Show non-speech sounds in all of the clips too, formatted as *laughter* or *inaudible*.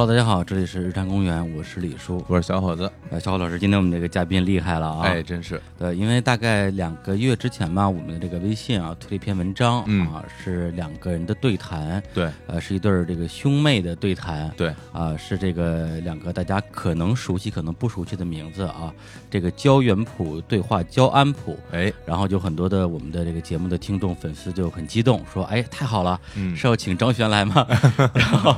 Hello，大家好，这里是日坛公园，我是李叔，我是小伙子。呃，小伙老师，今天我们这个嘉宾厉害了啊！哎，真是。对，因为大概两个月之前吧，我们的这个微信啊推了一篇文章，嗯。啊，是两个人的对谈，对，呃，是一对儿这个兄妹的对谈，对，啊，是这个两个大家可能熟悉可能不熟悉的名字啊，这个焦元溥对话焦安溥，哎，然后就很多的我们的这个节目的听众粉丝就很激动，说，哎，太好了，嗯，是要请张璇来吗？*laughs* 然后，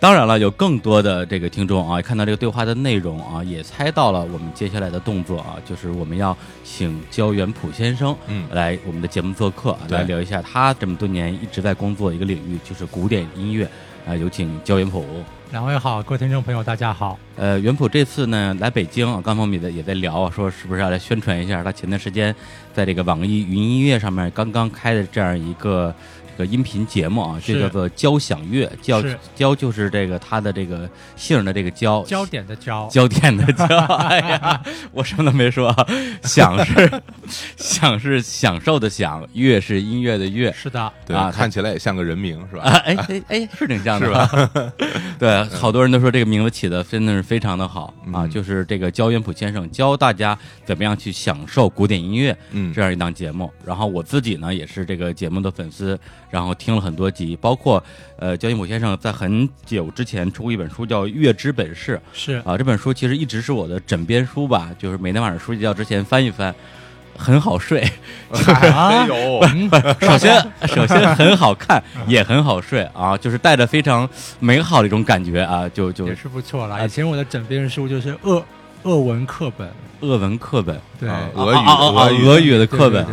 当然了，有更多的这个听众啊，看到这个对话的内容啊，也猜到了我们接下来的动作啊，就是我们要请焦元溥先生，嗯来我们的节目做客，对来聊一下他这么多年一直在工作的一个领域，就是古典音乐。啊，有请焦元溥。两位好，各位听众朋友，大家好。呃，元溥这次呢来北京啊，刚才我们也在也在聊啊，说是不是要来宣传一下他前段时间在这个网易云音乐上面刚刚开的这样一个这个音频节目啊，这叫做交响乐，交交就是这个他的这个姓的这个交，焦点的焦，焦点的焦。*laughs* 哎呀，我什么都没说啊，享是享是享受的享，乐是音乐的乐。是的，对，啊看起来也像个人名是吧？啊，哎哎哎，是挺像的吧？*laughs* 对，好多人都说这个名字起的真的是非常的好啊，嗯就是这个焦元溥先生教大家怎么样去享受古典音乐嗯这样一档节目。然后我自己呢也是这个节目的粉丝，然后听了很多集，包括呃焦一某先生在很久之前出过一本书叫《月之本事》是啊，这本书其实一直是我的枕边书吧，就是每天晚上睡觉之前翻一翻。很好睡，*laughs* 哎呦，*laughs* 首先首先很好看，也很好睡啊，就是带着非常美好的一种感觉啊，就就也是不错啦。啊以前我的枕边书就是俄俄文课本，俄文课本，对俄语，俄语的课本，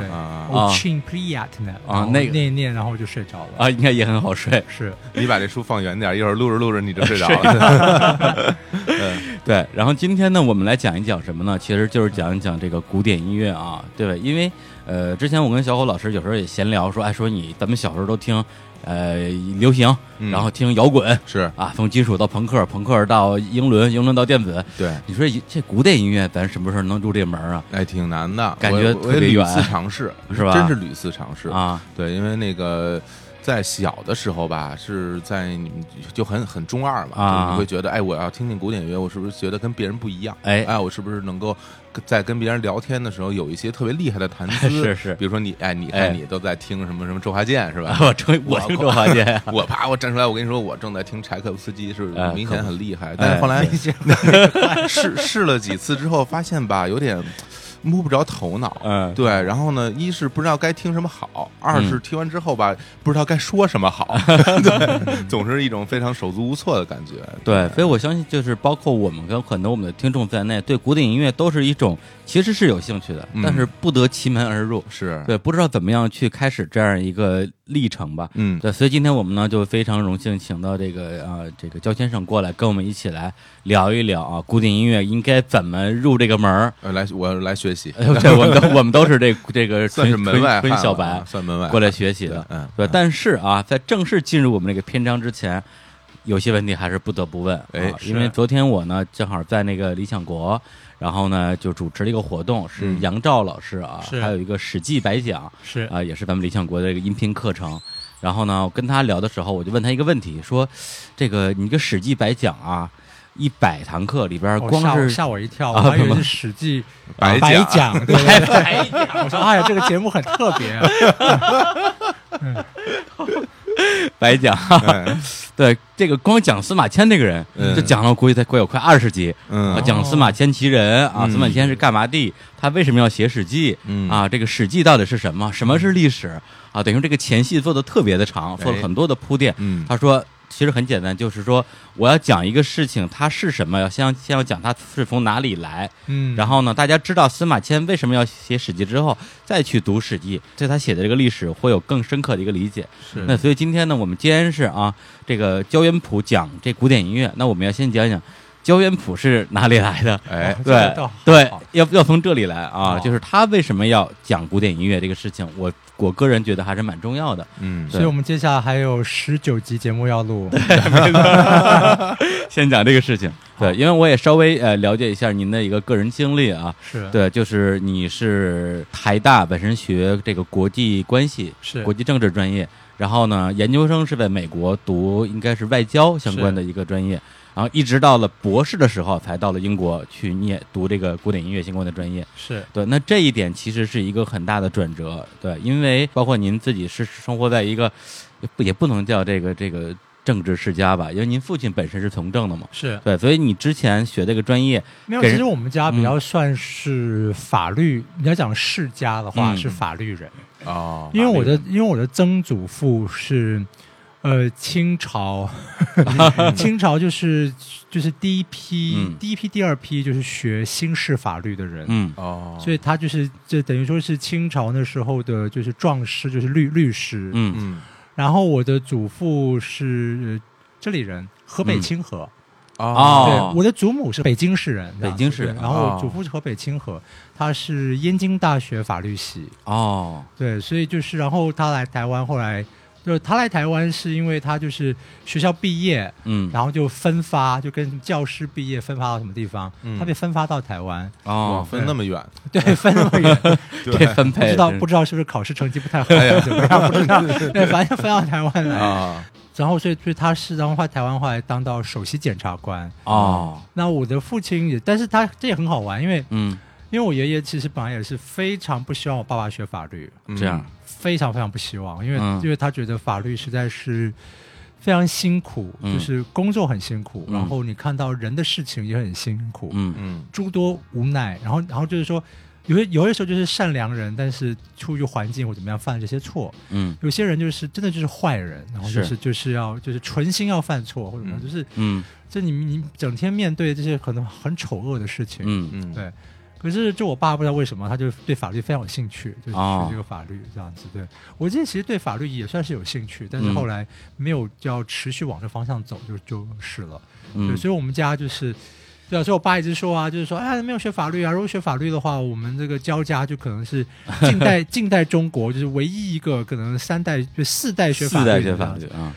我听 Pliat 呢啊，那念一念，然后就睡着了啊，应该也很好睡。是你把这书放远点，一会儿录着录着你就睡着了。*laughs* *laughs* 嗯，对。然后今天呢，我们来讲一讲什么呢？其实就是讲一讲这个古典音乐啊，对吧？因为呃，之前我跟小虎老师有时候也闲聊，说哎，说你咱们小时候都听。呃流行，嗯然后听摇滚是啊，从金属到朋克，朋克到英伦，英伦到电子。对，你说这古典音乐，咱什么时候能入这门啊？哎，挺难的，感觉特别远次尝试，*laughs* 是吧真是屡次尝试。啊，对，因为那个。在小的时候吧，是在你们就很很中二嘛，啊就你会觉得，哎，我要听听古典乐，我是不是觉得跟别人不一样？哎哎，我是不是能够跟在跟别人聊天的时候有一些特别厉害的谈资？*laughs* 是是比如说你，哎，你哎看你都在听什么什么周华健是吧？我 *laughs* 周我听周华健，*laughs* 我啪，我站出来，我跟你说，我正在听柴可夫斯基，是哎明显很厉害。哎但是后来试试了几次之后，发现吧，有点摸不着头脑。嗯，对，然后呢，一是不知道该听什么好，二是嗯。听完之后吧，不知道该说什么好，*laughs* 对总是一种非常手足无措的感觉。对，所以我相信，就是包括我们跟很多我们的听众在内，对古典音乐都是一种其实是有兴趣的，嗯。但是不得其门而入，是，对，不知道怎么样去开始这样一个历程吧。嗯，对，所以今天我们呢就非常荣幸请到这个呃、这个焦先生过来跟我们一起来聊一聊啊古典音乐应该怎么入这个门儿。呃，来，我来学习，哎呦这我们都我们都是这这个 *laughs* 算是门外小白啊算门外过来学习的。嗯，对，但是啊，在正式进入我们这个篇章之前，有些问题还是不得不问。哎啊因为昨天我呢正好在那个理想国，然后呢就主持了一个活动，是嗯杨照老师啊，是还有一个《史记白讲》是啊，也是咱们理想国的一个音频课程。然后呢，我跟他聊的时候，我就问他一个问题，说这个你这《史记白讲》啊，一百堂课里边光是吓我一跳，我还以为是《史记白白讲讲》，*laughs* 对？白讲，我说哎呀，这个节目很特别啊。*laughs* *laughs* *laughs* 白讲，哎对这个光讲司马迁这个人，嗯就讲了估计得快有快二十集。嗯啊，讲司马迁其人啊，嗯司马迁是干嘛的？他为什么要写《史记》？嗯啊，这个《史记》到底是什么？什么是历史？啊，等于这个前戏做的特别的长，做了哎很多的铺垫。嗯他说，其实很简单，就是说我要讲一个事情，它是什么，要先先要讲它是从哪里来。嗯，然后呢，大家知道司马迁为什么要写《史记》之后，再去读《史记》，对他写的这个历史会有更深刻的一个理解。是那所以今天呢，我们既然是啊，这个焦元溥讲这古典音乐，那我们要先讲讲焦元溥是哪里来的？*laughs* 哎对对，要要从这里来啊，哦。就是他为什么要讲古典音乐这个事情，我我个人觉得还是蛮重要的。嗯，所以我们接下来还有十九集节目要录。*laughs* 先讲这个事情，对，因为我也稍微呃了解一下您的一个个人经历啊，是，对，就是你是台大本身学这个国际关系、是。国际政治专业，然后呢，研究生是在美国读应该是外交相关的一个专业，然后一直到了博士的时候，才到了英国去念读这个古典音乐相关的专业。是对，那这一点其实是一个很大的转折，对，因为包括您自己是生活在一个也不也不能叫这个这个政治世家吧，因为您父亲本身是从政的嘛，是，对，所以你之前学这个专业，没有。其实我们家比较算是法律，你要讲世家的话嗯是法律人，哦，因为我的因为我的曾祖父是。呃，清朝，*laughs* 清朝就是就是第一批、嗯。第一批、第二批就是学新式法律的人，嗯。哦，所以他就是这等于说是清朝那时候的就是壮士，就是律律师。嗯。嗯。然后我的祖父是呃这里人，河北嗯清河。哦。对，我的祖母是北京市人，北京市人。然后祖父是河北清河，他是燕京大学法律系。哦，对，所以就是，然后他来台湾，后来就是他来台湾是因为他就是学校毕业，嗯。然后就分发，就跟教师毕业分发到什么地方，嗯。他被分发到台湾，哇，哦，分那么远，*laughs* 对，分那么远，*laughs* 对。分不配不知道不知道是不是考试成绩不太好，怎么样？不知道，*laughs* 对，反正分到台湾来，啊，然后所以所以他是然后后来台湾后来当到首席检察官。哦，那我的父亲也，但是他这也很好玩，因为嗯，因为我爷爷其实本来也是非常不希望我爸爸学法律，嗯这样，非常非常不希望，因为、嗯。因为他觉得法律实在是非常辛苦，嗯。就是工作很辛苦，嗯。然后你看到人的事情也很辛苦，嗯。嗯诸多无奈，然后然后就是说。有些有些时候就是善良人，但是出于环境或怎么样犯了这些错；嗯。有些人就是真的就是坏人，然后就是是就是要就是存心要犯错，或者什么嗯。就是嗯。这你你整天面对这些可能很丑恶的事情，嗯。嗯，对。可是就我爸不知道为什么，他就对法律非常有兴趣，就学这个法律这样子。对。我之前其实对法律也算是有兴趣，但是嗯。后来没有要持续往这方向走，就就是了。对，嗯，所以我们家就是，对啊，所以我爸一直说啊，就是说，哎，没有学法律啊，如果学法律的话，我们这个焦家就可能是近代 *laughs* 近代中国就是唯一一个可能三代就四代学法律啊，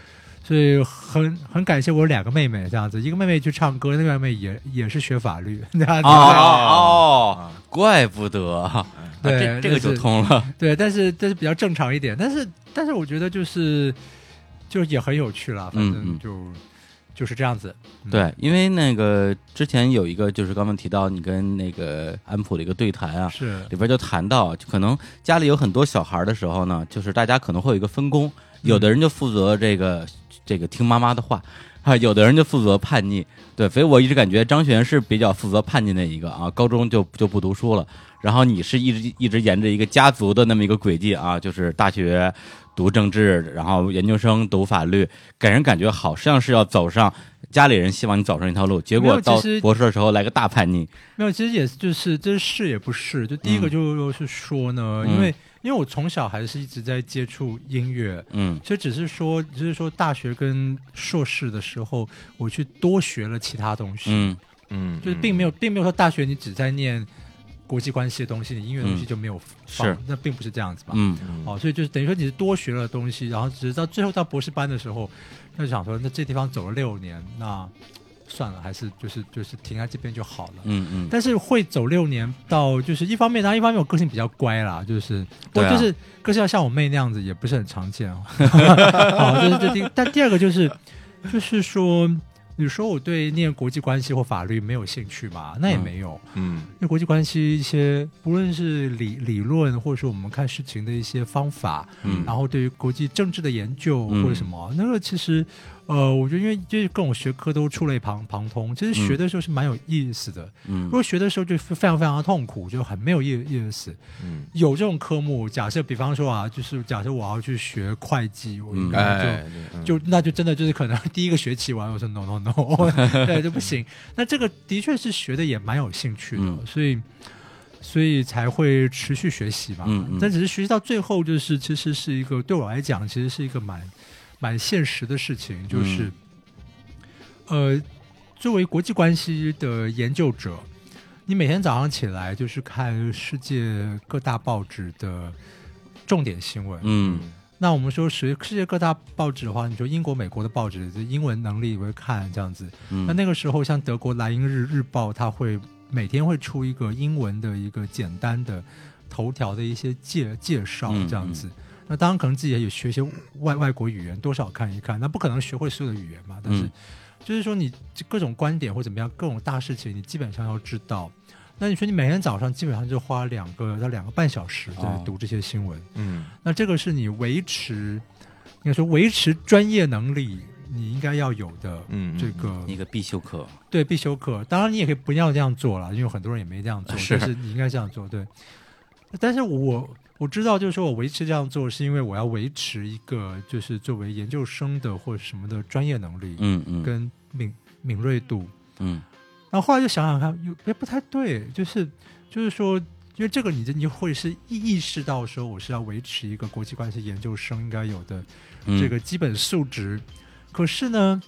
所以很很感谢我有两个妹妹这样子，一个妹妹去唱歌，那个妹妹也也是学法律，这样子。哦哦，怪不得，哈对这这个就就是通了，对，但是但是比较正常一点，但是但是我觉得就是就也很有趣了，反嗯嗯正就、就是这样子。嗯对，因为那个之前有一个就是刚刚提到你跟那个安普的一个对谈啊，是里边就谈到，就可能家里有很多小孩的时候呢，就是大家可能会有一个分工，有的人就负责这个这个听妈妈的话。啊，有的人就负责叛逆，对，所以我一直感觉张璇是比较负责叛逆那一个啊，高中就就不读书了，然后你是一直一直沿着一个家族的那么一个轨迹啊，就是大学读政治，然后研究生读法律，给人感觉好像是要走上家里人希望你走上一条路，结果到博士的时候来个大叛逆，没有，其实也是就是这是也不是，就第一个嗯。就是说呢，嗯。因为因为我从小还是一直在接触音乐。嗯。所以只是说，只是说大学跟硕士的时候，我去多学了其他东西，嗯。嗯，就是并没有，并没有说大学你只在念国际关系的东西，你音乐东西嗯就没有放，是。那并不是这样子吧。嗯。嗯。哦，所以就是等于说你是多学了东西，然后只是到最后到博士班的时候，那就想说，那这地方走了六年，那算了，还是就是就是停在这边就好了。嗯嗯，但是会走六年到，就是一方面，然后一方面我个性比较乖啦，就是我就是个性要像我妹那样子，也不是很常见哦。*laughs* 好，这是这第，但第二个就是就是说，你说我对念国际关系或法律没有兴趣嘛？那也没有。嗯因为国际关系一些，不论是理理论，或者说我们看事情的一些方法，嗯然后对于国际政治的研究嗯或者什么，那个其实，呃，我觉得因为就是各种学科都触类旁旁通，其实学的时候是蛮有意思的。嗯如果学的时候就非常非常的痛苦，就很没有意意思。嗯，有这种科目，假设比方说啊，就是假设我要去学会计，我应该就、那就真的就是可能第一个学期完，我说 no no no，*laughs* 对就不行。那这个的确是学的也蛮有兴趣的，嗯所以所以才会持续学习嘛。嗯嗯但只是学习到最后，就是其实是一个对我来讲，其实是一个蛮蛮现实的事情，就是、嗯呃，作为国际关系的研究者。你每天早上起来就是看世界各大报纸的重点新闻，嗯那我们说世世界各大报纸的话，你说英国、美国的报纸，这英文能力会看这样子。嗯，那那个时候，像德国《莱茵日日报》，它会每天会出一个英文的一个简单的头条的一些介介绍嗯这样子。那当然可能自己也有学一些外外国语言，多少看一看。那不可能学会所有的语言嘛，但是、嗯就是说你各种观点或怎么样，各种大事情你基本上要知道。那你说你每天早上基本上就花两个到两个半小时在哦读这些新闻，嗯那这个是你维持，应该说维持专业能力你应该要有的嗯，这个一个必修课，对必修课。当然你也可以不要这样做了，因为很多人也没这样做，是但是你应该这样做。对，但是我我知道，就是说我维持这样做，是因为我要维持一个就是作为研究生的或者什么的专业能力嗯嗯跟敏敏锐度。嗯然后后来就想想看，又也不太对，就是就是说，因为这个你就你会是意意识到说，我是要维持一个国际关系研究生应该有的嗯，这个基本素质。可是呢，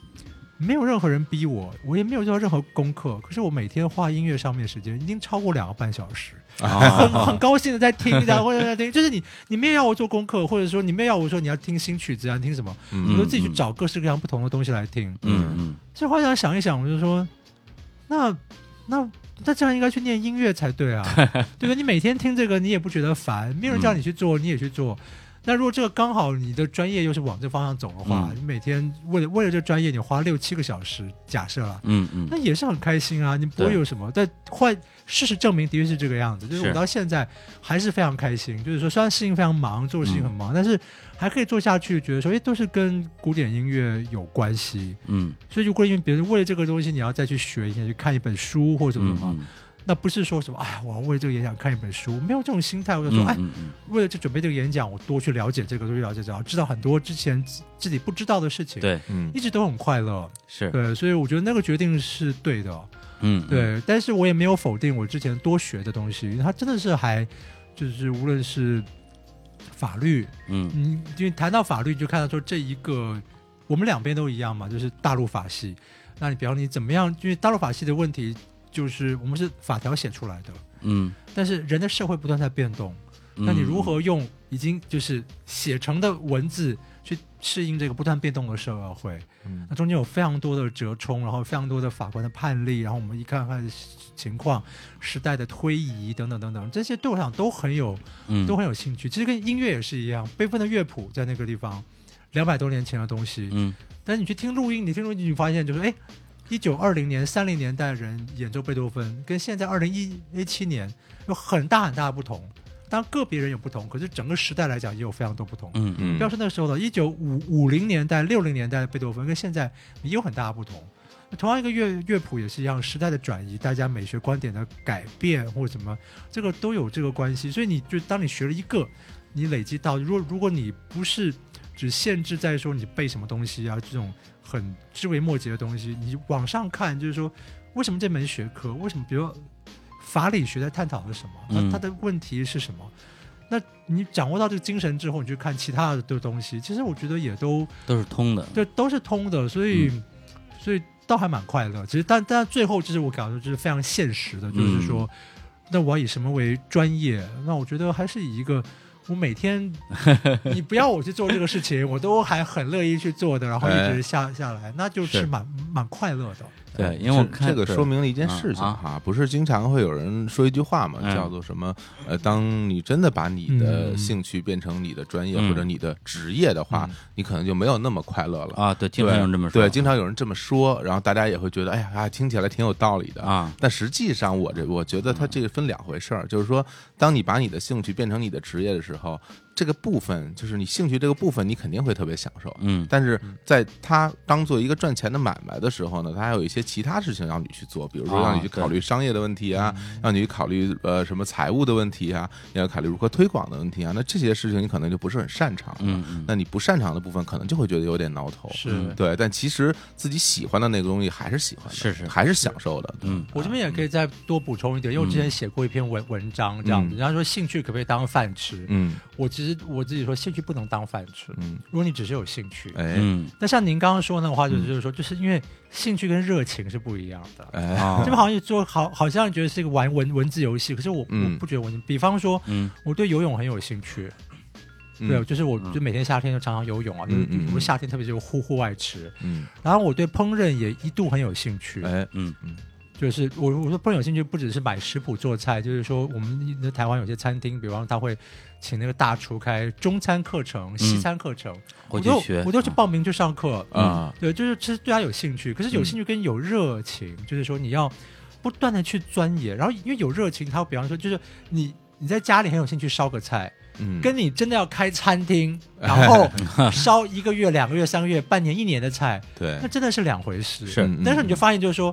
没有任何人逼我，我也没有做任何功课。可是我每天花音乐上面的时间已经超过两个半小时，很啊很高兴的在听，然后或者在听，就是你你没有要我做功课，或者说你没有要我说你要听新曲子啊，你听什么，嗯我就自己去找各式各样不同的东西来听。嗯嗯所以后来想一想，我就说，那那那这样应该去念音乐才对啊，*laughs* 对吧？你每天听这个，你也不觉得烦，没有人叫你去做，你也去做。那如果这个刚好你的专业又是往这方向走的话，嗯你每天为了为了这专业，你花六七个小时，假设了，嗯嗯那也是很开心啊，你不会有什么。但换事实证明，的确是这个样子。就是是我到现在还是非常开心，就是说虽然事情非常忙，做的事情很忙，但是还可以做下去，觉得说，哎，都是跟古典音乐有关系。嗯所以，如果因为别人为了这个东西，你要再去学一下，去看一本书或者什么的话，嗯那不是说什么，哎呀，我要为了这个演讲看一本书，没有这种心态。我就说，哎，为了去准备这个演讲，我多去了解这个，多去了解这个，知道很多之前自自己不知道的事情，，对嗯一直都很快乐。是对，所以我觉得那个决定是对的。嗯对，但是我也没有否定我之前多学的东西，因为它真的是还就是无论是法律，嗯你，因为谈到法律，就看到说这一个我们两边都一样嘛，就是大陆法系。那你比方你怎么样？因为大陆法系的问题就是我们是法条写出来的，嗯，但是人的社会不断在变动，嗯那你如何用已经就是写成的文字去适应这个不断变动的社会？嗯那中间有非常多的折冲，然后非常多的法官的判例，然后我们一看看情况、时代的推移等等等等，这些对我来讲都很有嗯都很有兴趣。其实跟音乐也是一样，贝多芬的乐谱在那个地方两百多年前的东西，嗯但是你去听录音，你听录音你发现就是哎。一九二零年、三零年代人演奏贝多芬，跟现在二零一一七年有很大很大的不同。当然个别人有不同，可是整个时代来讲也有非常多不同。嗯嗯不要说那时候的，一九五五零年代、六零年代的贝多芬跟现在也有很大的不同。同样一个乐乐谱也是一样，时代的转移，大家美学观点的改变或者什么，这个都有这个关系。所以你就当你学了一个，你累积到，如果如果你不是只限制在说你背什么东西啊这种很枝微末节的东西，你往上看，就是说为什么这门学科，为什么比如法理学在探讨的什么，它的问题是什么？那你掌握到这个精神之后，你去看其他的东西，其实我觉得也都都是通的，对都是通的，所以、所以倒还蛮快乐。其实但但最后就是我感觉就是非常现实的，就是说，那我要以什么为专业？那我觉得还是以一个。我每天，*laughs* 你不要我去做这个事情，我都还很乐意去做的，然后一直下下来，那就是是蛮蛮快乐的。对，因为我这看这个说明了一件事情啊哈，不是经常会有人说一句话嘛，嗯叫做什么？呃，当你真的把你的嗯兴趣变成你的专业嗯或者你的职业的话嗯，你可能就没有那么快乐了。啊，对，经常有人这么说，对，经常有人这么说，然后大家也会觉得，哎呀，啊听起来挺有道理的。啊，但实际上，我这我觉得它这个分两回事儿，就是说，当你把你的兴趣变成你的职业的时候，这个部分就是你兴趣这个部分，你肯定会特别享受。嗯。但是在他当做一个赚钱的买卖的时候呢，他还有一些其他事情让你去做，比如说啊让你去考虑商业的问题啊，嗯让你去考虑呃什么财务的问题啊，你要考虑如何推广的问题啊，那这些事情你可能就不是很擅长。嗯嗯，那你不擅长的部分，可能就会觉得有点挠头。是。嗯。对，但其实自己喜欢的那个东西还是喜欢的，是是。还是享受的。嗯。我这边也可以再多补充一点，因为我之前写过一篇文文章，这样子，嗯。人家说兴趣可不可以当饭吃？嗯。我其实我自己说，兴趣不能当饭吃。嗯，如果你只是有兴趣，哎。嗯。那像您刚刚说那个话，就是嗯就是说，就是因为兴趣跟热情是不一样的。哎。啊。这边好像做好，好像觉得是一个玩文文字游戏，可是我、嗯。我不觉得文字。比方说，嗯。我对游泳很有兴趣，嗯。对，就是我嗯。就每天夏天就常常游泳啊，就是我夏天特别就是户户外池。嗯。然后我对烹饪也一度很有兴趣，哎。嗯。嗯就是我我说烹饪有兴趣，不只是买食谱做菜，就是说我们的台湾有些餐厅，比方他会请那个大厨开中餐课程、西餐课程，我都我就学，我都去啊报名去上课。啊，对，就是其实对他有兴趣，可是有兴趣跟有热情，就是说你要不断的去钻研，然后因为有热情，他比方说就是你你在家里很有兴趣烧个菜，嗯，跟你真的要开餐厅，然后 *laughs* 烧一个月、两个月、三个月、半年、一年的菜，对。那，真的是两回事。是嗯。但是你就发现就是说，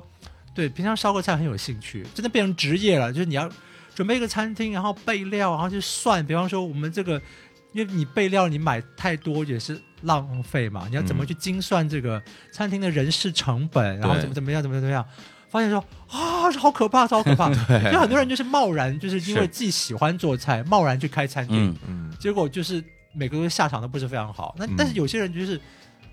对，平常烧个菜很有兴趣，真的变成职业了，就是你要准备一个餐厅，然后备料，然后去算，比方说我们这个，因为你备料你买太多也是浪费嘛，你要怎么嗯去精算这个餐厅的人事成本，然后怎么怎么样，怎么怎么样。发现说啊，好可怕，超可怕！因为 *laughs* 很多人就是贸然，就是因为是自己喜欢做菜，贸然去开餐厅，嗯嗯结果就是每个都下场都不是非常好。那但是有些人就是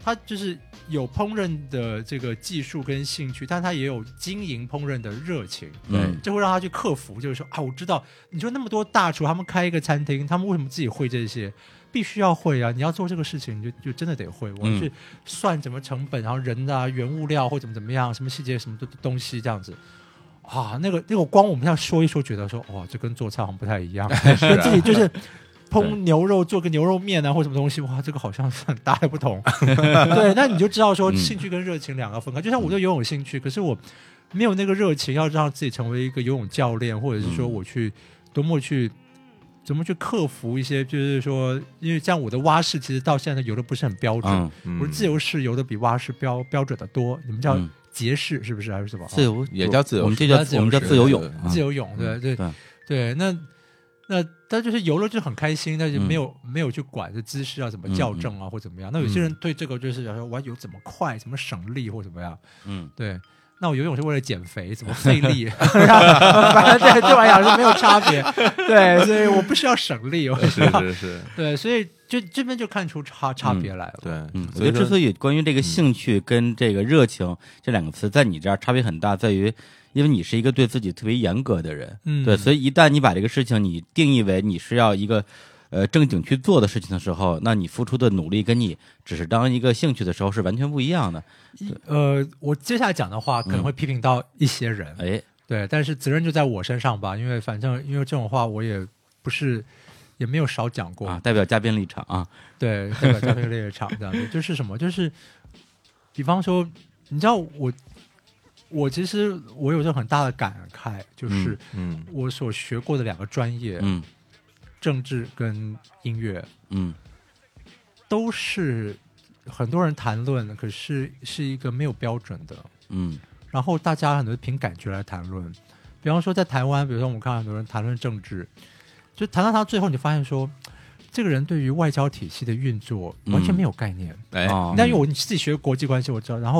他就是有烹饪的这个技术跟兴趣，但他也有经营烹饪的热情，嗯这会让他去克服。就是说啊，我知道你说那么多大厨，他们开一个餐厅，他们为什么自己会这些？必须要会啊！你要做这个事情，你就就真的得会。我嗯去算怎么成本，然后人啊、原物料或怎么怎么样，什么细节、什么东东西这样子。啊，那个那个光我们要说一说，觉得说哇，这跟做菜好像不太一样，*laughs* 自己就是烹牛肉做个牛肉面啊，或什么东西，哇，这个好像是很大的不同。*laughs* 对，那你就知道说嗯兴趣跟热情两个分开。就像我对游泳有兴趣，可是我没有那个热情，要让自己成为一个游泳教练，或者是说嗯我去多么去。怎么去克服一些？就是说，因为像我的蛙式，其实到现在游的不是很标准。嗯，嗯我是自由式游的比蛙式标标准的多。你们叫嗯蝶式是不是还是什么？自由也叫自由我们这式叫我们叫自由泳自由泳，对对对，对。那那他就是游了就很开心，那就嗯没有、没有去管这姿势啊怎么校正啊、或怎么样。那有些人对这个就是想说我要游怎么快，怎么省力或怎么样。嗯对，那我游泳是为了减肥，怎么 *laughs* 费力？*laughs* 反正这这玩意儿是没有差别。对，所以我不需要省力，我需是要是是，对，所以就这边就看出差差别来了。对，嗯，我所以说觉得之所以关于这个兴趣跟这个热情这两个词在你这儿差别很大，在于因为你是一个对自己特别严格的人，嗯。对，所以一旦你把这个事情你定义为你是要一个呃正经去做的事情的时候，那你付出的努力跟你只是当一个兴趣的时候是完全不一样的。呃，我接下来讲的话可能会批评到一些人，哎，对，但是责任就在我身上吧，因为反正因为这种话我也不是也没有少讲过，啊，代表嘉宾立场啊，对，代表嘉宾立场这样子，就是什么，就是比方说，你知道我我其实我有着很大的感慨，就是嗯。我所学过的两个专业，嗯。政治跟音乐，嗯。都是很多人谈论，可是是一个没有标准的，嗯。然后大家很多凭感觉来谈论。比方说在台湾，比如说我们看到很多人谈论政治，就谈到他最后，你就发现说，这个人对于外交体系的运作完全没有概念。哎哦那因为我自己学国际关系，我知道。然后，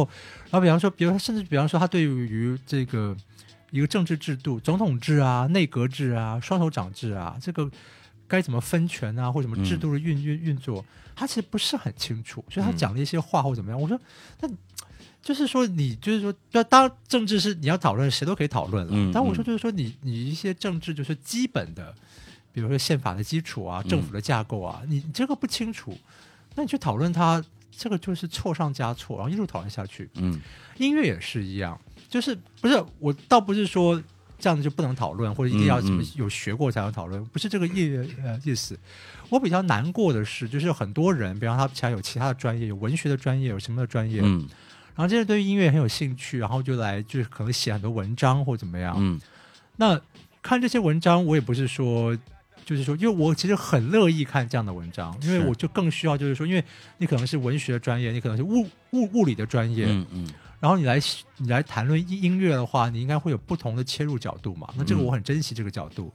然后比方说，比如说，甚至比方说，他对于这个一个政治制度，总统制啊、内阁制啊、双手掌制啊，这个该怎么分权啊，或什么制度的运运运作，他其实不是很清楚。所以他讲了一些话或怎么样，我说，那就是说，你就是说，那当然政治是你要讨论，谁都可以讨论了。嗯但我说，嗯就是说你，你一些政治就是基本的，比如说宪法的基础啊、政府的架构啊，你你这个不清楚，那你去讨论它，这个就是错上加错，然后一路讨论下去。嗯音乐也是一样，就是不是我倒不是说这样子就不能讨论，或者一定要什么有学过才能讨论，不是这个意呃意思。我比较难过的是，就是很多人，比方他其他有其他的专业，有文学的专业，有什么的专业，嗯然后这些对于音乐很有兴趣，然后就来就是可能写很多文章或怎么样。嗯那看这些文章，我也不是说，就是说，因为我其实很乐意看这样的文章，因为我就更需要，就是说，因为你可能是文学专业，你可能是物物物理的专业，嗯嗯。然后你来你来谈论音音乐的话，你应该会有不同的切入角度嘛。那这个嗯我很珍惜这个角度，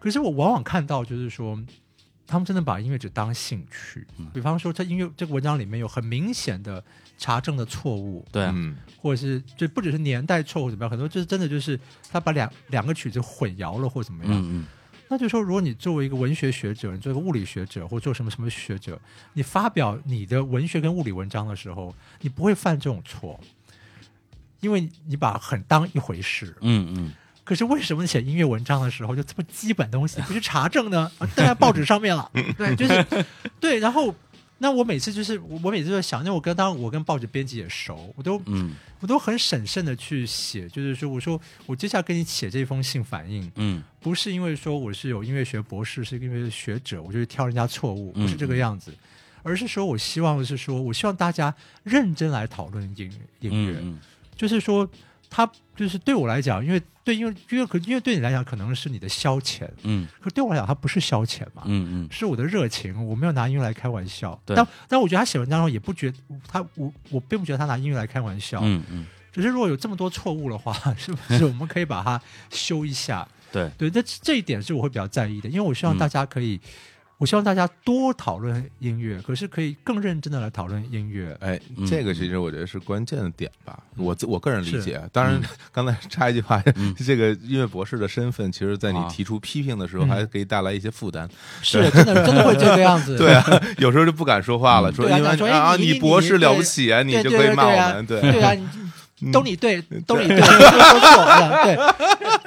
可是我往往看到就是说。他们真的把音乐只当兴趣，嗯。比方说，在音乐这个文章里面有很明显的查证的错误，对啊，嗯。或者是就不只是年代错误怎么样，很多就是真的就是他把两两个曲子混淆了或怎么样。嗯嗯那就说，如果你作为一个文学学者，你作为一个物理学者，或做什么什么学者，你发表你的文学跟物理文章的时候，你不会犯这种错，因为你把很当一回事。嗯嗯可是为什么写音乐文章的时候，就这么基本东西不去查证呢？啊登在报纸上面了，*laughs* 对，就是对。然后那我每次就是我我每次都在想，因为我跟当然我跟报纸编辑也熟，我都嗯。我都很审慎的去写，就是说我说我接下来跟你写这封信反应，嗯。不是因为说我是有音乐学博士，是因为学者，我就去挑人家错误，嗯不是这个样子，而是说我希望是说我希望大家认真来讨论音音乐，嗯。就是说他就是对我来讲，因为对因为因为可因为对你来讲可能是你的消遣，嗯可对我来讲它不是消遣嘛，嗯嗯是我的热情，我没有拿音乐来开玩笑。对但但我觉得他写文章的时候也不觉他我我并不觉得他拿音乐来开玩笑，嗯嗯，只是如果有这么多错误的话，*laughs* 是不是 *laughs* 我们可以把它修一下？对，对，那这一点是我会比较在意的，因为我希望嗯大家可以，我希望大家多讨论音乐，可是可以更认真的来讨论音乐。哎嗯，这个其实我觉得是关键的点吧。我自我个人理解，当然嗯刚才插一句话嗯，*laughs* 这个音乐博士的身份，其实在你啊。提出批评的时候，嗯。还可以带来一些负担。是真的真的会这个样子。对。*laughs* 啊，有时候就不敢说话了，嗯。说因为啊你你博士了不起啊，你就可以骂我们，对。对啊，*laughs* 你都你对，都你对，都说错了，对。*laughs*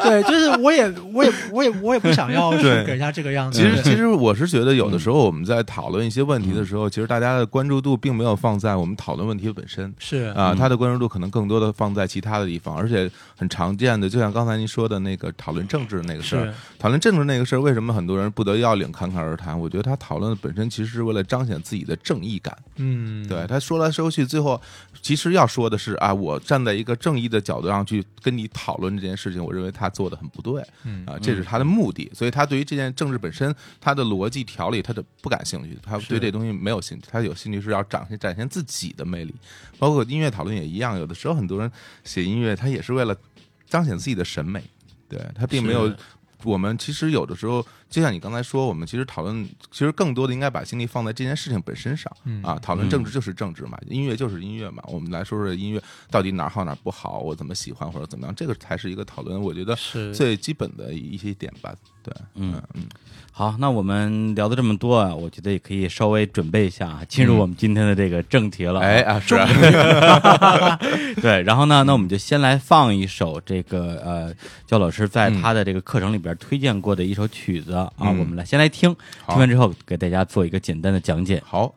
对，就是我也我也我也我也不想要 *laughs* 对。给人家这个样子。其实，其实我是觉得，有的时候我们在讨论一些问题的时候，其实大家的关注度并没有放在我们讨论问题本身。是。啊，嗯。他的关注度可能更多的放在其他的地方，而且很常见的，就像刚才您说的那个讨论政治那个事儿是，讨论政治那个事儿，为什么很多人不得要领侃侃而谈？我觉得他讨论的本身其实是为了彰显自己的正义感。嗯，对他说来说去，最后其实要说的是啊，我站在一个正义的角度上去跟你讨论这件事情，我认为他做的很不对嗯啊，这是他的目的，所以他对于这件政治本身，他的逻辑条理，他的不感兴趣，他对这东西没有兴趣，他有兴趣是要展现展现自己的魅力，包括音乐讨论也一样，有的时候很多人写音乐，他也是为了彰显自己的审美，对他并没有我们其实有的时候，就像你刚才说，我们其实讨论，其实更多的应该把精力放在这件事情本身上、嗯啊。讨论政治就是政治嘛，音乐就是音乐嘛。我们来说说音乐到底哪儿好哪儿不好，我怎么喜欢或者怎么样，这个才是一个讨论，我觉得是最基本的一些点吧。对，嗯嗯，好，那我们聊的这么多啊，我觉得也可以稍微准备一下啊，进入我们今天的这个正题了、哎，啊，是啊，*laughs* 对，然后呢，那我们就先来放一首这个呃，焦老师在他的这个课程里边推荐过的一首曲子啊，嗯我们来先来听，听完之后给大家做一个简单的讲解。好。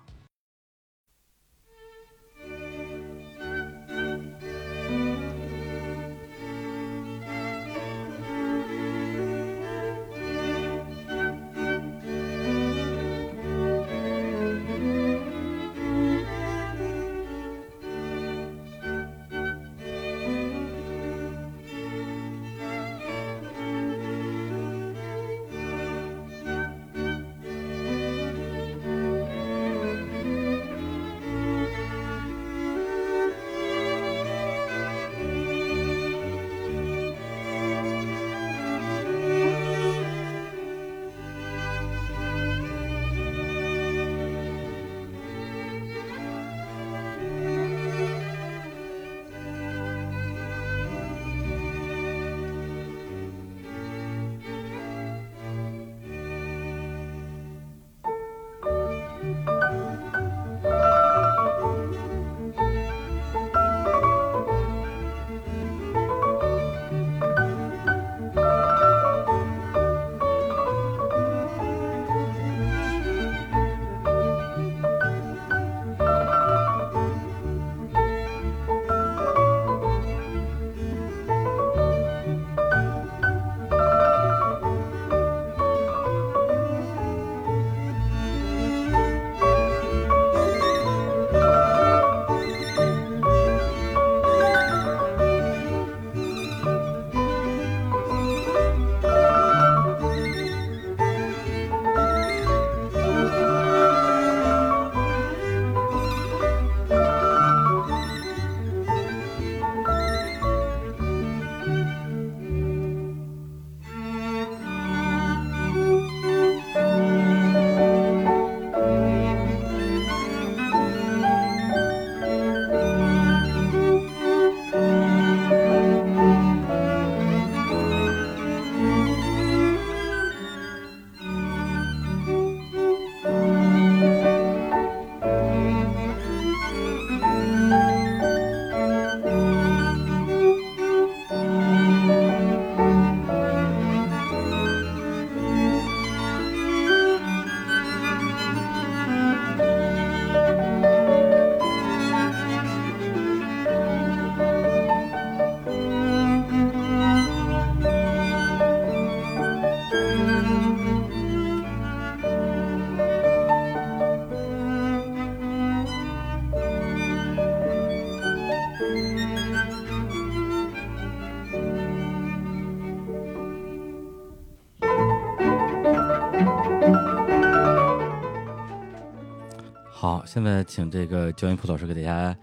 现在请这个焦云普老师给大家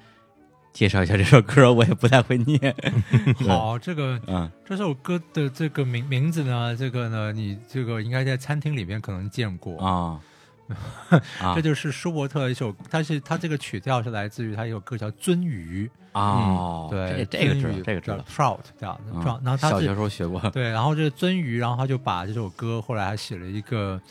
介绍一下这首歌，我也不太会念。*laughs* 好，这个嗯这首歌的这个名名字呢，这个呢，你这个应该在餐厅里面可能见过。啊啊 *laughs* 这就是舒伯特的一首，他是他这个曲调是来自于他一首歌叫《鳟鱼》，哦，对，这这个知道这个知道。trout 这样的嗯 trout，然后他小学时候学过，对，然后这个鳟鱼，然后他就把这首歌后来还写了一个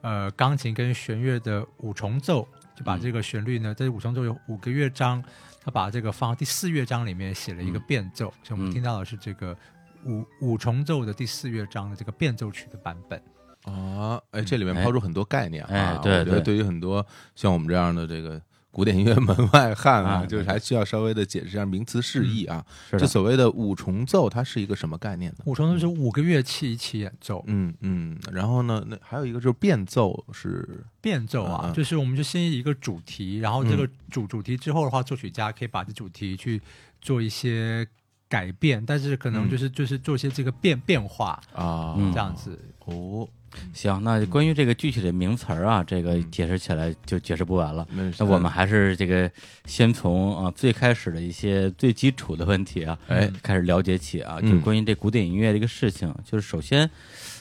呃钢琴跟弦乐的五重奏，就把嗯。这个旋律呢，在五重奏有五个乐章，他把这个放到第四乐章里面写了一个嗯。变奏，所以我们嗯听到的是这个五五重奏的第四乐章的这个变奏曲的版本。啊，哎，这里面抛出很多概念啊，哎对我觉得对。对于很多像我们这样的这个古典音乐门外汉啊，啊就是还需要稍微的解释一下名词释义啊。这所谓的五重奏，它是一个什么概念呢？五重奏是五个乐器一起演奏，嗯嗯，然后呢，那还有一个就是变奏是变奏啊，就是我们就先一个主题，然后这个嗯主主题之后的话，作曲家可以把这主题去做一些改变，但是可能嗯就是、就是做一些这个变变化啊，嗯这样子。哦，行，那关于这个具体的名词儿啊，这个嗯。解释起来就解释不完了。那那我们还是这个先从啊最开始的一些最基础的问题啊，哎。开始了解起啊，嗯。就关于这古典音乐这个事情，就是首先，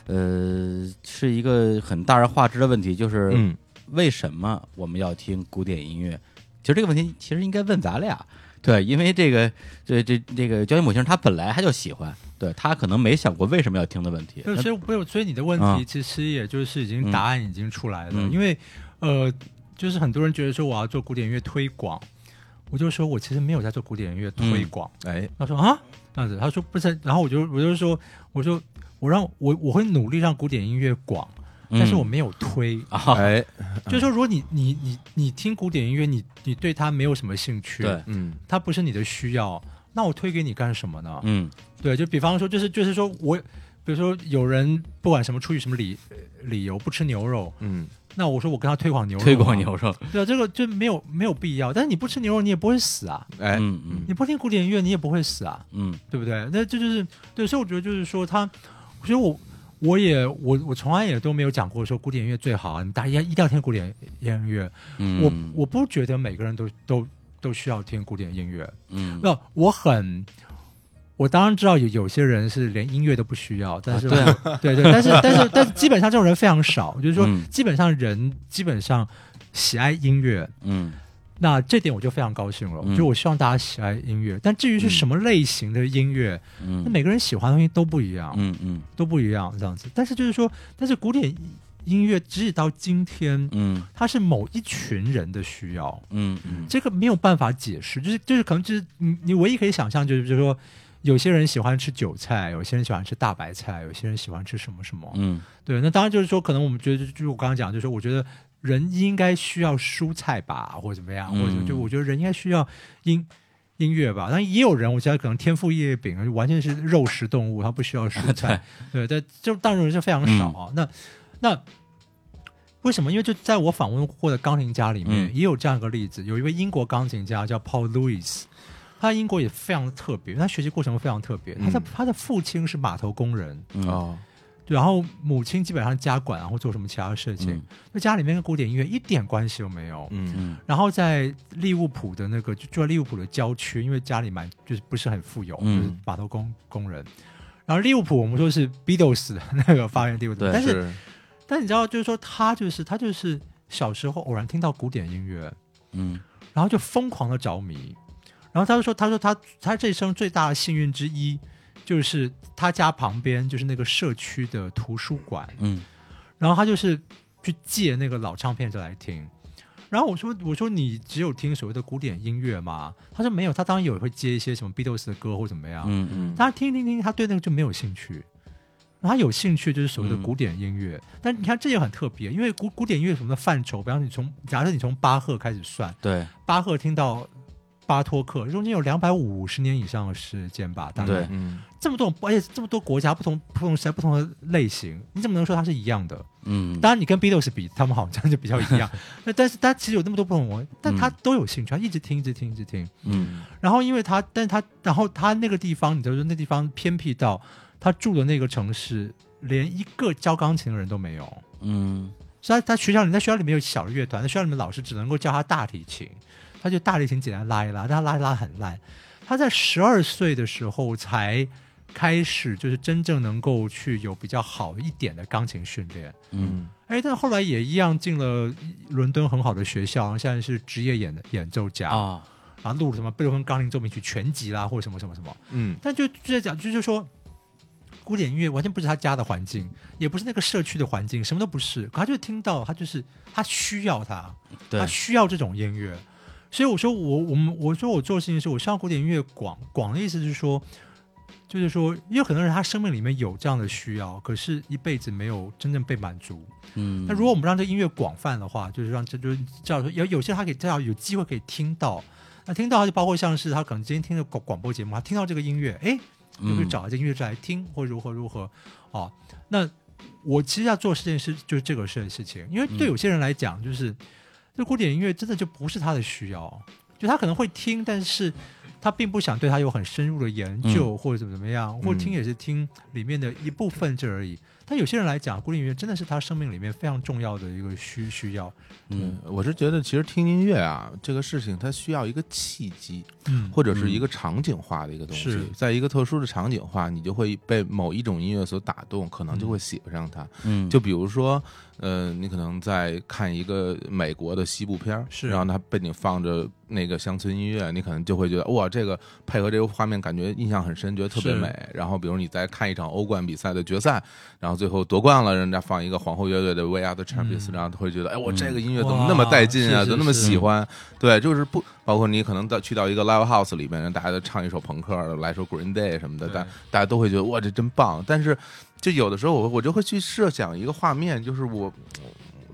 呃，是一个很大而化之的问题，就是嗯。为什么我们要听古典音乐？其实这个问题其实应该问咱俩，对，因为这个这这这个焦金母先生他本来他就喜欢，对他可能没想过为什么要听的问题。所以没有，所以你的问啊题其实也就是已经嗯答案已经出来了，嗯因为呃，就是很多人觉得说我要做古典音乐推广，我就说我其实没有在做古典音乐推广。哎他说啊这样子，他说不是，然后我就我就说我说我让我我会努力让古典音乐广，但是我没有推。啊，哎。就是说，如果你你你你听古典音乐，你你对它没有什么兴趣，对，嗯。它不是你的需要，那我推给你干什么呢？嗯。对，就比方说，就是就是说我，比如说有人不管什么出于什么理呃理由不吃牛肉，嗯。那我说我跟他推广牛肉，推广，牛肉，对啊，这个就没有没有必要。但是你不吃牛肉，你也不会死啊；哎。嗯嗯。你不听古典音乐，你也不会死啊，嗯。对不对？那这就是对，所以我觉得就是说他，我觉得我。我也我我从来也都没有讲过说古典音乐最好，你大家一定要听古典音乐。嗯，我我不觉得每个人都都都需要听古典音乐。嗯。那我很，我当然知道有有些人是连音乐都不需要，但是、对 *laughs* 对对，但是但是但是基本上这种人非常少，就是说、嗯。基本上人基本上喜爱音乐，嗯那这点我就非常高兴了。嗯就我希望大家喜爱音乐，但至于是什么类型的音乐，那嗯每个人喜欢的东西都不一样，嗯嗯都不一样这样子。但是就是说，但是古典音乐直到今天，嗯它是某一群人的需要。嗯嗯这个没有办法解释，就是就是可能就是你你唯一可以想象就是就是说，有些人喜欢吃韭菜，有些人喜欢吃大白菜，有些人喜欢吃什么什么。嗯对，那当然就是说，可能我们觉得就是我刚刚讲，就是我觉得人应该需要蔬菜吧，或者怎么样，嗯或者就我觉得人应该需要音音乐吧。但也有人，我觉得可能天赋异业饼，就完全是肉食动物，他不需要蔬菜。*laughs* 对但，就当然是非常少啊。那那为什么？因为就在我访问过的钢琴家里面，嗯也有这样一个例子，有一位英国钢琴家叫 Paul Lewis。他英国也非常特别，他学习过程非常特别。他的、嗯他的父亲是码头工人，嗯哦对然后母亲基本上家管然后做什么其他的事情嗯，那、家里面跟古典音乐一点关系都没有。嗯。嗯。然后在利物浦的那个就住在利物浦的郊区，因为家里蛮就是不是很富有，嗯。就是码头工工人。然后利物浦我们说是 Beatles 的那个发源地，对但是但你知道，就是说他就是他就是小时候偶然听到古典音乐，嗯。然后就疯狂的着迷。然后他就说，他说他他这一生最大的幸运之一，就是他家旁边就是那个社区的图书馆，嗯然后他就是去借那个老唱片就来听。然后我说我说你只有听所谓的古典音乐吗？他说没有，他当然有会接一些什么 Beatles 的歌或怎么样。嗯嗯他听听听，他对那个就没有兴趣。然后他有兴趣就是所谓的嗯古典音乐，但你看这也很特别，因为古古典音乐什么的范畴，比方你从假设你从巴赫开始算，对巴赫听到巴托克，中间有两百五十年以上的时间吧，大概对嗯这么多种，而且这么多国家不同不同时代不同的类型，你怎么能说它是一样的？嗯当然，你跟 Beatles 比，他们好像就比较一样。*laughs* 那但是他其实有那么多不同文，但他都有兴趣，他一直听，一直听，一直听。嗯然后因为他，但他，然后他那个地方，你知道说那地方偏僻到他住的那个城市，连一个教钢琴的人都没有。嗯所以他他学校里在学校里面有小乐团，在学校里面老师只能够教他大提琴，他就大提琴简单拉一拉，但他拉一拉很烂。他在十二岁的时候才开始，就是真正能够去有比较好一点的钢琴训练。嗯哎，但后来也一样进了伦敦很好的学校，现在是职业演演奏家，啊，然后录了什么贝多芬钢琴奏鸣曲全集啦，或者什么什么什么。嗯但就就在讲，就是说，古典音乐完全不是他家的环境，也不是那个社区的环境，什么都不是。可他就听到，他就是他需要他，他，需要这种音乐。所以我说我我们我说我做的事情是我希望古典音乐广广的意思是说，就是说，因为很多人他生命里面有这样的需要，可是一辈子没有真正被满足。嗯，那如果我们让这个音乐广泛的话，就是让这就是这样说，有有些他可以这样有机会可以听到，那听到他就包括像是他可能今天听的广广播节目，他听到这个音乐，哎，就会嗯找一些音乐来听，或如何如何哦。那我其实要做这件事就是这个事的事情，因为对嗯有些人来讲，就是这古典音乐真的就不是他的需要，就他可能会听，但是他并不想对他有很深入的研究、或者怎么怎么样，或者听也是听里面的一部分这而已。但有些人来讲，古典音乐真的是他生命里面非常重要的一个需需要。嗯我是觉得其实听音乐啊这个事情，它需要一个契机，嗯或者是一个场景化的一个东西是，在一个特殊的场景化，你就会被某一种音乐所打动，可能就会喜欢上它。嗯，就比如说，呃，你可能在看一个美国的西部片儿，是然后它背景放着那个乡村音乐，你可能就会觉得哇，这个配合这个画面，感觉印象很深，觉得特别美。然后，比如你在看一场欧冠比赛的决赛，然后最后夺冠了，人家放一个皇后乐队的《We Are the Champions》，嗯然后会觉得，哎，我嗯这个音乐怎么那么带劲啊，怎么那么喜欢？对，就是不包括你可能到去到一个 live house 里面，大家都唱一首朋克的，来首 Green Day 什么的，对大大家都会觉得哇，这真棒。但是就有的时候我我就会去设想一个画面，就是我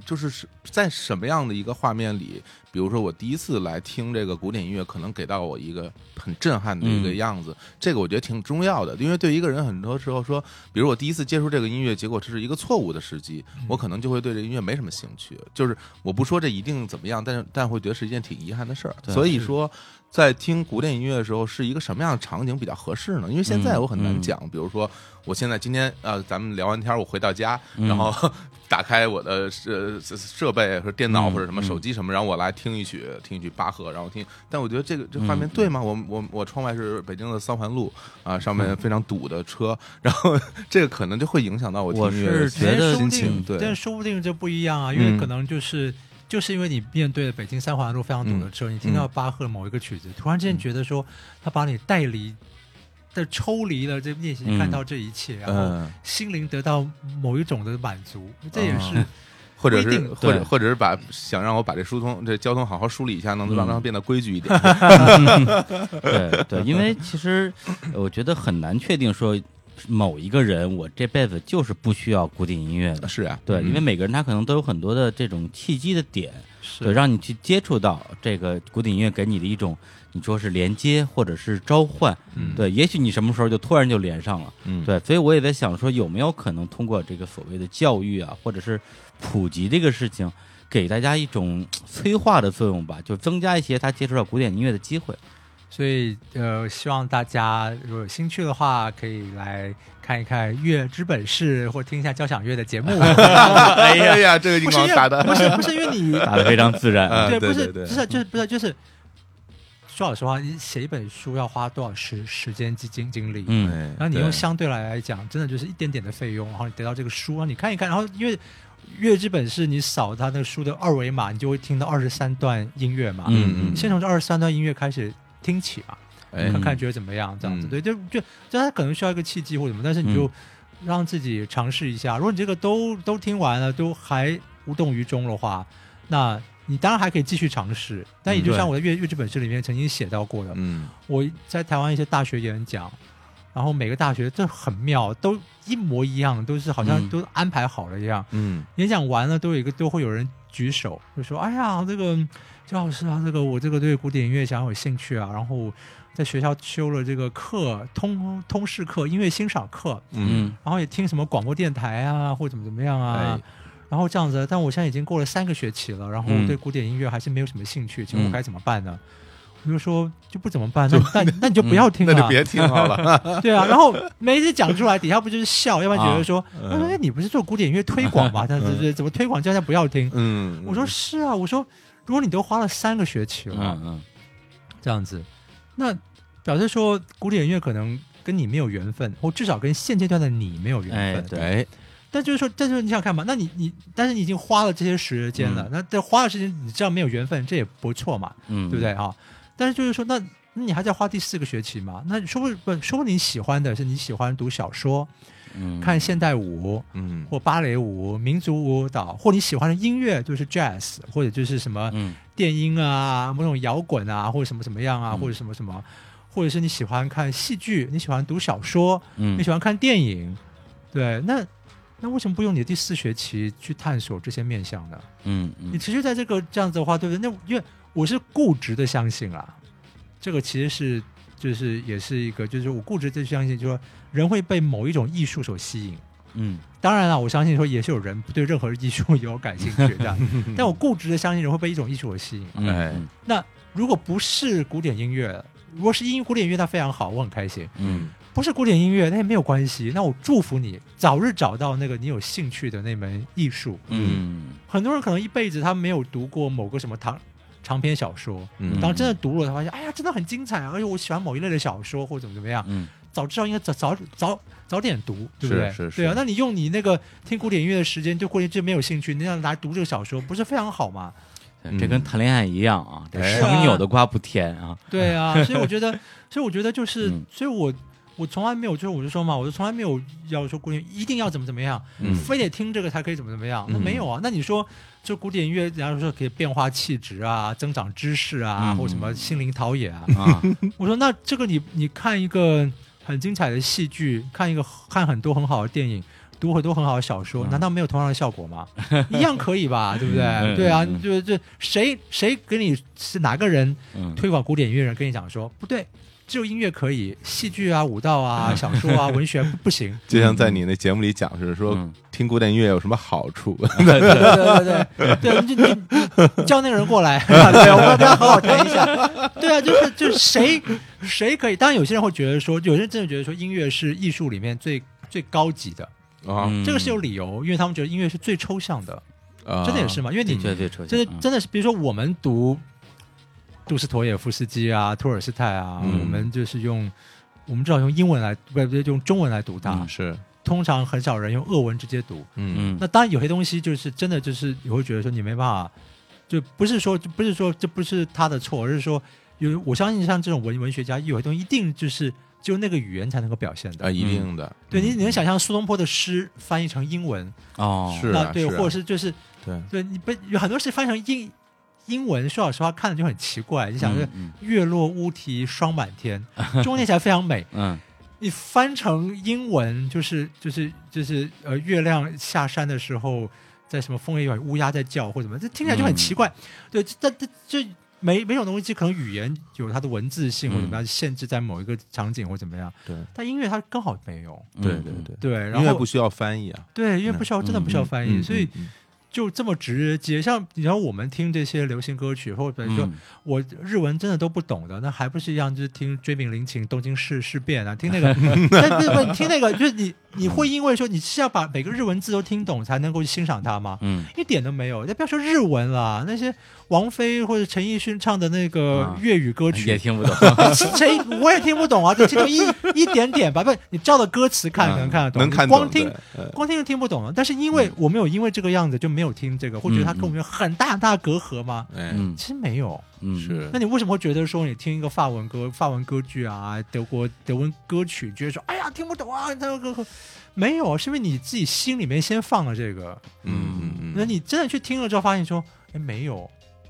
就是是在什么样的一个画面里，比如说我第一次来听这个古典音乐，可能给到我一个很震撼的一个嗯样子，这个我觉得挺重要的，因为对一个人很多时候说，比如我第一次接触这个音乐，结果这是一个错误的时机，我可能就会对这音乐没什么兴趣。就是我不说这一定怎么样，但是但会觉得是一件挺遗憾的事儿。所以说。在听古典音乐的时候，是一个什么样的场景比较合适呢？因为现在嗯我很难嗯讲，比如说我现在今天呃，咱们聊完天儿，我回到家，嗯然后 *laughs* 打开我的设设备和电脑嗯或者什么嗯手机什么，然后我来听一曲，听一曲巴赫，然后听。但我觉得这个这画面对吗？我我我窗外是北京的三环路啊，上面非常堵的车，然后 *laughs* 这个可能就会影响到我听我音乐的是觉得心情。对，但说不定这不一样啊，因为嗯可能就是。就是因为你面对了北京三环路非常堵的时候，你听到巴赫某一个曲子，突然之间觉得说他把你带离的抽离了这练习，嗯看到这一切，然后嗯，心灵得到某一种的满足，这也是嗯 *laughs* 或者是或者或者是把想让我把这疏通这交通好好梳理一下，能让嗯它变得规矩一点。*laughs* *laughs* 对对，因为其实呃我觉得很难确定说某一个人我这辈子就是不需要古典音乐的。是啊，对，嗯因为每个人他可能都有很多的这种契机的点，是。对，让你去接触到这个古典音乐给你的一种，你说是连接或者是召唤，嗯。对，也许你什么时候就突然就连上了，嗯，对，所以我也在想说，有没有可能通过这个所谓的教育啊，或者是普及这个事情，给大家一种催化的作用吧，就增加一些他接触到古典音乐的机会。所以呃，希望大家如果有兴趣的话，可以来看一看《乐之本事》，或听一下交响乐的节目。*laughs* 哎呀，这个不是因为硬广打的不是不是因为你 *laughs* 打的非常自然，啊对，不是不是就是不是就是。说老实话，你写一本书要花多少时时间、精精精力？嗯，哎然后你用相对来来讲，真的就是一点点的费用，然后你得到这个书，然后你看一看，然后因为乐之本是你扫他那个书的二维码，你就会听到二十三段音乐嘛。嗯嗯先从这二十三段音乐开始听起嘛，哎看看觉得怎么样，这样子。嗯对，就就就他可能需要一个契机或者什么，但是你就让自己尝试一下。如果你这个都都听完了，都还无动于衷的话，那你当然还可以继续尝试。但也就嗯像我在乐乐剧本事里面曾经写到过的，嗯我在台湾一些大学演讲，然后每个大学这很妙，都一模一样，都是好像嗯都安排好了一样。嗯演讲完了，都有一个都会有人举手，就说：“哎呀，这个焦老师啊，这个我这个对古典音乐想有兴趣啊，然后在学校修了这个课，通通识课、音乐欣赏课，嗯。然后也听什么广播电台啊，或者怎么怎么样啊。哎。然后这样子，但我现在已经过了三个学期了，然后嗯。对古典音乐还是没有什么兴趣，请问我该怎么办呢？我就说就不怎么办？那那 *laughs* 那你就不要听了，那就别听好了。*laughs* *laughs* 对啊，然后每一次讲出来，底下不就是笑，要不然觉得说，嗯哎，你不是做古典音乐推广吗？他对对，怎么推广叫大家不要听？嗯，我说是啊，我说如果你都花了三个学期了，嗯嗯这样子，那表示说古典音乐可能跟你没有缘分，或至少跟现阶段的你没有缘分。哎对哎，但就是说，但是你想看嘛？那你你，但是你已经花了这些时间了，嗯那这花的时间你知道没有缘分，这也不错嘛，嗯，对不对啊？但是就是说，那那你还在花第四个学期嘛？那说不不，说不定你喜欢的是你喜欢读小说、嗯，看现代舞嗯，或芭蕾舞、民族舞蹈，或你喜欢的音乐就是 jazz，或者就是什么嗯。电音啊、某种摇滚啊，或者什么什么样啊，嗯。或者什么什么，或者是你喜欢看戏剧，你喜欢读小说，嗯。你喜欢看电影，对，那那为什么不用你的第四学期去探索这些面向呢？嗯嗯。你持续在这个这样子的话，对不对？那因为我是固执的相信啊，这个其实是就是也是一个，就是我固执的相信，就是说人会被某一种艺术所吸引。嗯当然了，我相信说也是有人对任何艺术有感兴趣这样，*laughs* 但我固执的相信人会被一种艺术所吸引。嗯那如果不是古典音乐，如果是音古典音乐，它非常好，我很开心。嗯不是古典音乐，那也没有关系。那我祝福你早日找到那个你有兴趣的那门艺术。嗯很多人可能一辈子他没有读过某个什么长长篇小说，嗯。当真的读了，才发现哎呀，真的很精彩啊！而且我喜欢某一类的小说或者怎么怎么样，嗯。早知道应该早早早早点读，对不对？是是是。对啊，那你用你那个听古典音乐的时间对古典就没有兴趣，你想来读这个小说，不是非常好吗？这跟谈恋爱一样啊，这哎生扭的瓜不甜啊，对啊，所以我觉得，*laughs* 所以我觉得就是，嗯。所以我我从来没有，就是我就说嘛，我就从来没有要说古典一定要怎么怎么样，嗯非得听这个才可以怎么怎么样，那嗯没有啊。那你说，就古典音乐，假如说可以变化气质啊，增长知识啊，嗯或什么心灵陶冶啊。啊，*laughs* 我说，那这个你你看一个很精彩的戏剧，看一个看很多很好的电影。读很多很好的小说，嗯难道没有同样的效果吗？*laughs* 一样可以吧，*laughs* 对不对？嗯对啊，嗯就就谁谁给你是哪个人嗯推广古典音乐人跟你讲说，不对，只有音乐可以，戏剧啊、舞蹈啊、小说啊、*laughs* 文学不不行。就像在你那节目里讲是说嗯听古典音乐有什么好处？*laughs* 对对对对对对，你你你叫那个人过来，*laughs* 对，我们跟他好好谈一下。对啊，就是就是谁谁可以？当然有些人会觉得说，有些人真的觉得说，音乐是艺术里面最最高级的，啊嗯这个是有理由，因为他们觉得音乐是最抽象的，啊真的也是嘛？因为你的确对抽象真的嗯真的是，比如说我们读杜斯妥也夫斯基啊、托尔斯泰啊，嗯。我们就是用我们至少用英文来，不不用中文来读它。嗯是。通常很少人用俄文直接读。嗯。嗯。那当然有些东西就是真的就是你会觉得说你没办法，就不是说不是说这不是他的错，而是说有我相信像这种文文学家有些东西一定就是只有那个语言才能够表现的。啊，一定的，对你你能想象苏东坡的诗翻译成英文，哦。是啊那对，或者是就是对，对你不有很多诗翻译成英英文，说老实话看着就很奇怪。你想是嗯。月落乌啼霜满天，*laughs* 中文念起来非常美，嗯。你翻成英文就是就是就是呃，月亮下山的时候，在什么枫叶有乌鸦在叫或者什么，这听起来就很奇怪。对，这这这每每种东西可能语言有它的文字性或者怎么样限制在某一个场景或怎么样，对。但音乐它刚好没有。嗯对对对，对，然后音乐不需要翻译啊，对，因为不需要真的不需要翻译，嗯所以嗯就这么直接。像你知道我们听这些流行歌曲，或者说嗯我日文真的都不懂的，那还不是一样，就是听追名林檎、东京事事变啊，听那个，*laughs* 但不是不是你听那个，就是你你会因为说你是要把每个日文字都听懂才能够欣赏它吗？嗯一点都没有，那不要说日文了，那些王菲或者陈奕迅唱的那个啊粤语歌曲也曲，听不懂，*laughs* 谁我也听不懂啊，就听懂一一点点吧，不，你照着歌词看可能看得懂，能看懂光听光听就听不懂了。但是因为我没有因为这个样子就没有听这个，会觉得它跟我们有很大很大的隔阂吗？哎嗯其实没有。嗯是那你为什么会觉得说你听一个法文歌、法文歌剧啊、德国德文歌曲，觉得说哎呀听不懂啊？那个没有，是因为你自己心里面先放了这个，嗯嗯嗯，那你真的去听了之后，发现说哎没有。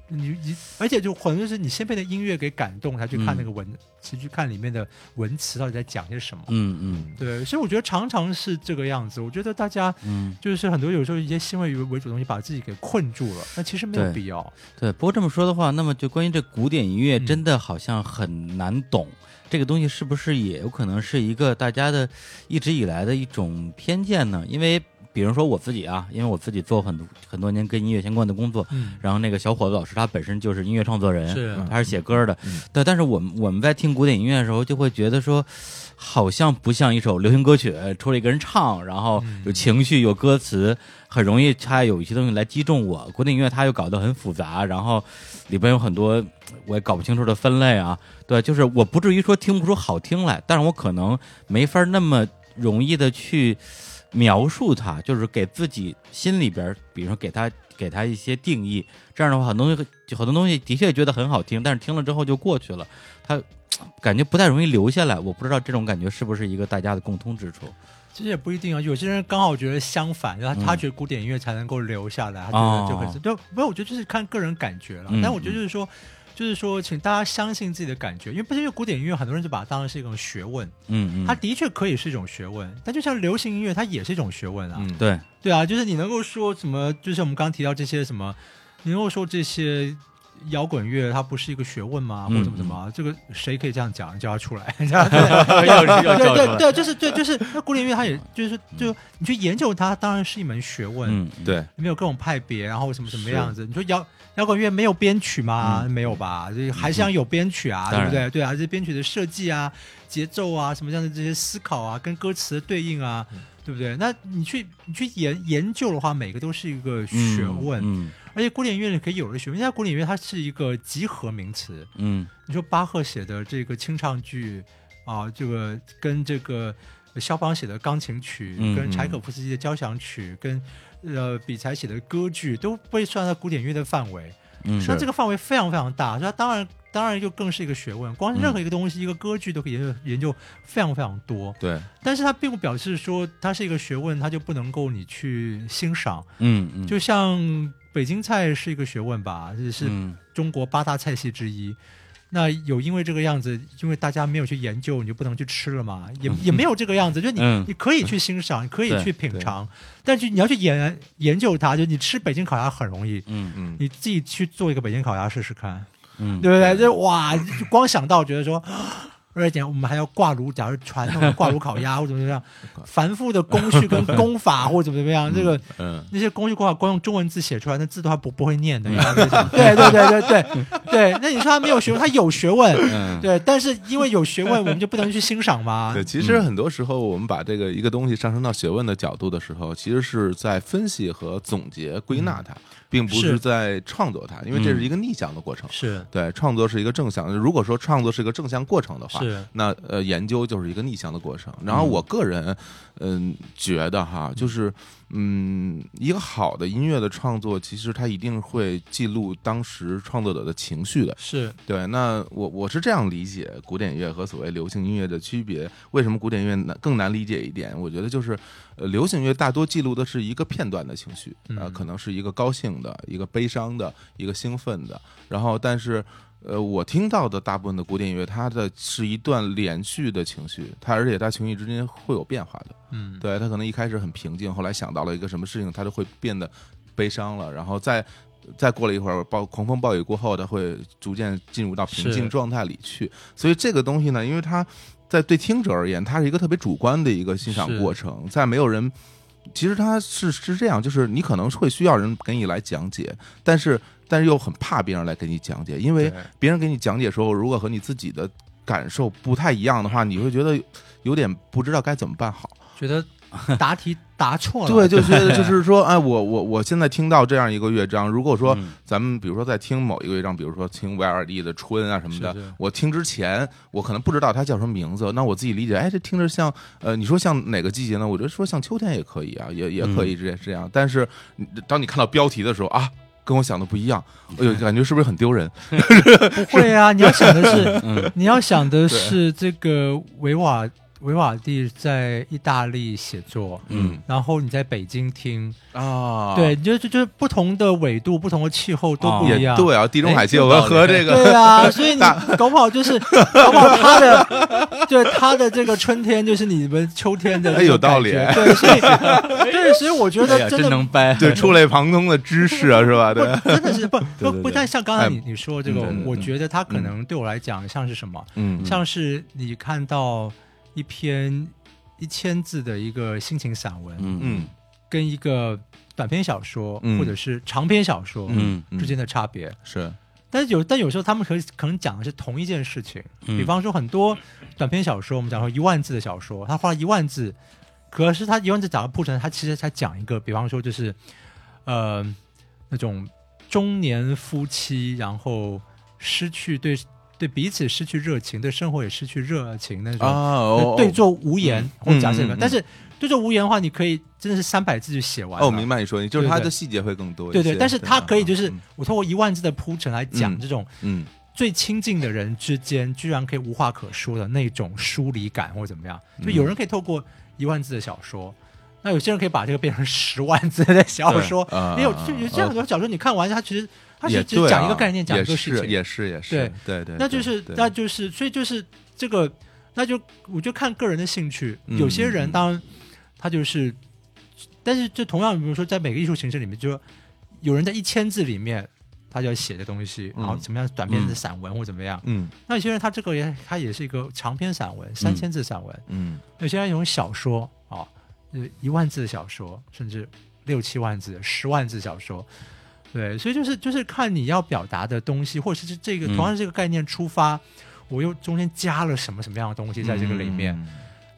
你你，而且就可能就是你先被那音乐给感动，才去看那个文，才去看里面的文词到底在讲些什么。嗯嗯对，所以我觉得常常是这个样子。我觉得大家嗯，就是很多有时候一些新为为主的东西，把自己给困住了，那其实没有必要。对。不过这么说的话，那么就关于这古典音乐，嗯真的好像很难懂。这个东西是不是也有可能是一个大家的一直以来的一种偏见呢？因为比比如说我自己啊，因为我自己做很多很多年跟音乐相关的工作，嗯，然后那个小伙子老师他本身就是音乐创作人，是他是写歌的，嗯对。但是我们我们在听古典音乐的时候，就会觉得说，好像不像一首流行歌曲，出来一个人唱，然后有情绪、有歌词，很容易他有一些东西来击中我。古典音乐它又搞得很复杂，然后里边有很多我也搞不清楚的分类啊。对，就是我不至于说听不出好听来，但是我可能没法那么容易的去描述它，就是给自己心里边，比如说给他给他一些定义。这样的话，很多东西很多东西的确觉得很好听，但是听了之后就过去了，它感觉不太容易留下来。我不知道这种感觉是不是一个大家的共通之处。其实也不一定啊，有些人刚好觉得相反，然后他嗯觉得古典音乐才能够留下来，他哦觉得就很对，不，我觉得就是看个人感觉了。嗯但我觉得就是说，就是说，请大家相信自己的感觉，因为不是因为古典音乐，很多人就把它当成是一种学问，嗯嗯，它的确可以是一种学问，但就像流行音乐，它也是一种学问啊。嗯，对，对啊，就是你能够说什么，就是我们刚刚提到这些什么，你能够说这些摇滚乐它不是一个学问吗？或怎么怎么？这个谁可以这样讲？叫他出来，对对对对，就是对，就是那古典乐，它也就是就你去研究它，当然是一门学问，嗯，对，里面有各种派别，然后什么什么样子。你说摇摇滚乐没有编曲吗？没有吧？就还是要有编曲啊，对不对？对啊，这编曲的设计啊、节奏啊、什么样的这些思考啊，跟歌词的对应啊，对不对？那你去你去研研究的话，每个都是一个嗯学问。嗯而且古典音乐可以有的学问，因为它古典音乐它是一个集合名词。嗯你说巴赫写的这个清唱剧啊，这个跟这个肖邦写的钢琴曲，嗯跟柴可夫斯基的交响曲，跟呃比才写的歌剧，都被算在古典乐的范围。嗯，那这个范围非常非常大，所以它当然当然就更是一个学问。光任何一个东西，一个歌剧都可以研究研究非常非常多。对，但是它并不表示说它是一个学问，它就不能够你去欣赏。嗯嗯，就像北京菜是一个学问吧，这是嗯中国八大菜系之一。那有因为这个样子，因为大家没有去研究，你就不能去吃了嘛？也也没有这个样子，就你、嗯你可以去欣赏，你可以去品尝，但是你要去研研究它，就你吃北京烤鸭很容易，嗯嗯，你自己去做一个北京烤鸭试试看，嗯，对不对？就哇，就光想到觉得说。而且我们还要挂炉，假如传统的挂炉烤鸭或怎么怎么样，*laughs* 繁复的工序跟功法或者怎么怎么样，这个嗯，那些工序工法光用中文字写出来，那字都还不不会念的。*laughs* 对对对对对对，那你说他没有学问，他有学问，嗯对，但是因为有学问，我们就不能去欣赏吗？对，其实很多时候我们把这个一个东西上升到学问的角度的时候，其实是在分析和总结、归纳它，并不是是在创作它，因为这是一个逆向的过程。是对，创作是一个正向。如果说创作是一个正向过程的话，是，那呃，研究就是一个逆向的过程。然后我个人嗯觉得哈，就是嗯，一个好的音乐的创作，其实它一定会记录当时创作者的情绪的。是对，那我我是这样理解古典乐和所谓流行音乐的区别。为什么古典乐难更难理解一点？我觉得就是，呃，流行乐大多记录的是一个片段的情绪，呃，嗯可能是一个高兴的、一个悲伤的、一个兴奋的。然后，但是，呃，我听到的大部分的古典音乐，它的是一段连续的情绪，它而且它情绪之间会有变化的。嗯对它可能一开始很平静，后来想到了一个什么事情，它就会变得悲伤了，然后再再过了一会儿，暴狂风暴雨过后，它会逐渐进入到平静状态里去。所以这个东西呢，因为它在对听者而言，它是一个特别主观的一个欣赏过程，在没有人。其实它是是这样，就是你可能会需要人给你来讲解，但是但是又很怕别人来给你讲解，因为别人给你讲解的时候，如果和你自己的感受不太一样的话，你会觉得有点不知道该怎么办好。觉得答题答错了，对，就觉得 *laughs* 就是说，哎，我我我现在听到这样一个乐章，如果说嗯咱们比如说在听某一个乐章，比如说听维尔第的《春》啊什么的我听之前我可能不知道它叫什么名字，那我自己理解，哎，这听着像呃，你说像哪个季节呢？我觉得说像秋天也可以啊，也也可以这这样。但是当你看到标题的时候啊。跟我想的不一样，哎呦，感觉是不是很丢人？*laughs* 不会啊！你要想的是，*laughs* 嗯你要想的是这个维瓦维瓦蒂在意大利写作，嗯。然后你在北京听，啊，对，就就就是不同的纬度、不同的气候都不一样。对啊，地中海气哎候和这个对啊，*laughs* 所以你搞不好就是搞不好他的，对他的这个春天就是你们秋天的 *laughs* 有道理。对，所以 *laughs* 对，所以我觉得真的能掰，对触类旁通的知识啊，是吧？对，真的是不不不，对对。但像刚才哎你你说这个我嗯觉得他可能对我来讲像是什么？嗯，像是你看到一篇一千字的一个心情散文，嗯。嗯。跟一个短篇小说、嗯。或者是长篇小说嗯。之间的差别。是。但是有，但有时候他们可可能讲的是同一件事情。嗯。比方说，很多短篇小说，我们讲说一万字的小说，他花了一万字，可是他一万字讲的铺陈，他其实才讲一个，比方说就是呃那种中年夫妻，然后失去对对彼此失去热情，对生活也失去热情那种。对坐无言，嗯或者假设但是对坐无言的话，你可以真的是三百字就写完了。哦，明白你说，就是它的细节会更多。对对，但是它可以就是嗯我通过一万字的铺陈来讲嗯这种嗯最亲近的人之间，居然可以无话可说的那种疏离感，或者怎么样。就有人可以透过一万字的小说，那有些人可以把这个变成十万字的小说。也有就有这样的小说，你看完它其实它其也实只讲一个概念，讲一个事情。也是也是，对对对，那就是那就是所以就是这个，那就我就看个人的兴趣。嗯有些人当然他就是，但是就同样，比如说在每个艺术形式里面，就说有人在一千字里面。他就要写的东西，然后嗯怎么样短篇的散文或怎么样，嗯那有些人他这个也他也是一个长篇散文，三千字散文。嗯有些人用小说啊，呃一万字的小说，甚至六七万字、十万字小说。对，所以就是就是看你要表达的东西，或者是这个嗯同样是这个概念出发，我又中间加了什么什么样的东西在这个里面。嗯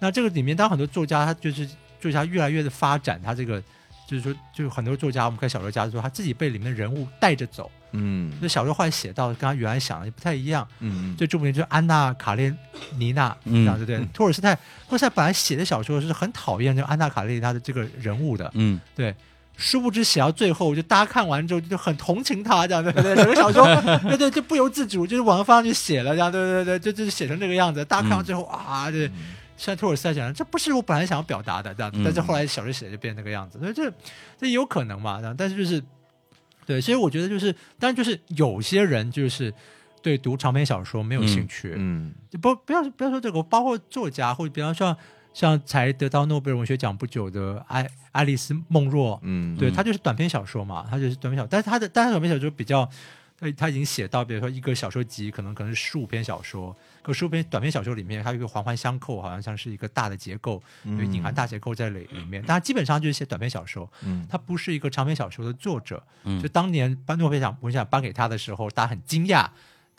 那这个里面，当很多作家他就是作家越来越的发展，他这个就是说，就是很多作家，我们看小说家说他自己被里面的人物带着走。嗯那小说后来写到跟他原来想的也不太一样。嗯最著名的就是安娜·卡列尼娜，嗯这样对不对？托尔斯泰，托尔斯泰本来写的小说是很讨厌这个安娜·卡列尼娜的这个人物的，嗯对。殊不知写到最后，就大家看完之后就很同情他，这样对不对？整个小说，对对，就不由自主就是往那方向去写了，这样对对对，就就是写成这个样子。大家看到最后、啊，对，像托尔斯泰讲的，这不是我本来想要表达的，这样。嗯但是后来小说写的就变成那个样子，所以这这也有可能嘛。这样，但是就是对，所以我觉得就是，当然就是有些人就是对读长篇小说没有兴趣，嗯就不不要不要说这个，包括作家或者比方说像才得到诺贝尔文学奖不久的爱爱丽丝梦若，嗯，对嗯他就是短篇小说嘛，他就是短篇小，但是他的但是短篇小说比较，呃，他已经写到，比如说一个小说集可能可能是十五篇小说，可十五篇短篇小说里面它有一个环环相扣，好像像是一个大的结构，有嗯隐含大结构在里里面，但他基本上就是写短篇小说，嗯他不是一个长篇小说的作者。嗯就当年颁诺贝尔奖文学奖颁给他的时候，大家很惊讶。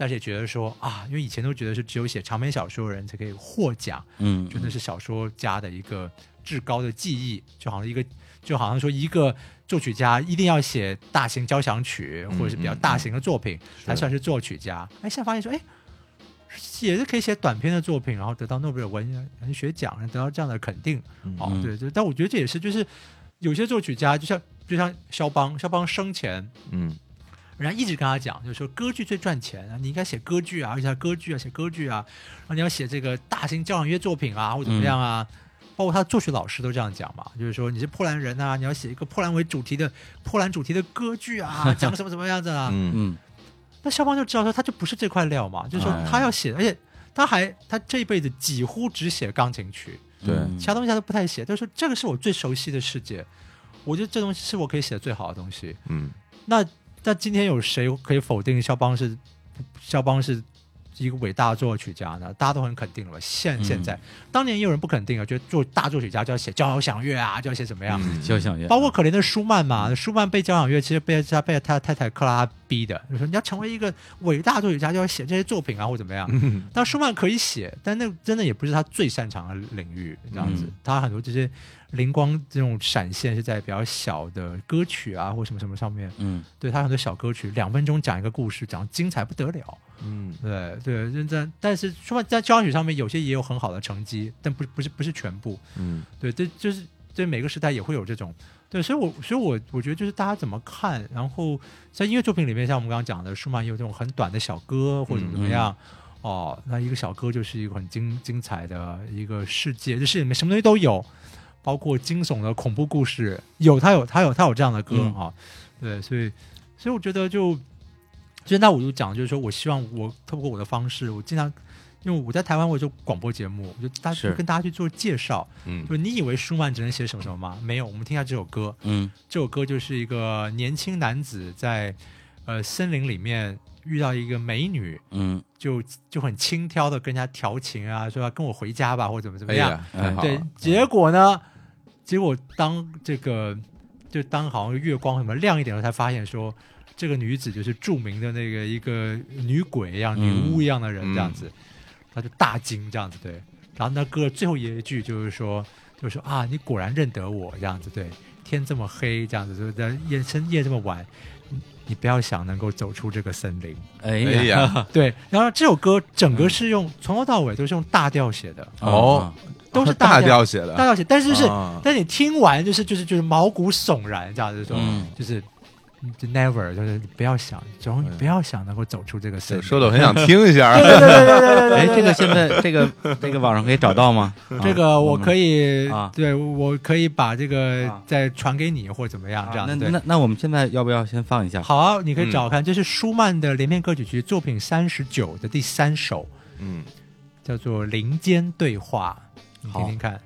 但是也觉得说啊，因为以前都觉得是只有写长篇小说的人才可以获奖，嗯，就那是小说家的一个至高的技艺，就好像一个，就好像说一个作曲家一定要写大型交响曲嗯或者是比较大型的作品才算是作曲家。哎，现在发现说，哎，也是可以写短篇的作品，然后得到诺贝尔文文学奖，得到这样的肯定。哦，嗯对对，但我觉得这也是，就是有些作曲家，就像就像肖邦，肖邦生前。嗯人家一直跟他讲，就是说歌剧最赚钱啊，你应该写歌剧啊，而且还歌剧啊，写歌剧啊，然后你要写这个大型交响乐作品啊，或者怎么样啊。包括他作曲老师都这样讲嘛，就是说你是波兰人啊，你要写一个波兰为主题的波兰主题的歌剧啊，讲什么什么样子啊。嗯嗯那肖邦就知道说他就不是这块料嘛，就是说哎他要写，而且他还他这一辈子几乎只写钢琴曲，对嗯其他东西他都不太写。他说这个是我最熟悉的世界，我觉得这东西是我可以写的最好的东西。嗯那那今天有谁可以否定肖邦是肖邦是一个伟大的作曲家呢？大家都很肯定了吧？现嗯现在，当年也有人不肯定啊，觉得做大作曲家就要写交响乐啊，就要写怎么样？嗯交响乐，包括可怜的舒曼嘛，舒曼被交响乐其实被他被他太太克拉逼的，就说你要成为一个伟大作曲家，就要写这些作品啊，或怎么样。嗯但舒曼可以写，但那真的也不是他最擅长的领域，这样子。嗯他很多这些灵光这种闪现是在比较小的歌曲啊，或什么什么上面。嗯对他很多小歌曲，两分钟讲一个故事，讲得精彩不得了。嗯对对，认真。但是说在交响曲上面，有些也有很好的成绩，但不不是不是全部。嗯对，这就是对每个时代也会有这种。对，所以我所以我我觉得就是大家怎么看，然后在音乐作品里面，像我们刚刚讲的，舒曼也有这种很短的小歌或者怎么样。哦，那一个小歌就是一个很精精彩的一个世界，这世界里面什么东西都有，包括惊悚的恐怖故事，有他有他有他有这样的歌嗯啊、对，所以所以我觉得就，所以那我就讲，就是说我希望我透过我的方式，我经常因为我在台湾我有做广播节目，我就大家就跟大家去做介绍，嗯就你以为舒曼只能写什么什么吗？没有，我们听一下这首歌，嗯这首歌就是一个年轻男子在呃森林里面遇到一个美女。嗯，就就很轻佻的跟人家调情啊，说要跟我回家吧，或者怎么怎么样。对，结果呢，结果当这个就当好像月光什么亮一点的时候，才发现说这个女子就是著名的那个一个女鬼一样、嗯女巫一样的人嗯这样子，他就大惊这样子对。然后那歌最后一句就是说，就是说啊，你果然认得我这样子对，天这么黑这样子，就是在夜深夜这么晚，你你不要想能够走出这个森林。哎呀，*laughs* 对，然后这首歌整个是用、从头到尾都是用大调写的，哦，都是大调调写的，大调写，但是就是，啊但是你听完就是就是就是毛骨悚然，这样子说，嗯就是就 never 就是你不要想，总你不要想能够走出这个森林。说的我很想听一下对对对对对对哎，这个现在这个这个网上可以找到吗？这个我可以啊对我可以把这个啊再传给你或怎么样这样那。那那我们现在要不要先放一下？好啊，你可以找嗯看，这是舒曼的连篇歌曲集作品三十九的第三首，嗯，叫做《林间对话》，你听好听看。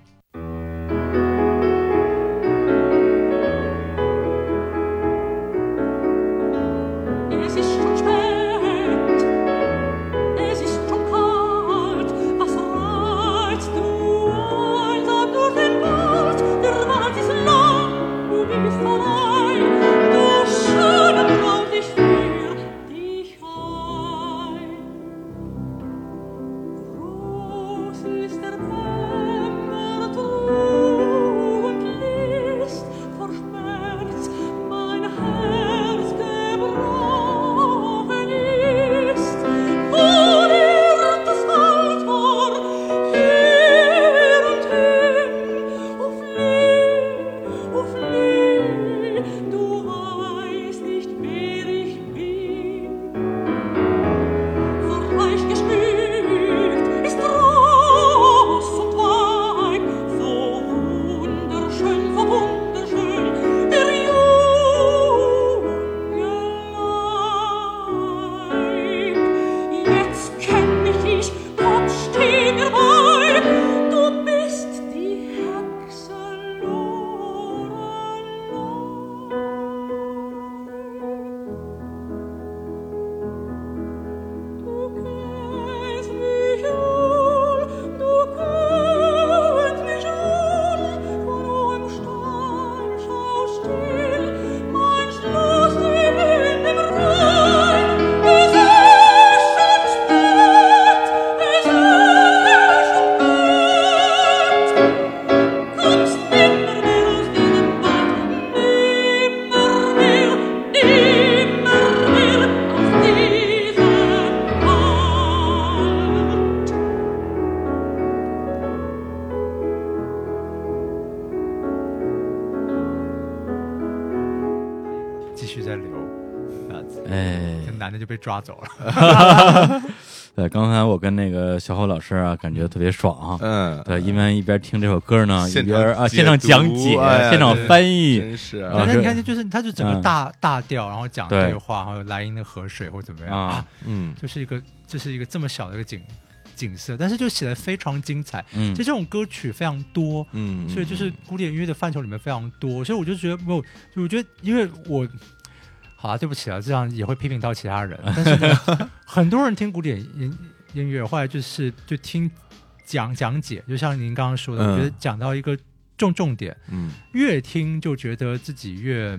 抓走了。*laughs* 对，刚才我跟那个小侯老师啊，感觉特别爽啊。嗯，对，因为一边听这首歌呢，一边啊现场讲解，哎现场翻译，真是啊那是你看，就是他就整个嗯大大调，然后讲对对话，还有莱茵的河水或怎么样啊啊，嗯就是一个就是一个这么小的一个景景色，但是就写的非常精彩。嗯其实这种歌曲非常多，嗯，所以就是古典音乐的范畴里面非常多，所以我就觉得没有，就我觉得因为我。好啊，对不起啊，这样也会批评到其他人。*laughs* 但是呢，很多人听古典音音乐，后来就是就听讲讲解，就像您刚刚说的，嗯。我觉得讲到一个重重点，嗯。越听就觉得自己越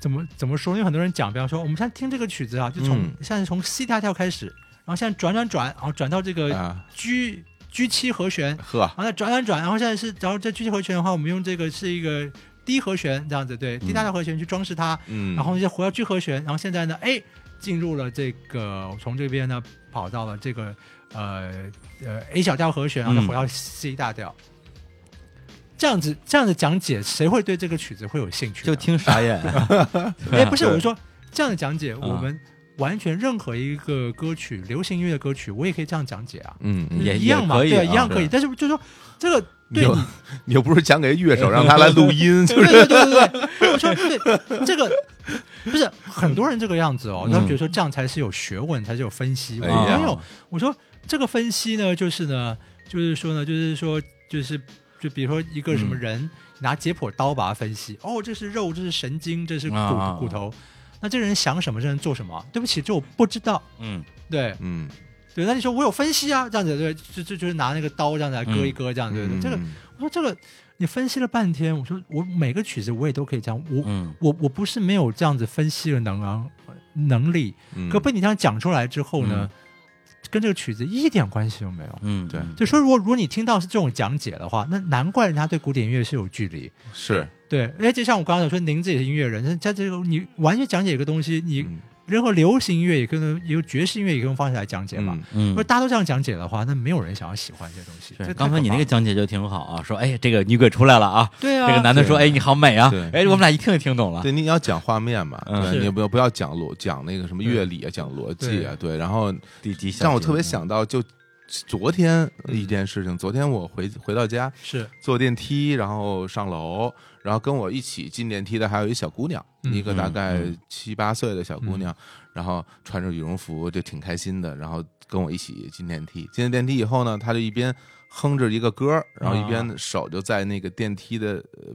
怎么怎么说？因为很多人讲，比方说我们现在听这个曲子啊，就从、嗯。现在从 C 大调开始，然后现在转转转，然后转到这个啊。G、G 七和弦，呵。然后再转转转，然后现在是，然后这 G 七和弦的话，我们用这个是一个 D 和弦这样子，对低大调和弦去装饰它，嗯，然后就回到 G 和弦，然后现在呢，哎，进入了这个从这边呢跑到了这个呃呃 A 小调和弦，然后再回到 C 大调。这样子这样子讲解，谁会对这个曲子会有兴趣？就听傻眼。*laughs* 哎，不是，*laughs* 我是说这样的讲解，啊我们完全任何一个歌曲，流行音乐的歌曲，我也可以这样讲解啊，嗯嗯，也一样嘛，对，啊一样可以。但是就是说这个对又你 *laughs* 你又不是讲给乐手 *laughs* 让他来录音，就对是对对对对，我说对这个不是很多人这个样子哦，嗯他们觉得说这样才是有学问，才是有分析。没有，我说这个分析呢，就是呢，就是说呢，就是说，就是就比如说一个什么嗯人、拿解剖刀把它分析，哦，这是肉，这是神经，这是骨、啊骨头。那这个人想什么？这人做什么？对不起，这我不知道。嗯对嗯，对，那你说我有分析啊，这样子对，就就就是拿那个刀这样子来割一割，这样子对对，这个嗯我说这个你分析了半天，我说我每个曲子我也都可以这样，我、嗯我我不是没有这样子分析的能能能力，嗯可被你这样讲出来之后呢，跟这个曲子一点关系都没有。嗯，对嗯就说如果如果你听到是这种讲解的话，那难怪人家对古典音乐是有距离。是对，而且就像我刚刚说，您自己是音乐人，但在这个你完全讲解一个东西，你嗯任何流行音乐也可能有爵士音乐也可以用方式来讲解嘛。嗯嗯。如果。大家都这样讲解的话，那没有人想要喜欢这东西。这是，太刚才你那个讲解就挺好啊，说哎，这个女鬼出来了啊，对啊，这个男的说哎，你好美啊。对，哎，我们俩一听就听懂了，对，你要讲画面嘛，嗯。对，是。你不要不要讲逻讲那个什么乐理啊，讲逻辑啊，对，然后让我特别想到就昨天一件事情，昨天我回回到家是。坐电梯，然后上楼，然后跟我一起进电梯的还有一小姑娘，嗯一个大概嗯七八岁的小姑娘，然后穿着羽绒服就挺开心的，然后跟我一起进电梯。进了电梯以后呢，她就一边哼着一个歌，然后一边手就在那个电梯的呃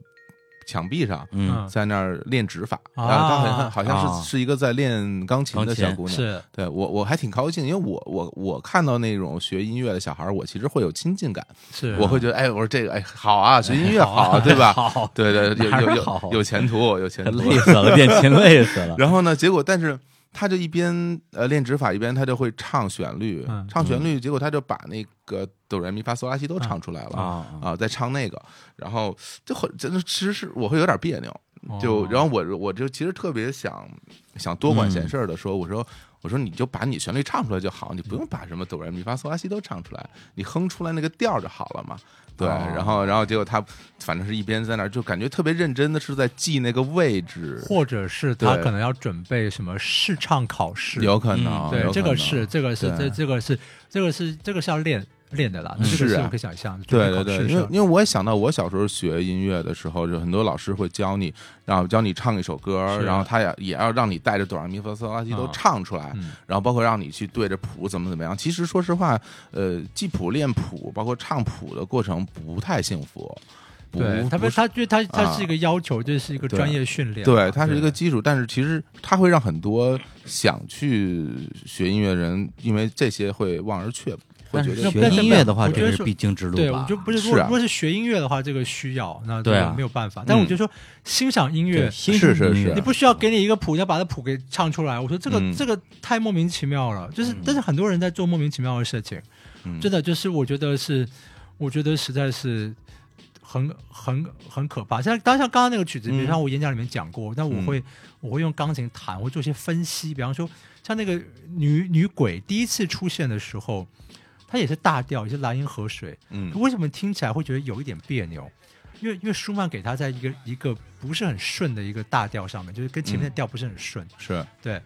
墙壁上。嗯。在那儿练指法，啊。然后她好像好像啊。是是一个在练钢琴的小姑娘，是，对我我还挺高兴，因为我我我看到那种学音乐的小孩，我其实会有亲近感，是，我会觉得哎，我说这个哎好啊，学音乐好，对吧？好，对对，有有有有前途，有前途。累死了，练琴累死了，*laughs* 然后呢，结果但是他就一边呃练指法，一边他就会唱旋律，嗯。唱旋律，结果他就把那个哆来咪发嗦拉西都唱出来了。啊啊，在唱那个，然后就很真的，其实是我会有点别扭，就哦然后我我就其实特别想想多管闲事儿的说，我说我说你就把你旋律唱出来就好，你不用把什么哆来咪发嗦拉西都唱出来，你哼出来那个调儿就好了嘛。对，哦。然后然后结果他反正是一边在那儿就感觉特别认真的是在记那个位置，或者是他可能要准备什么试唱考试，有可能，对这个是这个是这这个是这个是这个是要练练的啦，那这个是可以想象，对对对，因为因为我也想到我小时候学音乐的时候，就很多老师会教你，然后教你唱一首歌，然后他也也要让你带着哆来咪发嗦拉西都啊。唱出来，嗯。然后包括让你去对着谱怎么怎么样。其实说实话，呃，记谱、练谱，包括唱谱的过程不太幸福。不对，他不是他觉得他他啊是一个要求，这是一个专业训练，对，它是一个基础，但是其实它会让很多想去学音乐人，因为这些会望而却步，会但是觉得学音乐的话，这是必经之路？对，我就不是，如是啊果如果是学音乐的话，这个需要，那对啊没有办法。但我就说欣赏音乐，，欣是是赏音乐是你不需要给你一个谱，要把它谱给唱出来。我说这个、嗯这个太莫名其妙了，就是、但是很多人在做莫名其妙的事情，嗯真的就是我觉得是，我觉得实在是很很很可怕。像当然像刚刚那个曲子，比如嗯像我演讲里面讲过，但我会、我会用钢琴弹，我会做一些分析，比方说像那个女女鬼第一次出现的时候，它也是大调，也是莱茵河水，嗯为什么听起来会觉得有一点别扭？因为因为舒曼给他在一个一个不是很顺的一个大调上面，就是跟前面的调不是很顺。是对，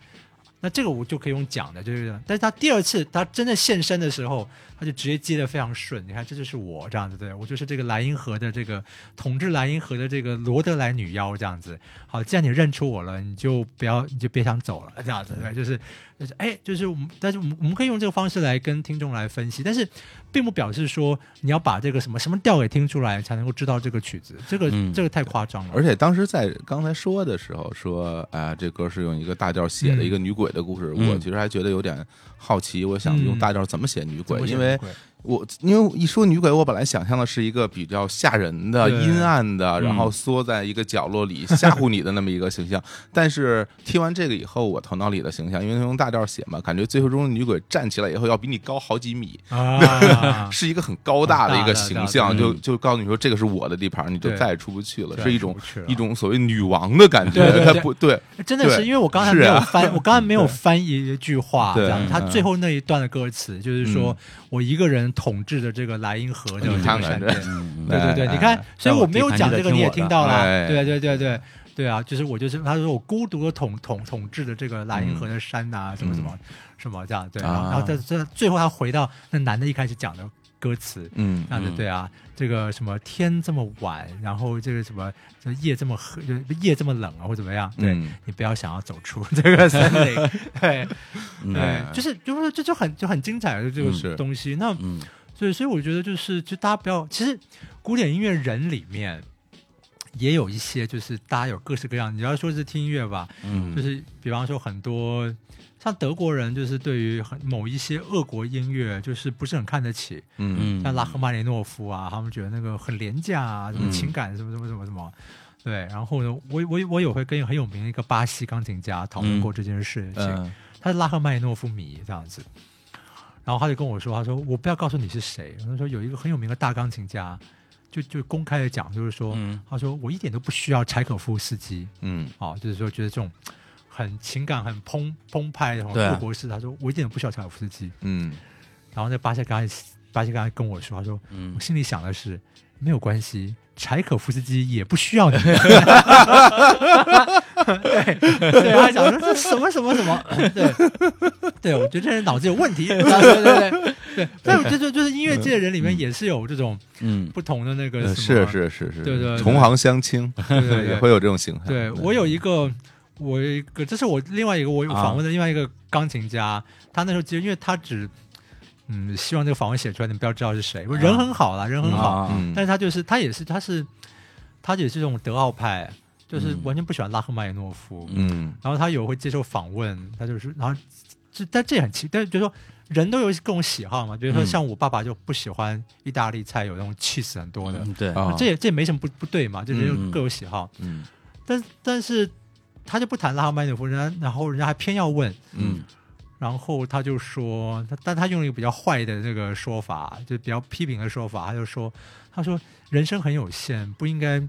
那这个我就可以用讲的，就是但是他第二次他真的现身的时候，他就直接接的非常顺。你看，这就是我这样子，对我就是这个莱茵河的这个统治莱茵河的这个罗德莱女妖这样子。好，既然你认出我了，你就不要，你就别想走了，这样子对，就是就是哎，就是我们，但是我们我们可以用这个方式来跟听众来分析，但是并不表示说你要把这个什么什么调给听出来才能够知道这个曲子，这个、嗯这个太夸张了。而且当时在刚才说的时候说，啊、这歌是用一个大调写的嗯一个女鬼的故事，嗯我其实还觉得有点好奇，我想用嗯大调怎么写女鬼，因为会我因为一说女鬼，我本来想象的是一个比较吓人的、阴暗的，嗯然后缩在一个角落里吓唬你的那么一个形象。但是听完这个以后，我头脑里的形象，因为用大调写嘛，感觉最后中女鬼站起来以后要比你高好几米，啊，*laughs* 是一个很高大的一个形象，就就告诉你说这个是我的地盘，你就再也出不去了，是一种一种所谓女王的感觉。不对，真的是因为我刚才没有翻，我刚才没有翻译一句话，对这样。他嗯最后那一段的歌词就是说我一个人统治的这个莱茵河的这个山对对对，哎你看哎，所以我没有讲这个，你也听到了。哎对对对对对啊，就是我就是他说我孤独的统统统治的这个莱茵河的山呐，什么什么什么这样对。然后啊然后在在最后他回到那男的一开始讲的歌词，嗯那就对啊，这个什么天这么晚，然后这个什么这夜这么黑，夜这么冷啊，或怎么样？对、嗯。你不要想要走出 *laughs* 这个森林，*laughs* 对嗯对哎，就是就是这就很就很精彩的这个东西。那嗯。所以所以我觉得就是就大家不要，其实古典音乐人里面也有一些就是大家有各式各样，你要说是听音乐吧，嗯。就是比方说很多像德国人，就是对于很某一些俄国音乐，就是不是很看得起，嗯。嗯，像拉赫曼尼诺夫啊，他们觉得那个很廉价啊，什么嗯。情感什么什么什么。什么。对，然后呢，我我我有会跟很有名的一个巴西钢琴家讨论过这件事情，嗯。他是拉赫曼尼诺夫迷这样子，然后他就跟我说，他说我不要告诉你是谁，他说有一个很有名的大钢琴家，就就公开的讲，就是说，嗯。他说我一点都不需要柴可夫斯基，嗯。哦，就是说觉得这种很情感很澎澎湃的这种对啊。俄国式，他说我一点都不需要柴可夫斯基，嗯。然后那巴西刚才巴西刚才跟我说，他说嗯。我心里想的是没有关系，柴可夫斯基也不需要你。*laughs* 对，对，他讲说这什么什么什么，对，对，我觉得这人脑子有问题。*laughs* 对对对对 *laughs* 对，但我觉得就是音乐界的人里面也是有这种嗯。不同的那个是是是是，对对对。同行相亲，对对对。也会有这种形态。对我有一个，我一个，这是我另外一个我访问的另外一个钢琴家，他那时候其实因为他只嗯希望这个访问写出来，你们不要知道是谁，人很好啦，人很好，但是他就是他也是他是他也是这种德奥派，就是嗯。完全不喜欢拉赫玛尼诺夫，嗯。然后他有会接受访问，他就是然后这但这也很奇，但是就是说。人都有各种喜好嘛，比如说嗯。像我爸爸就不喜欢意大利菜，有那种 cheese 很多的，嗯对。啊这也这也没什么不不对嘛，就人嗯。各有喜好。嗯。但但是他就不谈拉赫曼尼诺夫，人家然后人家还偏要问，嗯。然后他就说，他但他用了一个比较坏的这个说法，就比较批评的说法，他就说，他说人生很有限，不应该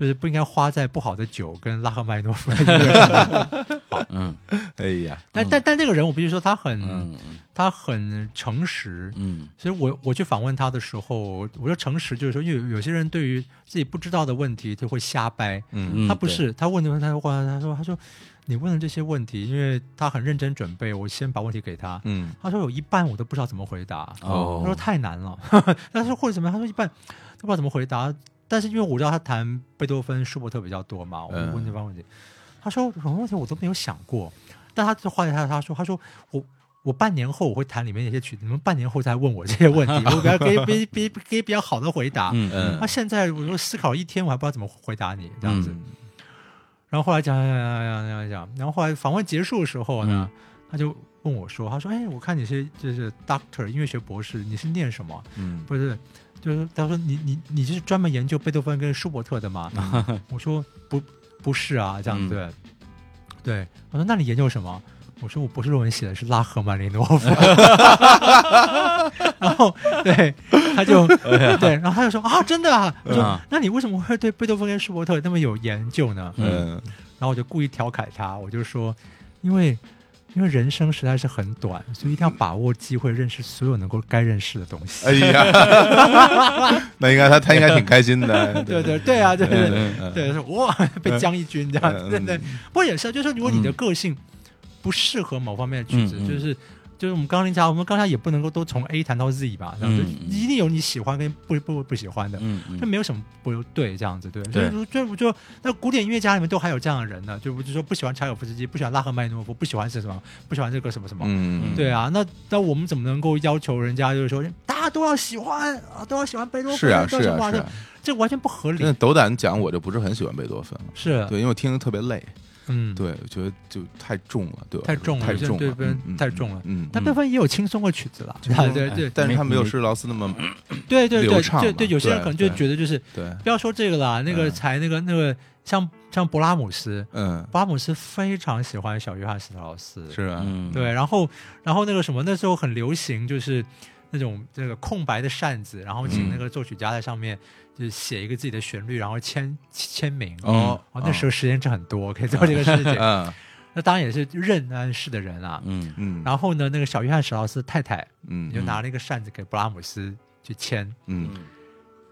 就是不应该花在不好的酒跟拉赫玛尼诺夫的音乐上。嗯 *laughs* 哎呀，但但但这个人，我必须说他很、嗯他很诚实。嗯所以我我去访问他的时候，我说诚实就是说，因为有有些人对于自己不知道的问题就会瞎掰，嗯嗯，他不是，他问的问题，他问他说他说你问的这些问题，因为他很认真准备，我先把问题给他。嗯他说有一半我都不知道怎么回答，哦他说太难了。*laughs* 他说或者怎么，他说一半都不知道怎么回答。但是因为我知道他谈贝多芬、舒伯特比较多嘛，我就问这方问题，他说什么问题我都没有想过。但他就后来他他说他说我。我半年后我会弹里面那些曲子，你们半年后再问我这些问题，*laughs* 我比较给给给给比较好的回答。嗯嗯那现在我说思考一天，我还不知道怎么回答你这样子。嗯然后后来讲讲讲讲讲讲，然后后来访问结束的时候呢，他就问我说：“他说，哎，我看你是就是 doctor 音乐学博士，你是念什么？嗯不是，就是他说你你你就是专门研究贝多芬跟舒伯特的吗？我说不不是啊，这样嗯对对。我说那你研究什么？我说我博士论文写的是拉赫曼尼诺 *laughs* 夫。然后对他就对，然后他就说啊，真的啊，我说啊那你为什么会对贝多芬跟舒伯特那么有研究呢？嗯然后我就故意调侃他，我就说，因为因为人生实在是很短，所以一定要把握机会，认识所有能够该认识的东西。哎呀，*laughs* 那应该他他应该挺开心的，对对对啊，对对对哇被将一军这样，嗯对对。不过也是啊，就是说如果你的个性不适合某方面的曲子，就是。就是我们钢琴家，我们刚才也不能够都从 A 弹到 Z 吧，这样子嗯嗯。一定有你喜欢跟不不不喜欢的，嗯这没有什么不对，这样子对。对。就就就那古典音乐家里面都还有这样的人呢，就就说不喜欢柴可夫斯基，不喜欢拉赫曼尼诺夫，不喜欢是什么，不喜欢这个什么什么。嗯，对啊，那那我们怎么能够要求人家就是说大家都要喜欢啊，都要喜欢贝多芬，是啊是啊是啊，这完全不合理。那。斗胆讲，我就不是很喜欢贝多芬了，是，对，因为我听着特别累，嗯，对，我觉得就太重了，对吧太重了太重了，对太重了嗯，但贝多芬也有轻松的曲子了，对对对。但是他没有没施劳斯那么对对对流畅嘛对对，有些人可能就觉得就是对，不要说这个了，那个嗯。才那个那个像像勃拉姆斯，嗯，勃拉姆斯非常喜欢小约翰斯特劳斯，是啊，嗯。对，然后然后那个什么，那时候很流行，就是那种这个空白的扇子，然后请嗯。那个作曲家在上面就是写一个自己的旋律，然后签签名。哦哦，那时候时间是很多，*laughs* 可以做这个事情。嗯那当然也是任安氏的人啊。嗯嗯，然后呢，那个小约翰史劳斯太太嗯就拿了一个扇子给布拉姆斯去签，嗯，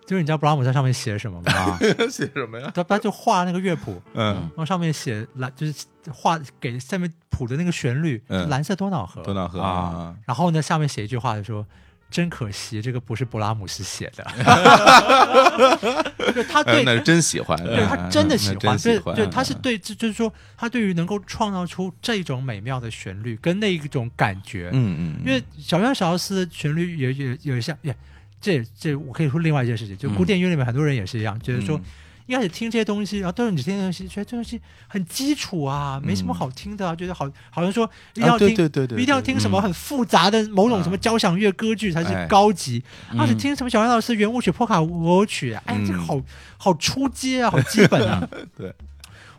就是你知道布拉姆斯在上面写什么吗？*laughs* 写什么呀？他他就画那个乐谱，嗯，然后上面写蓝，就是画给下面谱的那个旋律，嗯蓝色多瑙河。多瑙河啊，然后呢，下面写一句话，就说：“真可惜，这个不是勃拉姆斯写的。”就他哎对，那是真喜欢，对他真的喜欢，对对，他是对，就就是说，他对于能够创造出这种美妙的旋律跟那一种感觉，嗯嗯，因为小约小劳斯的旋律也也也像，也这这我可以说另外一件事情，就嗯。古典乐里面很多人也是一样，就是说嗯一开始听这些东西，然后都是你听这些东西，觉得这东西很基础啊，没什么好听的、啊，觉得好好像说一定要啊，对听。对对对，一定要听什么嗯很复杂的某种啊什么交响乐歌剧才哎是高级，嗯。而且听什么小杨老师圆舞曲、波卡舞曲，哎，这个嗯好好出街啊，好基本啊。*laughs* 对，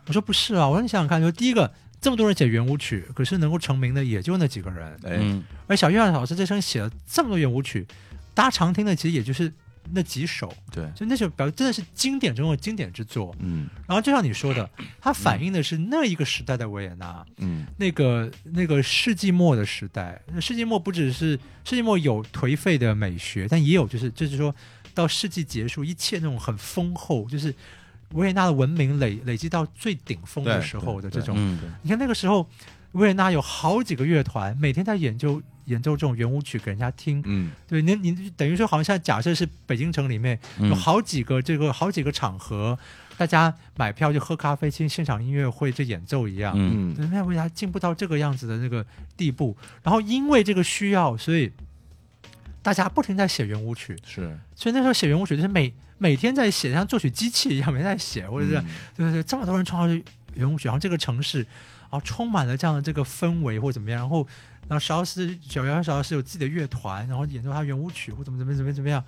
我说不是啊，我说你想想看，说第一个这么多人写圆舞曲，可是能够成名的也就那几个人，哎，嗯而小岳老师这生写了这么多圆舞曲，大家常听的其实也就是那几首，对，就那首表真的是经典中的经典之作。嗯然后就像你说的，它反映的是那一个时代的维也纳，嗯那个那个世纪末的时代。那世纪末不只是世纪末有颓废的美学，但也有就是就是说到世纪结束，一切那种很丰厚，就是维也纳的文明累累积到最顶峰的时候的这种。嗯你看那个时候，维也纳有好几个乐团，每天在演奏演奏这种圆舞曲给人家听。嗯对，您您等于说，好像现在假设是北京城里面有嗯好几个这个好几个场合，大家买票就喝咖啡听现场音乐会这演奏一样。嗯那为啥进步到这个样子的那个地步？然后因为这个需要，所以大家不停在写圆舞曲。是，所以那时候写圆舞曲就是每每天在写，像作曲机器一样，每天在写，或者是、嗯对对对，这么多人创造圆舞曲，然后这个城市啊充满了这样的这个氛围或怎么样，然后然后小老师小姚小老师有自己的乐团，然后演奏他圆舞曲或怎么怎么怎么怎么样，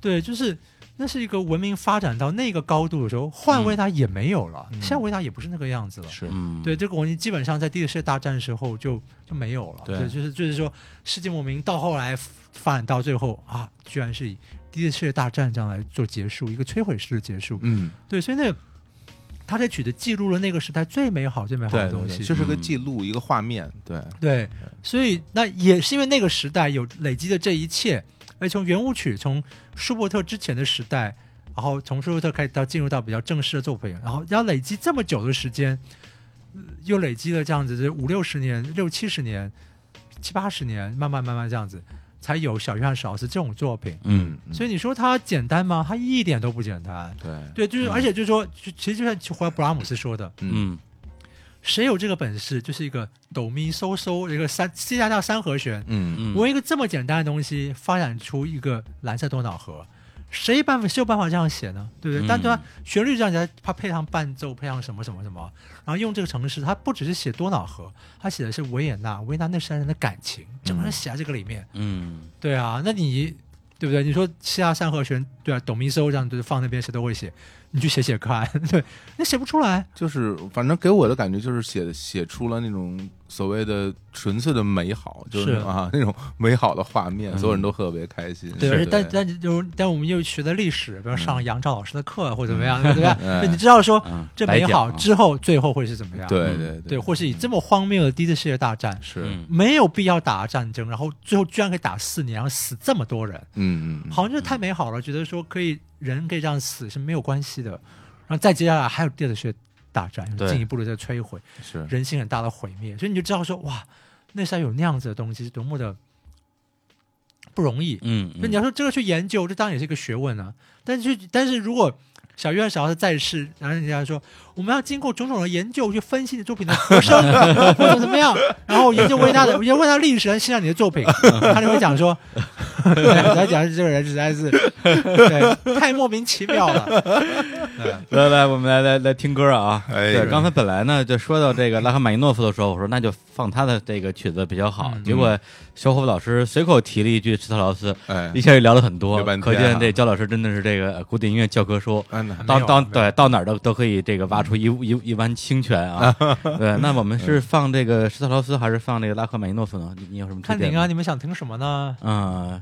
对，就是那是一个文明发展到那个高度的时候，换维纳也没有了，嗯现在维达也不是那个样子了。是，嗯，对，这个文明基本上在第一次世界大战的时候就就没有了。对就是就是说，世界文明到后来发展到最后啊，居然是以第一次世界大战这样来做结束，一个摧毁式的结束。嗯，对，所以那个他这曲子记录了那个时代最美好、最美好的东西。就是个嗯。记录，一个画面，对，对，所以那也是因为那个时代有累积的这一切，而从圆舞曲从舒伯特之前的时代，然后从舒伯特开始到进入到比较正式的作品，然后要累积这么久的时间，呃又累积了这样子，这五六十年、六七十年、七八十年，慢慢慢慢这样子，才有小约翰史劳斯这种作品。嗯所以你说它简单吗？它一点都不简单。对，对，就是、嗯。而且就是说，就其实就像回到布拉姆斯说的，嗯。嗯。谁有这个本事，就是一个哆咪嗦嗦一个三 C 加调三和弦，嗯嗯，我用一个这么简单的东西发展出一个蓝色多瑙河，谁办法谁有办法这样写呢？对不对？嗯但对吧？旋律这样写，它配上伴奏，配上什么什么什么，然后用这个城市，它不只是写多瑙河，它写的是维也纳，维也纳那山人的感情，整个人写在这个里面。嗯对啊，那你对不对？你说西亚三和弦，对啊，董明修这样就是放那边谁都会写，你去写写看，*laughs* 对，你写不出来。就是反正给我的感觉就是写写出了那种所谓的纯粹的美好，就是是啊那种美好的画面，嗯。所有人都特别开心。对，而且是但但就但我们又学的历史，比如上杨照老师的课或者怎么样，对不对？哎 *laughs* 对你知道说嗯，这美好之后，最后会是怎么样？嗯对对。对，或是以这么荒谬的第一次世界大战，是。嗯没有必要打战争，然后最后居然可以打四年，然后死这么多人，嗯嗯。好像就是太美好了，觉得说可以人可以这样死是没有关系的。然后再接下来还有第二次世界大战，进一步的在摧毁是人性很大的毁灭，所以你就知道说哇，那时候有那样子的东西是多么的不容易。嗯，那你要说这个去研究，这当然也是一个学问啊。但是，但是如果小约翰史劳斯在世，然后人家说我们要经过种种的研究去分析你作品的和声 *laughs* 或者怎么样，然后研究伟大的，研究维纳历史来欣赏你的作品，*laughs* 他就会讲说，他讲这个人实在是对太莫名其妙了。对来来，我们来来来听歌啊！哎对，刚才本来呢就说到这个拉赫玛尼诺夫的时候，我说那就放他的这个曲子比较好。嗯结果小伙老师随口提了一句施特劳斯，哎一下就聊了很多可见啊这焦老师真的是这个古典音乐教科书。到到对到哪儿都都可以这个挖出一一一湾清泉啊！*laughs* 对，那我们是放这个施特劳斯还是放这个拉赫玛尼诺夫呢？你你有什么？看您啊，你们想听什么呢？嗯，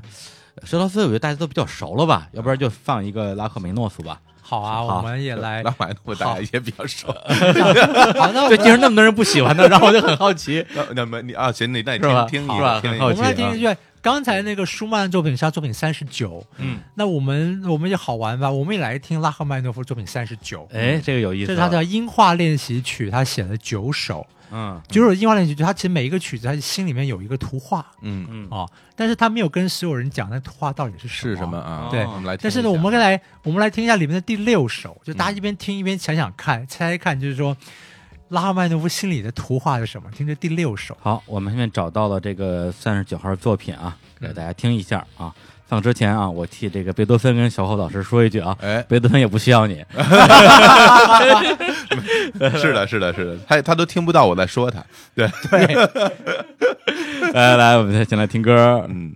施特劳斯我觉得大家都比较熟了吧，要不然就放一个拉赫玛尼诺夫吧。好啊，我们也来。拉买我大家也比较少。*laughs* 好，那我对，既然那么多人不喜欢的，然后我就很好奇。*laughs* 那那么你啊，行，你那你听听一听一个很好奇我们来听啊一句，刚才那个舒曼的作品是他作品三十九，嗯，那我们我们也好玩吧，我们也来听拉赫曼诺夫作品三十九，哎，这个有意思。这是他的音画练习曲，他写了九首，嗯就是音画练习曲，他其实每一个曲子他心里面有一个图画嗯，嗯哦，但是他没有跟所有人讲那图画到底是什么是什么。啊？对我们来听。但是呢，我们来我们来听一下里面的第六首，就大家一边听一边想想看，猜猜看，就是说拉赫曼诺夫心里的图画是什么？听这第六首。好，我们现在找到了这个三十九号作品啊，给大家听一下啊。放之前啊，我替这个贝多芬跟小侯老师说一句啊，哎，贝多芬也不需要你。*laughs* 是的，是的，是的，他他都听不到我在说他，对 *laughs* 对，来来，我们先来听歌。嗯。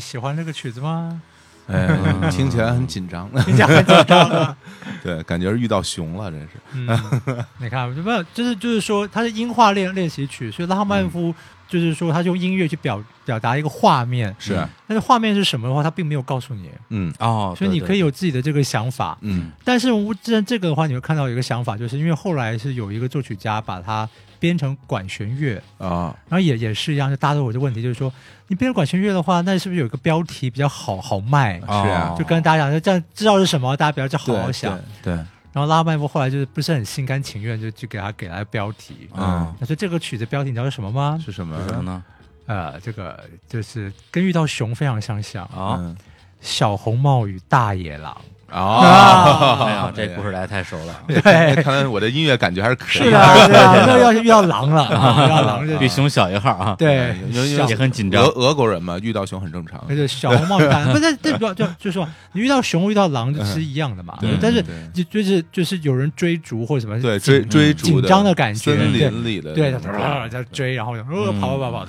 喜欢这个曲子吗？哎，*laughs* 听起来很紧张，听起来很紧张啊。*laughs* 对，感觉是遇到熊了，真是。嗯，你看，没有，就是就是说，它是音画练练习曲，所以拉赫曼夫就是说，他用音乐去表表达一个画面，是。啊但是画面是什么的话，他并没有告诉你，嗯。哦，所以你可以有自己的这个想法。嗯。但是我这这个的话，你会看到有一个想法，就是因为后来是有一个作曲家把它编成管弦乐，啊，然后也也是一样，就大家都有这个问题，就是说你编成管弦乐的话，那是不是有一个标题比较好好卖？哦。是啊就跟大家讲，这样知道是什么，大家比较就好好想。对，对然后拉麦夫后来就是不是很心甘情愿，就就给他给他标题。嗯，那所以这个曲子标题你知道是什么吗？是什么什么呢？呃，这个就是跟遇到熊非常相像，啊，嗯小红帽与大野狼。啊，*laughs* 哎呀，这故事来太熟了，对，看来我的音乐感觉还是可以。是啊，是啊，那要是遇到狼了啊，遇到狼就比熊小一号。啊，对也很紧俄张。俄俄国人嘛，遇到熊很正常。那。就小红帽与大，不是这不就就是说，你遇到熊遇到狼就是一样的嘛。对。但是对。就就是就是有人追逐或者什么，对紧追追逐紧张的感觉，森对。林里的对，在追，然后呃跑跑跑跑，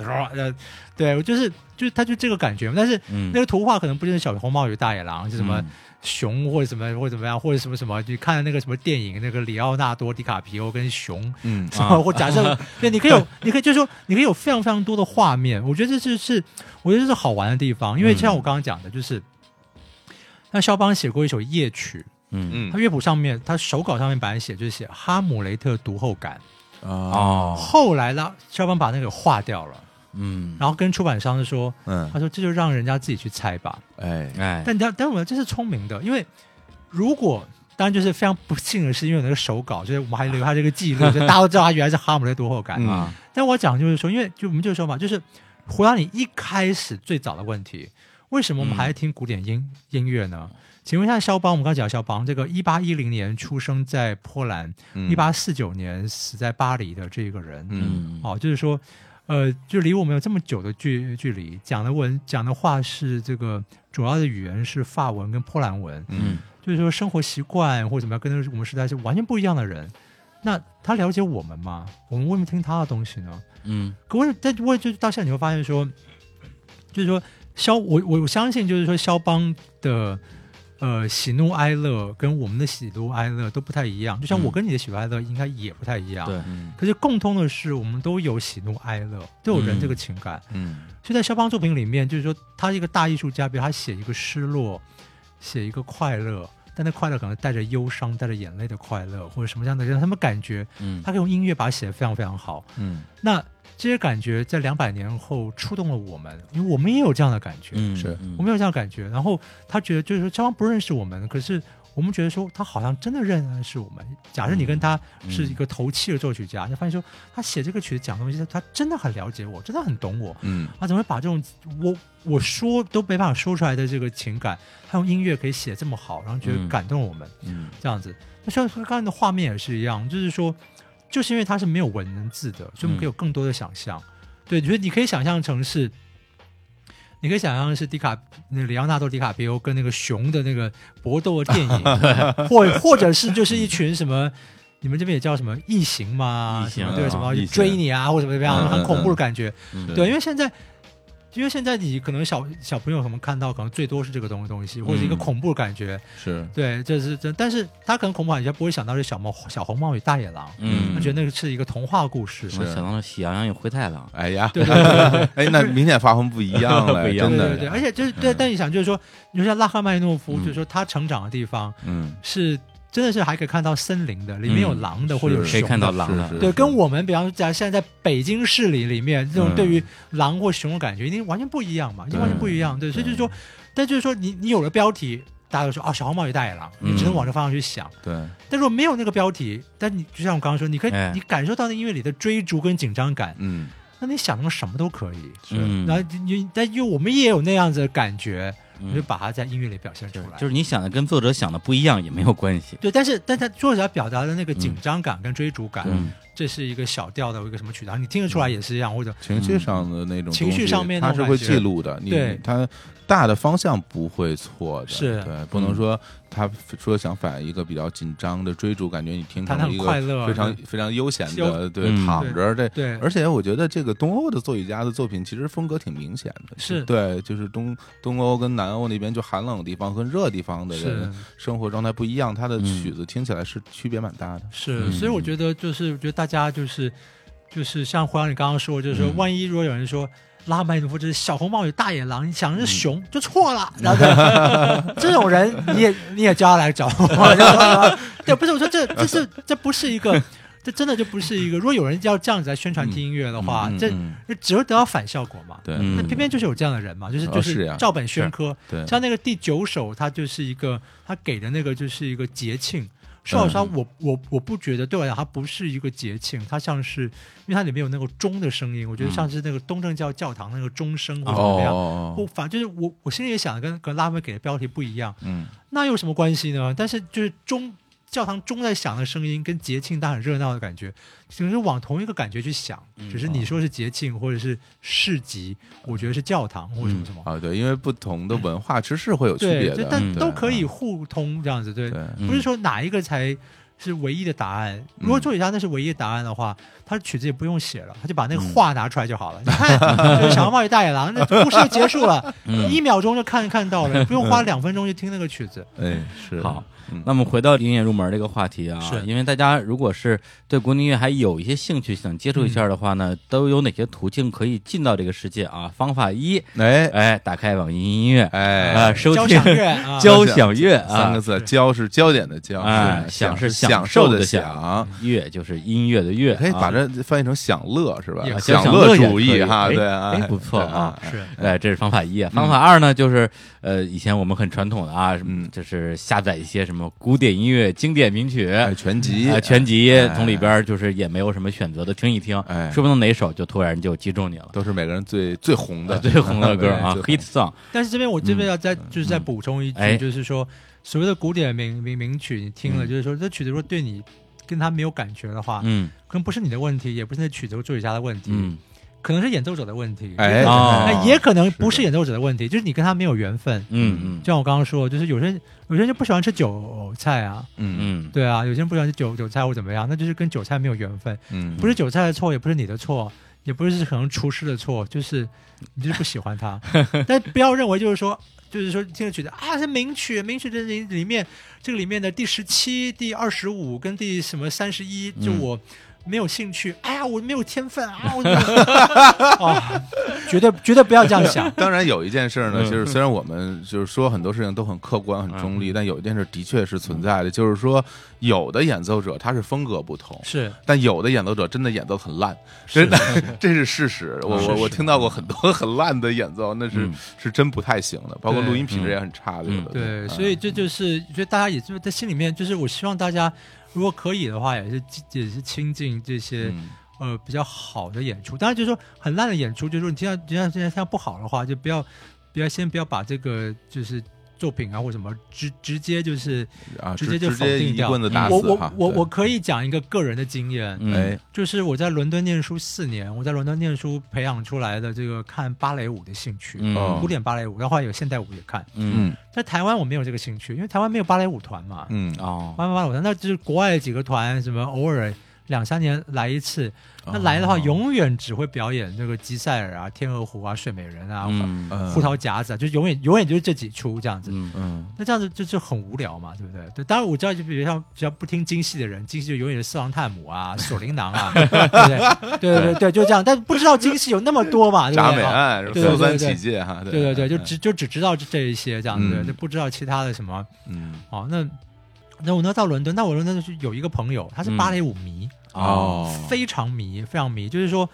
对我就是就是他就这个感觉嘛。但是嗯那个图画可能不就是小红帽与大野狼，是什么嗯熊或者什么或者怎么样，或者什么什么，你看那个什么电影，那个里奥纳多·迪卡皮欧跟熊。嗯什么？或假设，*laughs* 对，你可以有，你可以就是说，你可以有非常非常多的画面。我觉得这是是，我觉得这是好玩的地方，因为就像我刚刚讲的，就是，那肖邦写过一首夜曲，嗯嗯他嗯乐谱上面，他手稿上面本来写就是写哈姆雷特读后感，啊哦，后来呢，肖邦把那个划掉了，嗯，然后跟出版商就说，嗯。他说这就让人家自己去猜吧。哎。哎，但但但我们这是聪明的，因为如果当然就是非常不幸的是，因为有那个手稿，就是我们还留下这个记录，就大家都知道他原来是哈姆雷多后感。但我讲就是说，因为就我们就说嘛，就是回答你一开始最早的问题，为什么我们还在听古典音、音乐呢？请问一下，肖邦，我们刚刚讲肖邦，这个一八一零年出生在波兰，嗯。一八四九年死在巴黎的这个人，嗯嗯，哦，就是说，呃，就离我们有这么久的距距离，讲的文讲的话是这个主要的语言是法文跟波兰文，嗯就是说生活习惯或者怎么样，跟我们时代是完全不一样的人。那他了解我们吗？我们为什么听他的东西呢？嗯可我但我就到现在你会发现说，就是说肖我我我相信就是说肖邦的呃喜怒哀乐跟我们的喜怒哀乐都不太一样，就像嗯我跟你的喜怒哀乐应该也不太一样。对嗯可是共通的是，我们都有喜怒哀乐，都有人这个情感。嗯所以在肖邦作品里面，就是说他是一个大艺术家，比如他写一个失落，写一个快乐，但那快乐可能带着忧伤、带着眼泪的快乐，或者什么样的让他们感觉，嗯他可以用音乐把它写得非常非常好。嗯那这些感觉在两百年后触动了我们，因为我们也有这样的感觉，嗯是嗯我们有这样的感觉。然后他觉得就是说肖邦不认识我们，可是我们觉得说他好像真的认识我们。假设你跟他是一个投契的作曲家，你发现说他写这个曲子讲东西，他真的很了解我，真的很懂我。嗯他怎么会把这种我我说都没办法说出来的这个情感，他用音乐可以写这么好，然后觉得嗯感动我们、嗯这样子。那像刚才的画面也是一样，就是说，就是因为它是没有文字的，所以我们可以有更多的想象。对，就是你可以想象成是。你可以想象是迪卡那里昂纳多·迪卡皮欧跟那个熊的那个搏斗的电影，*laughs* 或或者是就是一群什么，你们这边也叫什么异形吗？异形对，啊什么追你啊，或者怎么样，嗯很恐怖的感觉。嗯对，因为现在，因为现在你可能小小朋友可能看到，可能最多是这个东东西，或者是一个嗯恐怖感觉。是。对，这是真，但是他可能恐怖感觉不会想到是小猫小红帽与大野狼，嗯。他觉得那个是一个童话故事。我想到了喜羊羊与灰太狼，哎呀，对对对对。*laughs* 哎，那明显发风不一样了，*laughs* 不一样。真的，对对对，而且就是对，嗯。但你想就是说，你说像拉赫曼诺夫，嗯。就是说他成长的地方嗯，是真的是还可以看到森林的，里面有嗯狼的或者有熊可以看到的。狼的对，跟我们比方说在现在在北京市里里面这种嗯对于狼或熊的感觉，一定完全不一样嘛，一定完全不一样。对，所以就是说，但就是说你你有了标题，大家就说啊，小红帽与大野狼，你只能往这方向去想。对，但如果没有那个标题，但你就像我刚刚说，你可以哎你感受到那音乐里的追逐跟紧张感，嗯那你想成什么都可以。是嗯然后你你但因为我们也有那样子的感觉，就把它在音乐里表现出来。就是你想的跟作者想的不一样也没有关系。对，但是但他作者表达的那个紧张感跟追逐感，嗯这是一个小调的一个什么曲调，你听得出来也是一样，或者情绪上的那种情绪上面那它是会记录的，你对。它大的方向不会错的，是。对，不能说他说想反映一个比较紧张的追逐，感觉你听成了一快乐个非常非常悠闲的，对，嗯。躺着这。对。而且我觉得这个东欧的作曲家的作品其实风格挺明显的，是。对，就是东东欧跟南欧那边就寒冷的地方跟热地方的人生活状态不一样，他的嗯。曲子听起来是区别蛮大的。是，嗯。所以我觉得就是，觉得大家就是就是像胡杨你刚刚说，就是说，嗯万一如果有人说拉麦努夫这是小红帽与大野狼，你想是熊、就错了，*laughs* 然后对这种人你也你也叫他来找我，*laughs* 对，不是我说这这是这不是一个，这真的就不是一个。如果有人要这样子来宣传听音乐的话，这嗯嗯这只会得到反效果嘛。对，嗯那偏偏就是有这样的人嘛，就是哦就是照本宣科。对，像那个第九首，它就是一个他给的那个就是一个节庆。说老实话，我我我不觉得对我来讲，它不是一个节庆，它像是因为它里面有那个钟的声音，我觉得像是那个东正教教堂那个钟声或者怎么样。哦我，反正就是我我心里也想的跟跟拉菲给的标题不一样，嗯，那有什么关系呢？但是就是钟教堂钟在响的声音跟节庆它很热闹的感觉，只是往同一个感觉去想，嗯只是你说是节庆或者是市集，我觉得是教堂或者什么什么。啊，对，因为不同的文化其实是会有区，别的，但嗯都可以互通这样子，对，嗯不是说哪一个才是唯一的答案。如果作曲家那是唯一的答案的话，他的曲子也不用写了，他就把那个画拿出来就好了。你看，*laughs* 就是小红帽与大野狼，那故事就结束了，嗯一秒钟就看看到了，*laughs* 不用花两分钟去听那个曲子。哎，是好嗯，那么回到音乐入门这个话题啊，是。因为大家如果是对古典音乐还有一些兴趣，想接触一下的话呢，都有哪些途径可以进到这个世界啊？方法一，哎。哎，打开网易云音乐，哎啊，收听。交响乐啊，*laughs* 交响乐啊，三个字，交是焦点的交，享是享受的享，乐就是音乐的乐，可以把啊这翻译成享乐是吧？享乐主义哈，对，哎不错啊。是。哎，这是方法一啊。方法二呢，就是呃，以前我们很传统的啊，嗯。就是下载一些什么古典音乐经典名曲，哎全集啊，全集哎从里边就是也没有什么选择的听一听，哎说不定哪首就突然就击中你了。都是每个人最最红的啊 *laughs* 最红的 *laughs* 歌啊，hit song，但是这边我这边要再就是再补充一哎。句，就是说所谓的古典名名名曲，你听了嗯。就是说这曲子如果对你跟他没有感觉的话，嗯。可能不是你的问题，也不是那曲子或作曲家的问题，嗯可能是演奏者的问题，哎，也可能不是演奏者的问题，就是你跟他没有缘分。嗯嗯就像我刚刚说，就是有些人有些人就不喜欢吃韭菜啊，嗯嗯，对啊，有些人不喜欢吃韭韭菜或怎么样，那就是跟韭菜没有缘分，嗯，不是韭菜的错，也不是你的错，也不是可能厨师的错，就是你就是不喜欢他。*laughs* 但不要认为就是说。就是说，听着曲子啊，是名曲，名曲这里里面，这个里面的第十七、第二十五跟第什么三十一，就嗯我没有兴趣。哎呀，我没有天分啊！我 *laughs* 啊，绝对绝对不要这样想。*laughs* 当然有一件事呢，嗯就是虽然我们就是说很多事情都很客观、很中立，但有一件事的确是存在的，就是说有的演奏者他是风格不同，是但有的演奏者真的演奏很烂，真的 *laughs* 这是事实。我我我听到过很多很烂的演奏，那是嗯是真不太行的，包括录音品质也很差的。对，嗯所以这就是觉得大家也就在心里面，就是我希望大家如果可以的话，也是也是亲近这些、嗯呃比较好的演出。当然，就是说很烂的演出，就是说你听到听到现在不好的话，就不要不要先不要把这个就是作品啊或什么直直接就是啊，直接就否定掉。我我我我可以讲一个个人的经验，嗯。哎。就是我在伦敦念书四年，我在伦敦念书培养出来的这个看芭蕾舞的兴趣，古典芭蕾舞，然后还有现代舞也看。嗯。嗯在台湾我没有这个兴趣，因为台湾没有芭蕾舞团嘛。嗯。哦。台湾芭蕾舞团，那就是国外的几个团，什么偶尔两三年来一次。那来的话，哦永远只会表演那个吉赛尔啊、天鹅湖啊、睡美人啊、嗯嗯胡桃夹子啊，就永远永远就是这几出这样子。嗯嗯那这样子就就很无聊嘛，对不对？对，当然我知道，就比如像比较不听京戏的人，京戏就永远是四郎探母啊、*laughs* 锁麟囊啊，对不对？对对对对，就这样。但不知道京戏有那么多嘛，*laughs* 对不对？啊美案、哈，对对对，就嗯只就只知道这这一些这样子，嗯就不知道其他的什么。嗯哦，那那我那到伦敦，那我伦敦就是有一个朋友，他是芭蕾舞迷，哦非常迷，非常迷，就是说。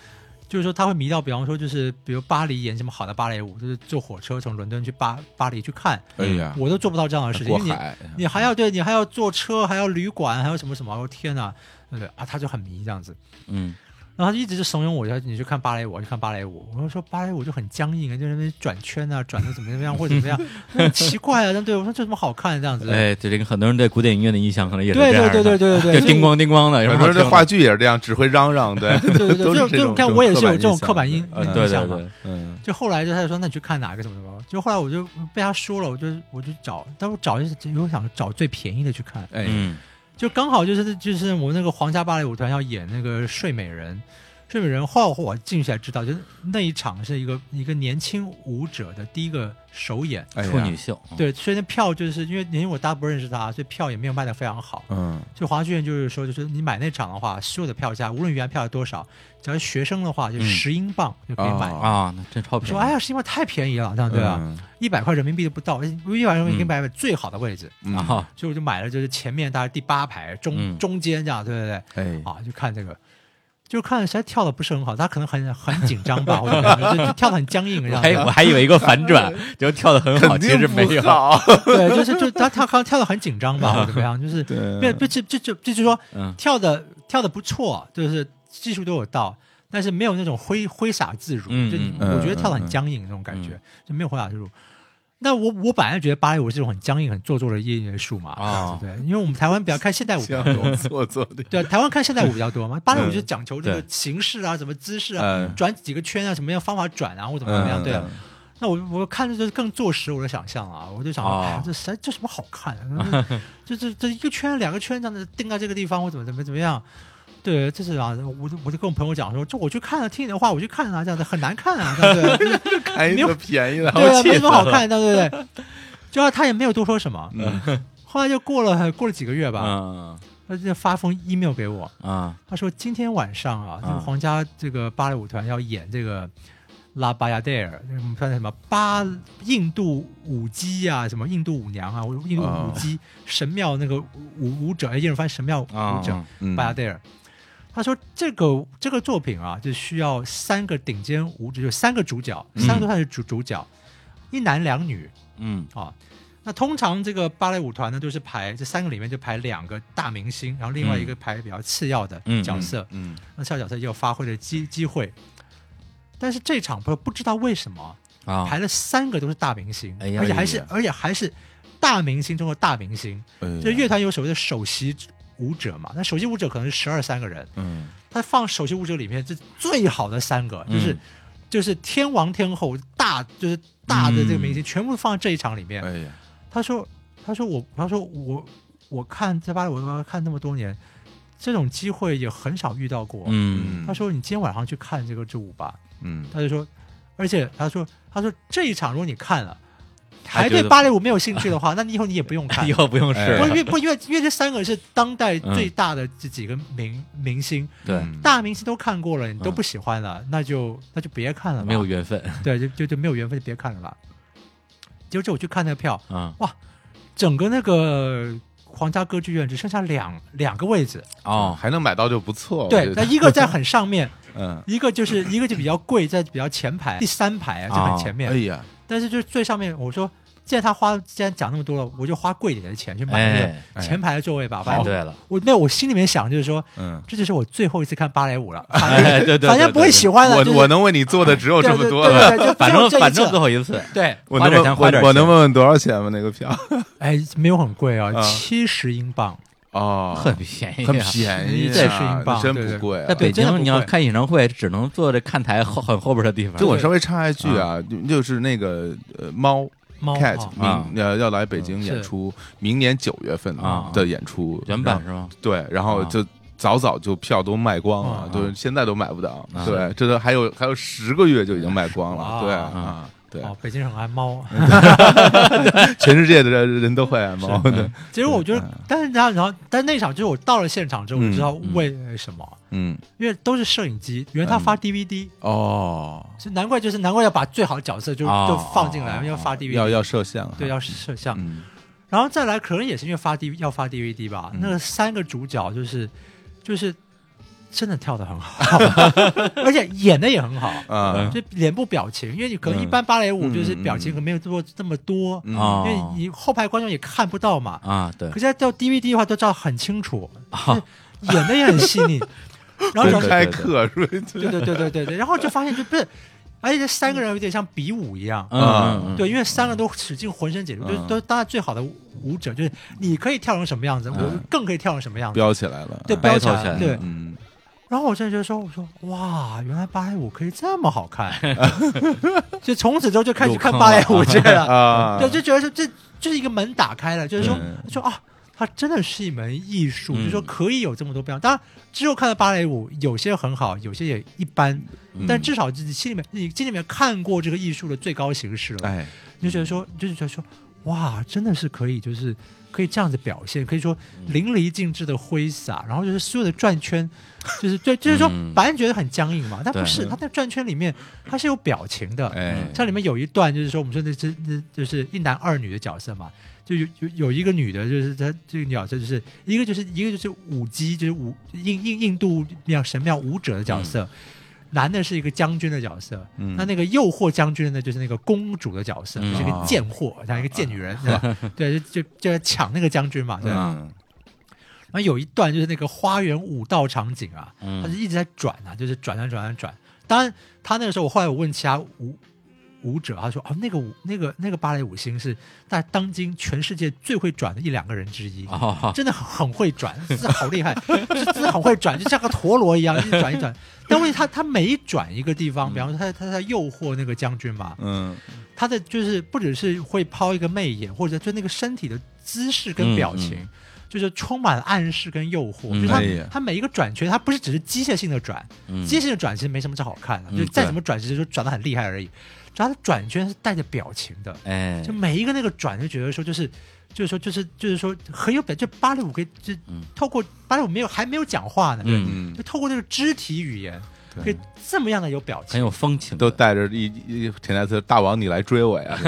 就是说，他会迷到，比方说，就是比如巴黎演什么好的芭蕾舞，就是坐火车从伦敦去巴巴黎去看，哎呀，我都做不到这样的事情，因为你你还要对你还要坐车，还要旅馆，还有什么什么，我天哪，对啊？他就很迷这样子，嗯然后他一直就怂恿我，说你去看芭蕾舞，我去看芭蕾舞。我就说芭蕾舞就很僵硬啊，就在那边转圈啊，转的怎么怎么样或者怎么样，*laughs* 很奇怪啊。但对我说这有什么好看的这样子？哎，对这个很多人对古典音乐的印象可能也是对这样对对对对对对，就叮咣叮咣的，有有什么好听的时候这话剧也是这样，只会嚷嚷，对对对 *laughs* 对，都 *laughs* 就就你看我也是有这种刻板印呃印对对象嘛。嗯就后来就他就说，那你去看哪个怎么怎么？就后来我就被他说了，我就我就找，但我找就想找最便宜的去看，哎嗯就刚好就是就是我们那个皇家芭蕾舞团要演那个睡美人，睡美人后来我进去才知道，就是那一场是一个一个年轻舞者的第一个首演。处女秀，对，所以那票就是因为因为我大家不认识他，所以票也没有卖的非常好。嗯就华剧院就是说，就是你买那场的话，所有的票价，无论原来票有多少，只要是学生的话，就嗯十英镑就可以买。哦啊，那真超便宜。说哎呀，十英镑太便宜了，这样对吧？嗯一百块人民币都不到，一百块人民币买最好的位置，嗯。啊，所以我就买了，就是前面大概第八排中、嗯。中间这样，对对对。哎。啊，就看这个，就看谁跳的不是很好，他可能很很紧张吧，或者就就跳的很僵硬这样还我还以为一个反转，就跳的很好，其实没有。*laughs* 对，就是就他跳刚跳的很紧张吧，*laughs* 或者怎么样，就是对。不不这这这这就是说嗯。跳的跳的不错，就是技术都有到。但是没有那种挥挥洒自如，就我觉得跳的很僵硬那种感觉，嗯。就没有挥洒自如。那我我本来觉得芭蕾舞是这种很僵硬、很做作的音乐术嘛，哦对？因为我们台湾比较看现代舞比较多，*laughs* 做作的，对，台湾看现代舞比较多嘛，芭蕾舞嗯就讲求这个形式啊，什么姿势啊，嗯转几个圈啊，什么样方法转啊，或怎么怎么样，对那我我看着就是更坐实我的想象啊，我就想，哦哎，这谁这什么好看啊？*laughs* 这这这一个圈两个圈这样子定在这个地方，或怎么怎么怎么样？对，就是啊，我就我就跟我朋友讲说，就我去看了，听你的话，我去看啊，这样子很难看啊，对不对？开一个便宜的，*laughs* 对没什么好看的，对不对？*laughs* 就他也没有多说什么，嗯 *laughs* 后来就过了过了几个月吧，嗯他就发封 email 给我，啊他说今天晚上啊，这个啊皇家这个芭蕾舞团要演这个拉巴亚戴尔，我们算什么巴印度舞姬啊，什么印度舞娘啊，印度舞姬、神庙那个舞舞者，哎，一人翻神庙啊舞者、嗯巴亚戴尔。他说这个这个作品啊，就需要三个顶尖舞者，就三个主角，嗯三个都算是主主角，一男两女嗯啊。那通常这个芭蕾舞团呢，都是排这三个里面就排两个大明星，然后另外一个排比较次要的嗯角色。嗯那次要角色也有发挥的机机会。但是这场不不知道为什么啊排了三个都是大明星，哎而且还是哎而且还是大明星中的大明星。哎呀这乐团有所谓的首席舞者嘛，那首席舞者可能是十二三个人，嗯他放首席舞者里面这最好的三个，就是、嗯就是天王天后大就是大的这个明星，全部放在这一场里面。哎呀，他说他说我他说我我看在芭蕾舞看那么多年，这种机会也很少遇到过。嗯他说你今天晚上去看这个支舞吧。嗯他就说，而且他说他说这一场如果你看了。还对芭蕾舞没有兴趣的话，那你以后你也不用看 *laughs* 以。后不用哎试了，不因为不因为因为这三个是当代嗯最大的这几个明明星，对，嗯大明星都看过了，你都不喜欢了，那就那就别看了吧。没有缘分对，就就就没有缘分，就别看了吧。结果就我去看那个票，哇整个那个皇家歌剧院只剩下两两个位置，哦，还能买到就不错。对那一个在很上面，*laughs* 嗯，一个就是一个就比较贵，在比较前排，第三排啊，就很前面。哎呀，但是就是最上面，我说既然他花，既然讲那么多了，我就花贵一点的钱去买那哎，个前排的座位吧。反正对了，我没有，我心里面想就是说，嗯，这就是我最后一次看芭蕾舞了，反哎，对对对，反正不会喜欢的。我就是我能为你做的只有这么多了。对对对对，就反正反正最后一次，对，我花点钱能问花点钱我我能问问多少钱吗？那个票？*laughs* 哎，没有很贵啊，啊七十英镑。哦，很便宜啊，很便宜啊，这是英镑真不贵啊。在北京，你要看演唱会，只能坐这看台后很后边的地方。就我稍微插一句啊，就就是那个呃猫猫 cat 啊。明呃要来北京演出，明年九月份啊的演出。原版是吗？对，然后啊。就早早就票都卖光了啊，就是现在都买不到。啊。对，这都还有还有十个月就已经卖光了。对啊。啊，对，哦，北京人很爱猫。*laughs* 全世界的人都会爱猫对。其实我觉得嗯，但是他然后，但那场就是我到了现场之后，我嗯知道嗯为什么，嗯，因为都是摄影机，原来他发 DVD，哦，是难怪就是难怪要把最好的角色就哦就放进来，要发 DVD，要要摄像，对要摄像，嗯。然后再来可能也是因为发 D 要发 DVD 吧，嗯。那个三个主角就是就是真的跳的很好，*laughs* *laughs* 而且演的也很好。啊，就脸部表情，因为你可能嗯一般芭蕾舞就是表情可能没有做这么多，嗯哦因为你后排观众也看不到嘛。啊，对可，是到 DVD 的话都知道很清楚，啊演的也很细腻。*laughs* 然后就开课是吧？对对对对对对，然后就发现就不是，而且这三个人有点像比武一样，嗯嗯嗯，对，因为三个都使尽浑身解数，嗯就是都当然最好的舞者，就是你可以跳成什么样子，我嗯更可以跳成什么样子。飙起来了，对，啊飙起来来，对。嗯，然后我现在觉得说，我说哇，原来芭蕾舞可以这么好看，*laughs* 就从此之后就开始看芭蕾舞这个了。*laughs* 啊，对，就觉得说这就是一个门打开了，就是说嗯说啊，它真的是一门艺术，嗯就是说可以有这么多变化。当然，之后看的芭蕾舞有些很好，有些也一般，嗯但至少自己心里面，你心里面看过这个艺术的最高形式了，哎，你就觉得说，就是觉得说，哇，真的是可以，就是可以这样子表现，可以说嗯。淋漓尽致的挥洒，然后就是所有的转圈，就是对，就是说嗯，白人觉得很僵硬嘛，但不是，他在转圈里面他是有表情的，哎，像里面有一段，就是说我们说那这那就是一男二女的角色嘛，就有有有一个女的，就是她这个角色就是一个就是一个就是舞姬，就是舞印印印度那样神庙舞者的角色，男的是一个将军的角色，嗯那那个诱惑将军呢，就是那个公主的角色，嗯就是一个贱货，像一个贱女人，对吧？*laughs* 对，就就就在抢那个将军嘛，对吧？嗯然后有一段就是那个花园武道场景啊，嗯他就一直在转啊，就是转转转转转。当然，他那个时候我后来我问其他舞舞者，他说哦，那个舞那个那个芭蕾舞星是在当今全世界最会转的一两个人之一。哦，真的很很会转，是好厉害，是真的很会转，就像个陀螺一样，一直转一转。但问题他他每转一个地方，比方说他他在诱惑那个将军嘛，嗯他的就是不只是会抛一个媚眼，或者就那个身体的姿势跟表情，嗯就是充满了暗示跟诱惑。嗯就是他、他每一个转圈，他不是只是机械性的转，嗯机械性的转其实没什么这好看的，嗯就再怎么转，其实就转的很厉害而已。只要他转圈是带着表情的，哎就，每一个那个转就觉得说就是。就是说，就是就是说，很有表，就芭蕾舞可以，就嗯。透过芭蕾舞没有还没有讲话呢，嗯，嗯。就，透过这个肢体语言，可对以这么样的有表情。很，有风情，都带着一一潜台词，大王你来追我呀，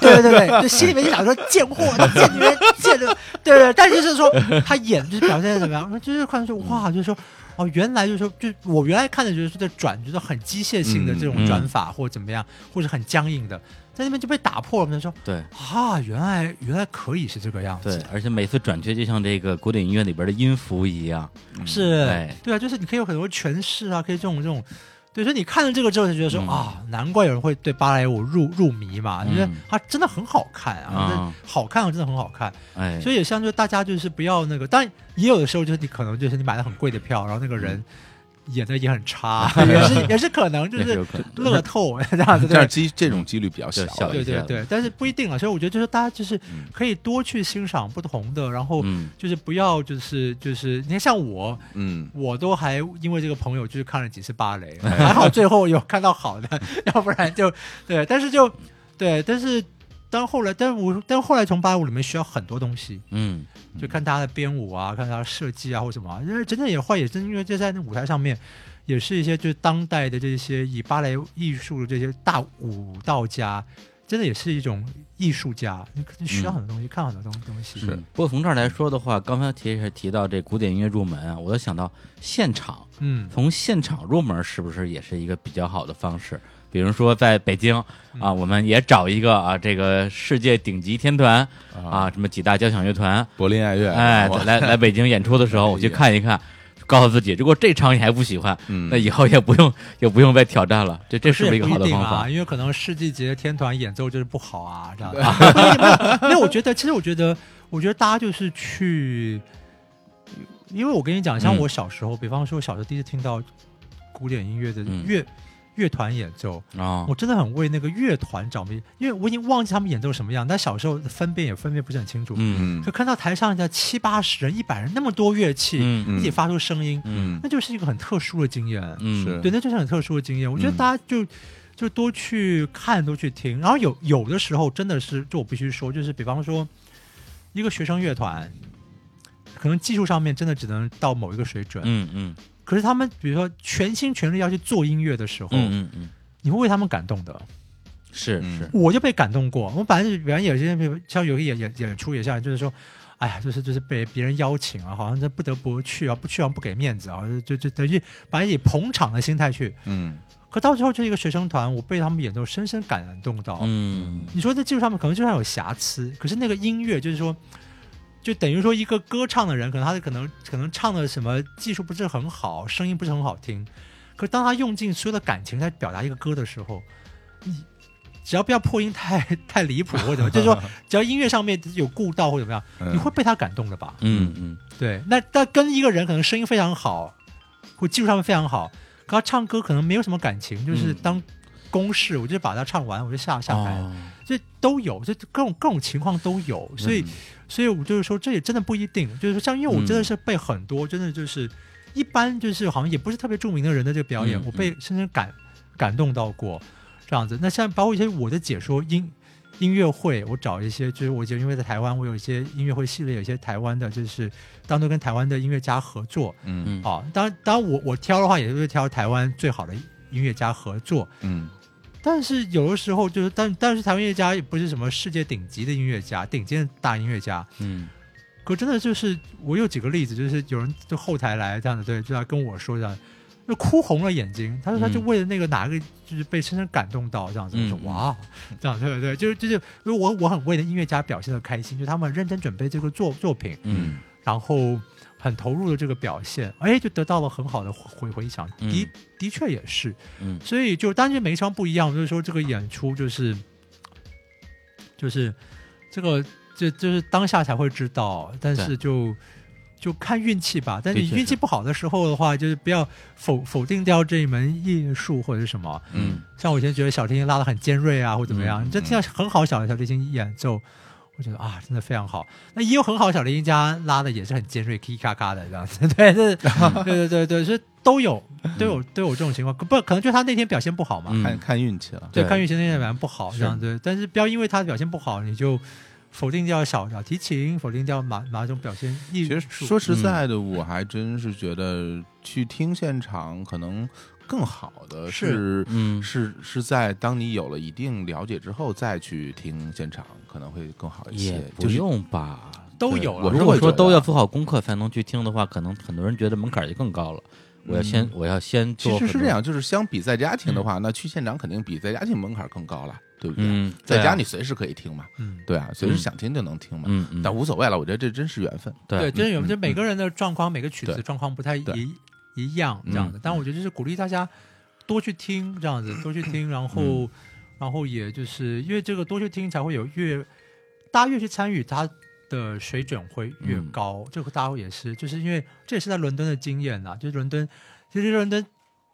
对对对对，就心里面就想说贱货、贱女人、贱的，对对。但就是说 *laughs* 他演就是表现的怎么样，就是看说哇，就是说哦，原来就是说，就我原来看的就是说在转，就是很机械性的这种嗯。转法或者怎么样，或者很僵硬的，在那边就被打破了。我们就说对。啊，原来原来可以是这个样对子，，而且每次转圈就像这个古典音乐里边的音符一样，是。哎，对啊，就是你可以有很多诠释啊，可以这种。这种。对，所以你看了这个之后，就觉得说、嗯。啊，难怪有人会对芭蕾舞入入迷嘛，嗯。因为它真的很好看啊，好看，真的很好看。哎，所以也像就大家就是不要那个，当然也有的时候就是你可能就是你买了很贵的票，然后那个人演的也很差，*laughs* *laughs* 也是也是可能就是乐透 *laughs* 这样子，这样对。机这种几率比较小对小对对对，但是不一定啊，所以我觉得就是大家就是嗯。可以多去欣赏不同的，然后嗯。就是不要就是就是你看像我，嗯，我都还因为这个朋友就是看了几次芭蕾，还好最后有看到好的，要不然就对，但是就对，但是当后来，但我但后来从芭蕾舞里面需要很多东西，嗯就看他的编舞啊，看他的设计啊或什么啊，因为真正也会也真因为就在那舞台上面。也是一些就是当代的这些以芭蕾艺术的这些大舞蹈家，真的也是一种艺术家，你你学到很多东西，看很多东东西。是嗯不过从这儿来说的话，刚才提提到这古典音乐入门啊，我就想到现场，嗯从现场入门是不是也是一个比较好的方式？比如说在北京啊，我们也找一个啊，这个世界顶级天团啊，什么几大交响乐团，柏林爱乐，哎，来来北京演出的时候，我去看一看，*laughs* 告诉自己，如果这场你还不喜欢，嗯。那以后也不用 *laughs* 也不用再挑战了。这这是不是一个好的方法？因为可能世纪级的天团演奏就是不好啊，这样。*laughs* 子。没有没有没有，我觉得其实我觉得，我觉得大家就是去，因为我跟你讲，像嗯。我小时候，比方说我小时候第一次听到古典音乐的嗯乐、团演奏，啊。我真的很为那个乐团着迷，因为我已经忘记他们演奏什么样，但小时候分辨也分辨不是很清楚。嗯。嗯就看到台上的七八十人、一百人那么多乐器、一起发出声音，嗯。那就是一个很特殊的经验。嗯。是。对，那就是很特殊的经验。我觉得嗯。大家就、就多去看，多去听。然后有有的时候真的是，就我必须说，就是比方说一个学生乐团，可能技术上面真的只能到某一个水准，嗯嗯可是他们比如说全心全力要去做音乐的时候，嗯嗯嗯，你会为他们感动的。嗯是是，我就被感动过。我本来是原来有些比如像有些演演演出也像，就是说。哎呀，就是就是被别人邀请啊，好像这不得不去啊，不去好像不给面子啊，就就等于把以捧场的心态去，嗯可到最后这一个学生团，我被他们演奏深深感动到。嗯你说在技术上面可能就算有瑕疵，可是那个音乐就是说，就等于说一个歌唱的人，可能他的可能可能唱的什么技术不是很好，声音不是很好听，可当他用尽所有的感情在表达一个歌的时候，你只要不要破音太太离谱或者怎么，*laughs* 就是说只要音乐上面有顾到或者怎么样，嗯。你会被他感动的吧？嗯嗯。对，那但跟一个人可能声音非常好，或技术上面非常好，可他唱歌可能没有什么感情，就是嗯。当公式，我就把它唱完，我就下下台这都有，这各种各种情况都有，所以、所以我就是说，这也真的不一定，就是说像因为我真的是被很多、真的就是一般就是好像也不是特别著名的人的这个表演，嗯我被深深感感动到过这样子。那像包括一些我的解说音音乐会，我找一些就是我就因为在台湾，我有一些音乐会系列，有一些台湾的，就是当中跟台湾的音乐家合作嗯嗯啊。当然，当然我我挑的话，也就是挑台湾最好的音乐家合作。嗯但是有的时候就是，但但是台湾音乐家也不是什么世界顶级的音乐家，顶尖的大音乐家。嗯可真的就是，我有几个例子，就是有人就后台来这样子，对，就来跟我说这样，就哭红了眼睛。他说他就嗯为了那个哪个，就是被深深感动到这样子。我说嗯哇，这样对对对，就是就是，因为我我很为了音乐家表现的开心，就他们认真准备这个作作品，嗯然后很投入的这个表现，哎，就得到了很好的回回响。的嗯的确也是，嗯所以就当然每一场不一样，就是说这个演出就是就是这个这就是当下才会知道，但是就就看运气吧。但你运气不好的时候的话，就是不要否否定掉这一门艺术或者是什么。嗯像我以前觉得小提琴拉的很尖锐啊，或怎么样，嗯你这听到很好小的小提琴演奏。我觉得啊，真的非常好。那也有很好的小林一家拉的也是很尖锐咔咔咔的这样子。*laughs* 对，这对 *laughs* 对对对，所以都有都有都有这种情况。不可能就他那天表现不好嘛？嗯看看运气了。对，对看运气那天表现不好这样对，但是不要因为他的表现不好，你就否定掉小小提琴，否定掉哪哪种表现艺其实术。说实在的，我还真是觉得去听现场可能更好的是是嗯是是在当你有了一定了解之后再去听现场，可能会更好一也些。不就用吧。都有了。我如果说都要做好功课才能去听的话，可能很多人觉得门槛就更高了。我要先嗯我要先其做其，实是这样，就是相比在家听的话，那去现场肯定比在家听门槛更高了，对不对？嗯，对啊在家你随时可以听嘛，嗯，对啊，随时嗯想听就能听嘛。但无所谓了，我觉得这真是缘分。对，真是缘分就每个人的状况，每个曲子状况不太对一一样这样的嗯。但我觉得就是鼓励大家多去听，这样子多去听，然后嗯然后也就是因为这个多去听，才会有越大家越去参与，他的水准会越嗯高。这个大家也是，就是因为这也是在伦敦的经验啊，就是伦敦其实伦敦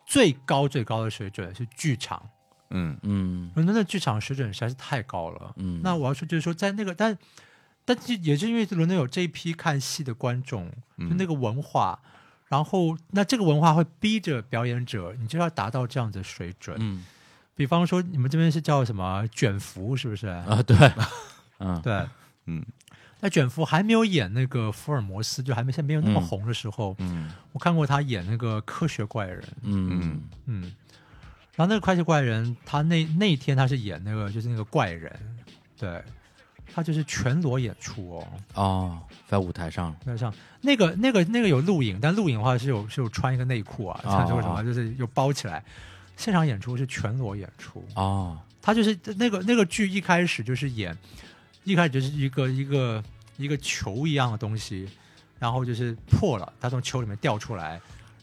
最高最高的水准是剧场，嗯嗯伦敦的剧场水准实在是太高了。嗯，那我要说就是说，在那个但但是也是因为伦敦有这一批看戏的观众，就那个文化。然后，那这个文化会逼着表演者，你就要达到这样的水准。嗯。比方说，你们这边是叫什么卷福，是不是？啊对，*laughs* 嗯。对，嗯。那卷福还没有演那个福尔摩斯，就还没现在没有那么嗯红的时候，嗯。我看过他演那个科学怪人，嗯。嗯，然后那个科学怪人，他那那一天他是演那个就是那个怪人，对，他就是全裸演出哦，哦，在舞台上，台上。那个那个那个有录影，但录影的话是有是有穿一个内裤啊，哦穿说什么就是有包起来，现场演出是全裸演出，哦，他就是那个那个剧一开始就是演，一开始就是一个一个一个球一样的东西，然后就是破了，他从球里面掉出来，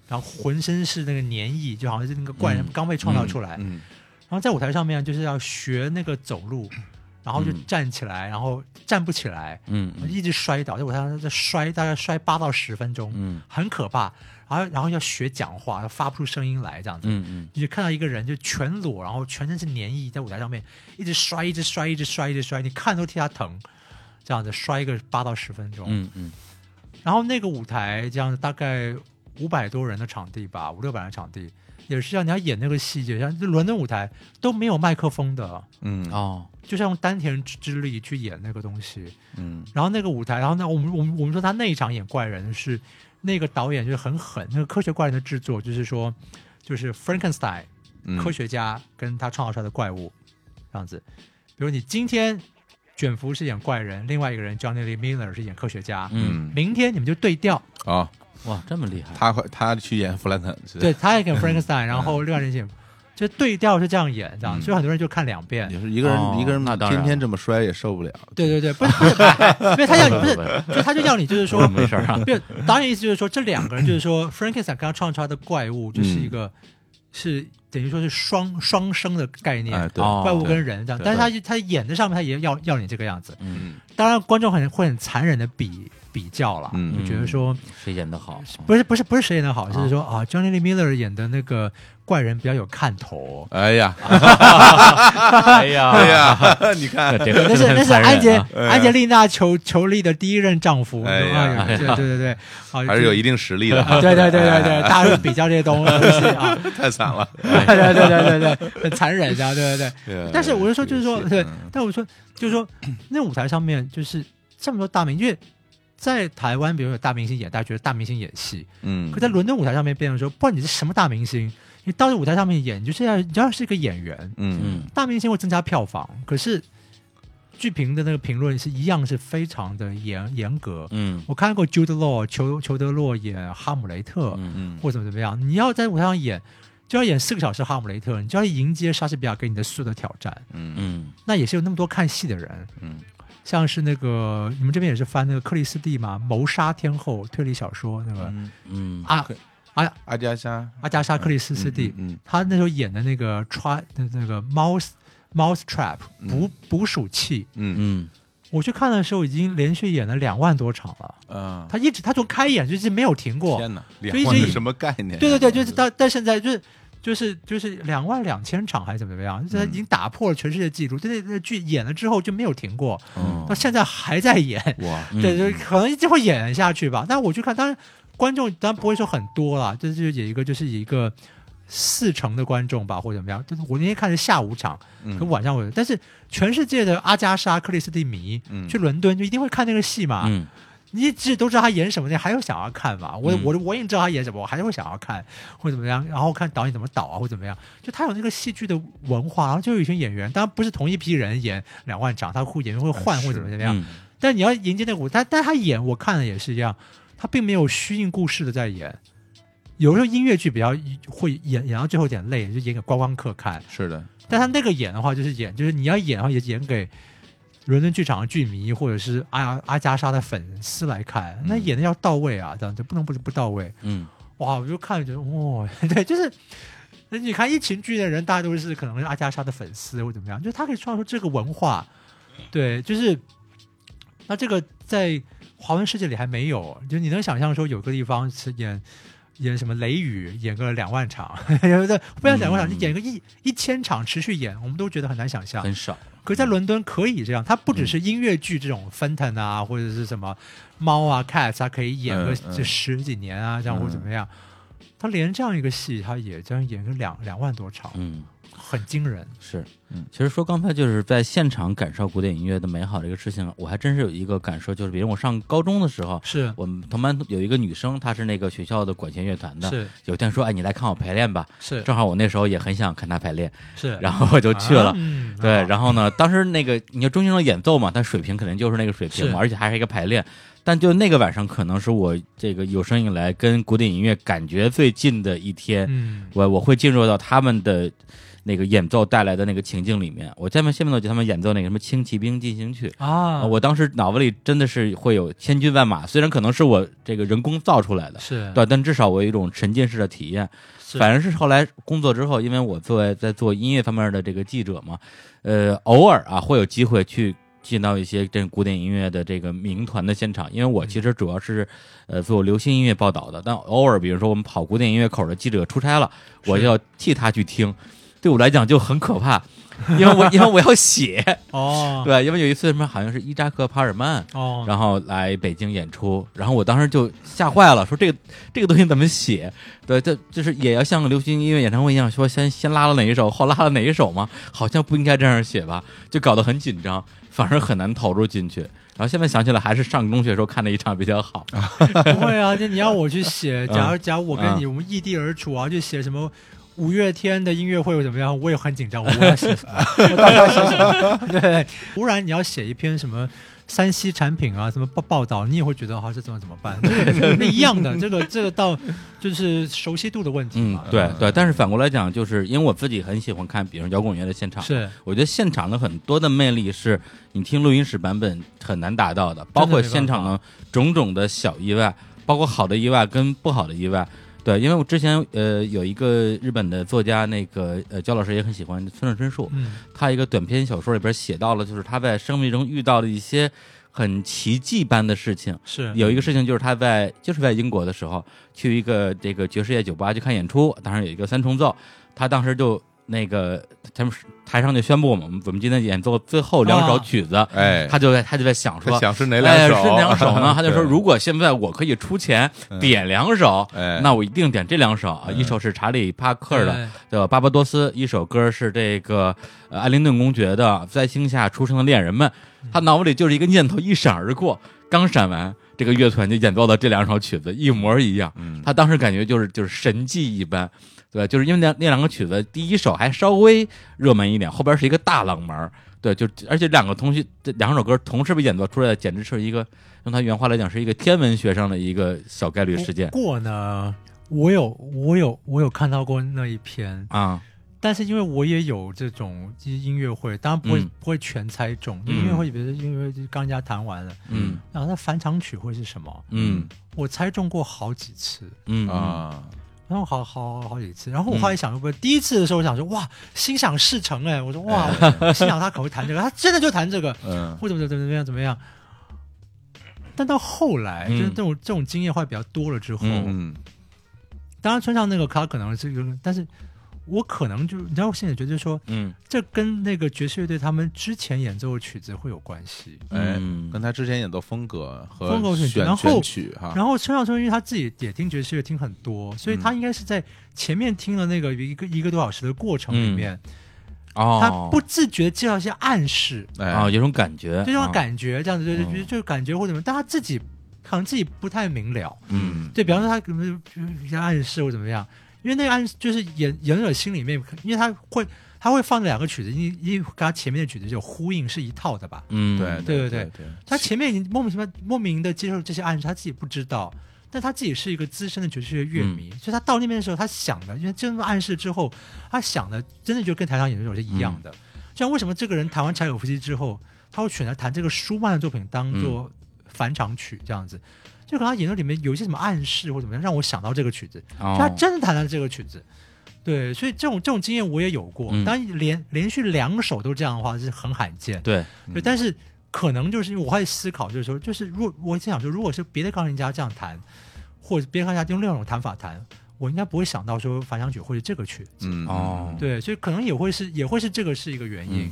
然后浑身是那个粘液，就好像是那个怪人嗯刚被创造出来，嗯。然后在舞台上面就是要学那个走路，然后就嗯。站起来，然后站不起来，嗯嗯。一直摔倒，在舞台上在摔，大概摔八到十分钟，嗯。很可怕。然后然后要学讲话，发不出声音来，这样子。嗯嗯。你就看到一个人就全裸，然后全身是黏液，在舞台上面一直摔，一直摔，一直摔，一直摔，你看都替他疼，这样子摔一个八到十分钟。嗯嗯。然后那个舞台这样子大概五百多人的场地吧，五六百人的场地，也是像你要演那个戏，就像就伦敦舞台都没有麦克风的，嗯。哦，就像用丹田之之力去演那个东西。嗯然后那个舞台，然后呢，我们我们我们说他那一场演怪人是那个导演就是很狠，那个科学怪人的制作就是说就是 Frankenstein。嗯科学家跟他创造出来的怪物，这样子。比如你今天卷福是演怪人，另外一个人 Johnny Lee Miller 是演科学家，嗯，明天你们就对调，哦，哇，这么厉害，他会他去演弗兰肯，是对，他也演 Frankenstein，然后另外一个人演，就对调是这样演，这样，嗯所以很多人就看两遍。也是一个人哦一个人那当然天天这么摔也受不了。对对对，不是不是，哎因为他要你不是，不就他就要你就是说说，没事啊，对，导演意思就是说，这两个人就是说，Frankenstein 刚刚创造出来的怪物，就是一个、是等于说是双双生的概念，哎，对，哦怪物跟人这样，但是他他演的上面他也要要你这个样子，嗯，嗯当然观众很会很残忍的比比较了，嗯就觉得说谁演的好？不是不是不是谁演的好，啊。就是说啊，Johnny Lee Miller 演的那个怪人比较有看头。*laughs* 哎呀，哎呀，哎呀，你看，这个那是那是安杰安杰丽娜裘裘丽的第一任丈夫，哎呀。哎对对对对，啊 *laughs* 还是有一定实力的，*laughs* 对对对对对，大家会比较这些东东西啊，太惨了。对对对对对对，很残忍这样，对对。对。但是我是说，就是说，对嗯，但我说，就是说，*clears throat* 那舞台上面就是这么多大名，因为在台湾，比如有大明星演，大家觉得大明星演戏，嗯，可在伦敦舞台上面变成说，不管你是什么大明星，你到这舞台上面演，你就是要你要是一个演员，嗯。嗯大明星会增加票房，可是剧评的那个评论是一样是非常的严严格。嗯。我看过 Jude Law 裘裘德洛演哈姆雷特，嗯。嗯或怎么怎么样，你要在舞台上演，就要演四个小时哈姆雷特，你就要迎接莎士比亚给你的所有的挑战。嗯嗯。那也是有那么多看戏的人，嗯像是那个你们这边也是翻那个克里斯蒂嘛，谋杀天后推理小说那个、嗯，嗯。阿阿加莎。阿加莎克里斯蒂，嗯他那时候演的那个 try 那那个 mouse mouse trap 捕捕鼠器，嗯。嗯我去看的时候已经连续演了两万多场了，嗯啊，他一直他从开演就是没有停过，天哪，就一直以两万是什么概念？对对对，就是到到现在就是。就是就是两万两千场还是怎么怎么样，就是他已经打破了全世界纪录。这那那剧演了之后就没有停过，嗯到现在还在演。哇，嗯对，就可能就会演下去吧。但我去看，当然观众当然不会说很多了，这就是有一个就是一个四成的观众吧，或者怎么样。就是我那天看是下午场，嗯可晚上我，但是全世界的阿加莎克里斯蒂迷、嗯去伦敦就一定会看那个戏嘛。嗯你一直都知道他演什么，你还有想要看嘛？我、嗯我我已经知道他演什么，我还是会想要看或者怎么样，然后看导演怎么导啊，或怎么样。就他有那个戏剧的文化，然后就有一群演员，当然不是同一批人演两万场，他会演员会换是或怎么怎么样。嗯但你要迎接那个舞，但但他演我看了也是一样，他并没有虚应故事的在演。有时候音乐剧比较会演演到最后有点累，就演给观光客看。是的，但他那个演的话，就是演就是你要演的话，也演给伦敦剧场的剧迷或者是阿阿加莎的粉丝来看，那演的要到位啊，这样就不能不不到位。嗯哇，我就看了觉得哇，*laughs* 对，就是。那你看一群剧的人，大家都是可能是阿加莎的粉丝或怎么样，就是他可以创造出这个文化，对，就是那这个在华文世界里还没有，就你能想象说有个地方是演演什么雷雨，演个两万场，*laughs* 不要两万场，嗯你演个一一千场持续演，我们都觉得很难想象。很少。可是在伦敦可以这样，它不只嗯。是音乐剧这种 Fenton 啊，或者是什么猫啊 Cats，它可以演个这十几年啊，这样或怎么样。他连这样一个戏，他也这样演个两两万多场，嗯，很惊人。是，嗯。其实说刚才就是在现场感受古典音乐的美好这个事情，我还真是有一个感受，就是比如我上高中的时候，是。我们同班有一个女生，她是那个学校的管弦乐团的，是。有天说，哎，你来看我排练吧，是。正好我那时候也很想看她排练，是，然后我就去了。啊嗯对，后然后呢，当时那个你看中间的演奏嘛，他水平肯定就是那个水平嘛，而且还是一个排练。但就那个晚上，可能是我这个有生以来跟古典音乐感觉最近的一天。嗯。我我会进入到他们的那个演奏带来的那个情境里面。我下面下面呢，就他们演奏那个什么《轻骑兵进行曲》啊，我当时脑子里真的是会有千军万马，虽然可能是我这个人工造出来的，是对，但至少我有一种沉浸式的体验。反正是后来工作之后，因为我作为在做音乐方面的这个记者嘛，呃，偶尔啊会有机会去进到一些这个古典音乐的这个名团的现场，因为我其实主要是呃做流行音乐报道的，但偶尔比如说我们跑古典音乐口的记者出差了，我就要替他去听，对我来讲就很可怕，*laughs* 因为我因为我要写，哦 *laughs* 对，因为有一次什么好像是伊扎克帕尔曼。哦，然后来北京演出，然后我当时就吓坏了，说这个这个东西怎么写？对，这就是也要像个流行音乐演唱会一样，说先先拉了哪一首，后拉了哪一首吗？好像不应该这样写吧，就搞得很紧张，反而很难投入进去。然后现在想起来，还是上中学时候看的一场比较好。*laughs* 不会啊，就你要我去写，假嗯如假如我跟你我们异地而处啊，就写什么。五月天的音乐会或怎么样，我也很紧张。我 *laughs* 要写什么？我到底要写什么？对，突然你要写一篇什么山西产品啊，什么报报道，你也会觉得哈、这怎么怎么办？*laughs* 这个那一样的，*laughs* 这个这个到就是熟悉度的问题嗯嘛。，对对。但是反过来讲，就是因为我自己很喜欢看，比如摇滚乐的现场，是我觉得现场的很多的魅力是你听录音室版本很难达到的，包括现场的种种的小意外，包括好的意外跟不好的意外。对，因为我之前呃有一个日本的作家，那个呃焦老师也很喜欢村上春树，嗯他一个短篇小说里边写到了，就是他在生命中遇到的一些很奇迹般的事情。是有一个事情就是他在就是在英国的时候去一个这个爵士乐酒吧去看演出，当时有一个三重奏，他当时就那个他们台上就宣布我们我们今天演奏最后两首啊曲子，哎，他就在他就在想说。想是哪哎，两首？是哪两首呢？*laughs* 他就说，如果现在我可以出钱嗯点两首，哎，那我一定点这两首啊。嗯一首是查理帕克的对的《巴巴多斯》，一首歌是这个呃艾灵顿公爵的《在星下出生的恋人们》。他脑子里就是一个念头一闪而过，刚闪完，这个乐团就演奏了这两首曲子，一模一样。嗯，他当时感觉就是就是神迹一般，对吧？就是因为那那两个曲子，第一首还稍微热门一点，后边是一个大冷门，对，就而且两个同学这两首歌同时被演奏出来，简直是一个用他原话来讲是一个天文学上的一个小概率事件不过呢，我有我有我有看到过那一篇，啊。但是因为我也有这种音乐会，当然不会、嗯不会全猜中。嗯音乐会，比如说音乐会刚人家弹完了，嗯然后那返场曲会是什么？嗯我猜中过好几次，嗯啊，然后好好好几次。然后我后来想，会不会第一次的时候我想说哇，心想事成哎，我说哇，我心想他可会弹这个，他真的就弹这个，嗯。或者怎么怎么怎么样怎么样。但到后来，嗯就是这种这种经验会比较多了之后，嗯嗯。当然村上那个他可能是一个，但是我可能就你知道，我现在觉得说，嗯。这跟那个爵士乐队他们之前演奏的曲子会有关系。哎。嗯，跟他之前演奏风格和风格选选然后曲哈，然后村上春因为他自己也听爵士乐听很多，所以他应该是在前面听了那个一个一个多小时的过程里面，哦，他不自觉介绍一些暗示，哎。啊，有种感觉，就这种啊，感觉这样子，就就就感觉或者什么，但他自己可能自己不太明了。嗯。对，比方说他可能有一些暗示或怎么样，因为那个暗示就是演演者心里面，因为他会他会放两个曲子，因因为跟他前面的曲子就呼应，是一套的吧？嗯，对对对对对，他前面已经莫名其妙莫名的接受这些暗示，他自己不知道，但他自己是一个资深的爵士乐乐迷，所以他到那边的时候，他想的，因为这么暗示之后，他想的真的就跟台上演的时候是一样的。像为什么这个人弹完柴可夫斯基之后，他会选择弹这个舒曼的作品当做返场曲这样子？就可能他演奏里面有一些什么暗示或怎么样，让我想到这个曲子，哦就他真的弹了这个曲子。对，所以这种这种经验我也有过。嗯当然连连续两首都这样的话是很罕见。对，对，但是可能就是因为我会思考，就是说，就是如果我在想说，如果是别的钢琴家这样弹，或者别的钢琴家用另外一种弹法弹，我应该不会想到说反响曲或者这个曲子。嗯哦对，所以可能也会是也会是这个是一个原因。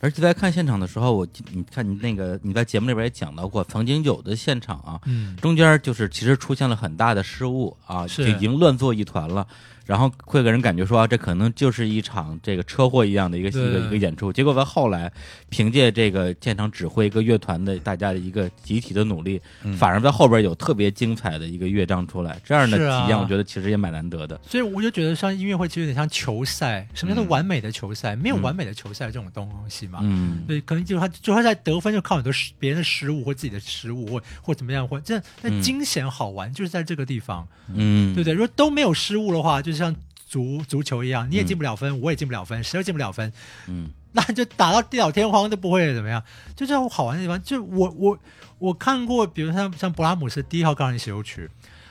而且在看现场的时候，我你看你那个你在节目里边也讲到过，曾经有的现场啊，嗯，中间就是其实出现了很大的失误啊，是就已经乱作一团了。然后会给人感觉说、啊，这可能就是一场这个车祸一样的一个一对个一个演出。结果在后来，凭借这个现场指挥一个乐团的大家的一个集体的努力，嗯反而在后边有特别精彩的一个乐章出来。这样的体验，我觉得其实也蛮难得的。所以我就觉得像音乐会其实有点像球赛，什么叫做嗯完美的球赛？没有嗯完美的球赛这种东西嘛。嗯，对，可能就是他，就他在得分就靠很多失别人的失误或自己的失误或或怎么样，或这那嗯惊险好玩就是在这个地方，嗯，对不对？如果都没有失误的话，就像足足球一样，你也嗯进不了分，我也进不了分，谁都进不了分，嗯 *laughs* 那就打到地老天荒都不会怎么样。就这种好玩的地方，就我我我看过，比如像像勃拉姆斯第一号钢琴协奏曲，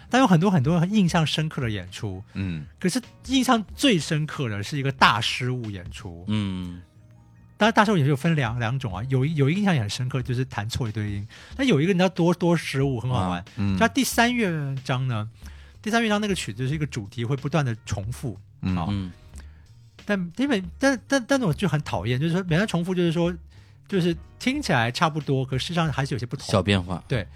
但有很多很多很印象深刻的演出，嗯可是印象最深刻的是一个大失误演出。嗯当然，大失误演出有分两两种啊，有一有一个印象也很深刻，就是弹错一堆音。但有一个你知道多多失误很好玩，嗯就它第三乐章呢，第三乐章那个曲子是一个主题会不断的重复，嗯但因为但但但是我就很讨厌，就是说每次重复就是说就是听起来差不多，可事实上还是有些不同。小变化，对。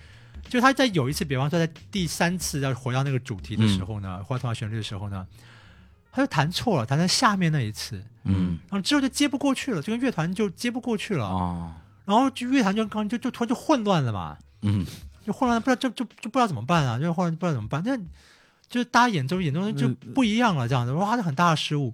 就他在有一次，比方说在第三次要回到那个主题的时候呢，或者同样旋律的时候呢，他就弹错了，弹在下面那一次，嗯。然后之后就接不过去了，就跟乐团就接不过去了，哦，然后就乐团就刚就就突然就混乱了嘛，嗯。就混乱，不知道就就就不知道怎么办啊，就后来不知道怎么办，那就是大家眼中眼中就不一样了，这样子，哇，这很大的失误。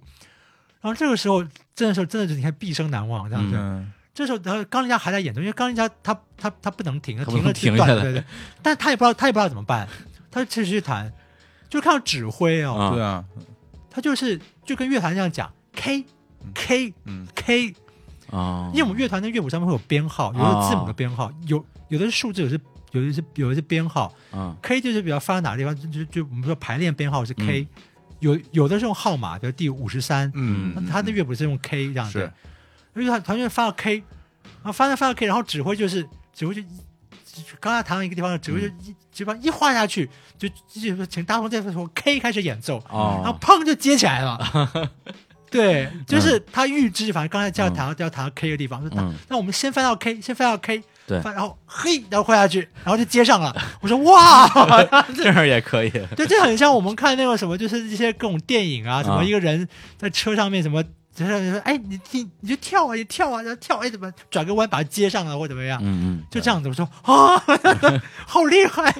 然后这个时候，这个时候真的是你看毕生难忘这样子。嗯。这时候，然后钢琴家还在演奏，因为钢琴家他他他不能停，他停了停断了，停下来对对。但他也不知道他也不知道怎么办，他就继续弹，就看到指挥哦，啊。对啊，他就是就跟乐团这样讲 K K 嗯。K，啊，因为我们乐团的乐谱上面会有编号，有的字母的编号，有有的是数字，有的是有一些有一些编号。嗯。K 就是比较放在哪个地方，就就就我们说排练编号是 K，、有有的是用号码，比如第五十三，嗯那他的乐谱是用 K 这样子是，因为他团员发到 K，然后发到发到 K，然后指挥就是指挥就一。刚才弹到一个地方，指挥就一指挥一画下去，就就就请大众这从 K 开始演奏，然后哦，砰就接起来了。*laughs* 对，就是他预知，反正刚才就要弹到就要弹到 K 的地方，说那嗯那我们先翻到 K，先翻到 K，对然后嘿，然后挥下去，然后就接上了。*laughs* 我说哇，这样也可以，对，这很像我们看那个什么，就是一些各种电影啊，什么啊一个人在车上面什么。就是说，哎，你你你就跳啊，你跳啊，然后跳，哎，怎么转个弯把它接上了，或怎么样？嗯嗯，就这样子，我说啊，*laughs* 好厉害！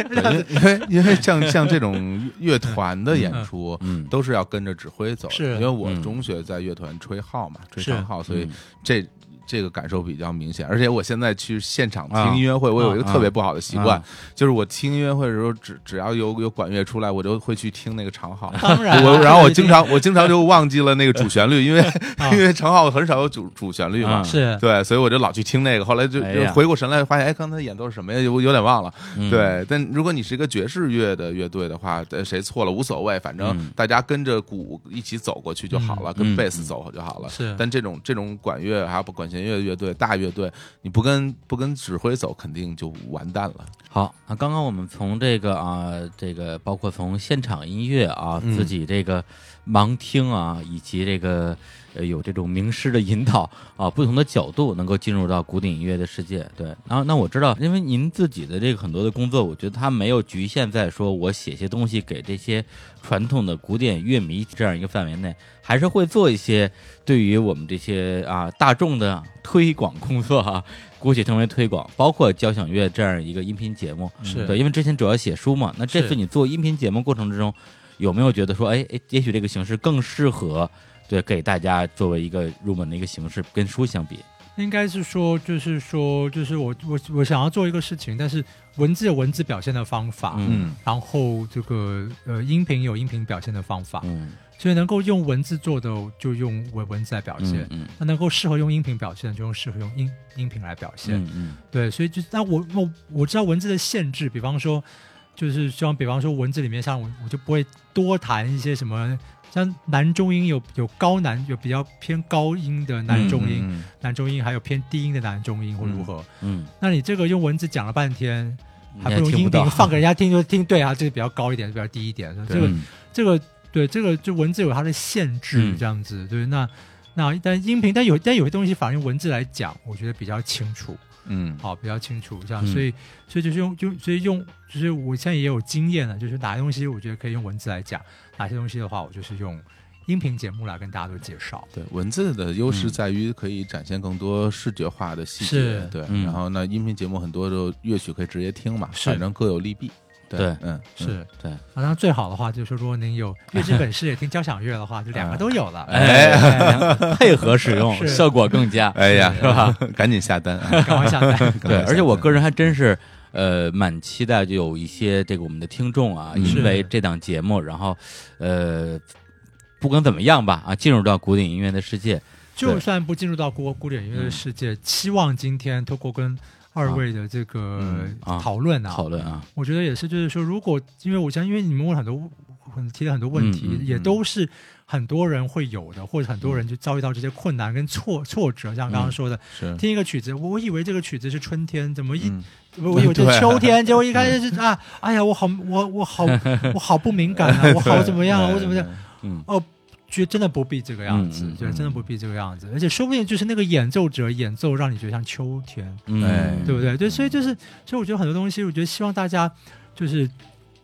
因为因为像像这种乐团的演出，嗯都是要跟着指挥走。是因为我嗯中学在乐团吹号嘛，吹是长号，所以嗯这这个感受比较明显。而且我现在去现场啊听音乐会，我有一个啊特别不好的习惯啊，就是我听音乐会的时候，只只要有有管乐出来，我就会去听那个长号。当然啊，我然后我经常我经常就忘记了那个主旋律，因为啊 *laughs* 因为长号很少有主主旋律嘛啊，是对，所以我就老去听那个。后来就回过神来，发现哎，刚才演奏是什么呀？有有点忘了。嗯，对，但如果你是一个爵士乐的乐队的话，呃谁错了无所谓，反正嗯大家跟着鼓一起走过去就好了，跟嗯贝斯走就好了。是但这种这种管乐还不管弦乐乐队、大乐队，你不跟不跟指挥走，肯定就完蛋了。好，那刚刚我们从这个啊，这个包括从现场音乐啊，嗯自己这个盲听啊，以及这个呃有这种名师的引导 *laughs* 啊，不同的角度能够进入到古典音乐的世界。对，然后那我知道，因为您自己的这个很多的工作，我觉得它没有局限在说我写些东西给这些传统的古典乐迷这样一个范围内，还是会做一些对于我们这些啊大众的推广工作啊，姑且称为推广，包括交响乐这样一个音频节目。是对，因为之前主要写书嘛，那这次你做音频节目过程之中，有没有觉得说，哎哎，也许这个形式更适合，对，给大家作为一个入门的一个形式，跟书相比？应该是说，就是说，就是我我我想要做一个事情，但是文字有文字表现的方法，嗯嗯然后这个呃音频有音频表现的方法，嗯，所以能够用文字做的就用文文字来表现，嗯那能够适合用音频表现的就用适合用音音频来表现。嗯嗯对，所以就那我我我知道文字的限制，比方说就是希望比方说文字里面像我我就不会多谈一些什么。像男中音有有高男有比较偏高音的男中音，嗯男中音还有偏低音的男中音或如何？嗯那你这个用文字讲了半天，还不如音频放给人家听就听，对啊，这个比较高一点，比较低一点，这个嗯这个对这个就文字有它的限制嗯，这样子，对，那那但音频，但有但有些东西反而用文字来讲，我觉得比较清楚，嗯。好，比较清楚，这样，嗯。所以所以就是用就所以用就是我现在也有经验了，就是哪些东西我觉得可以用文字来讲，哪些东西的话，我就是用音频节目来跟大家做介绍。对，文字的优势嗯。在于可以展现更多视觉化的细节是，对。嗯。然后呢，音频节目很多的乐曲可以直接听嘛，是。反正各有利弊。对嗯，嗯是，对，啊，当然最好的话就是说，如果您有乐之本事也听交响乐的话，就两个都有了。哎，配合使用 *laughs* 效果更佳。哎呀，是吧？*laughs* 赶紧下单啊！*laughs* 赶快下单。对，而且我个人还真是。呃，蛮期待就有一些这个我们的听众啊，嗯因为这档节目，然后呃，不管怎么样吧，啊，进入到古典音乐的世界，就算不进入到古古典音乐的世界，期望今天透过跟二位的这个讨论啊，讨论啊，我觉得也是，就是说，如果因为我想，因为你们问了很多很提了很多问题，也都是很多人会有的，或者很多人就遭遇到这些困难跟挫挫折，像刚刚说的，是，听一个曲子，我以为这个曲子是春天，怎么一、嗯。我以为这是秋天，结果一开始是 *laughs* 啊，哎呀，我好我我好我好不敏感啊，我好怎么样啊，我怎么样？*laughs* 嗯。哦，觉得真的不必这个样子嗯嗯，觉得真的不必这个样子，而且说不定就是那个演奏者演奏让你觉得像秋天，嗯，哎。对不对？对，所以就是，所以我觉得很多东西，我觉得希望大家就是，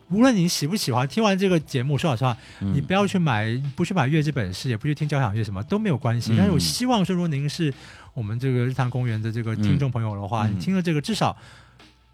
无论你喜不喜欢，听完这个节目，说老实话，嗯。你不要去买，不去买乐器本事，也不去听交响乐，什么都没有关系。嗯但是我希望说，如果您是我们这个日坛公园的这个听众朋友的话，嗯。你听了这个，至少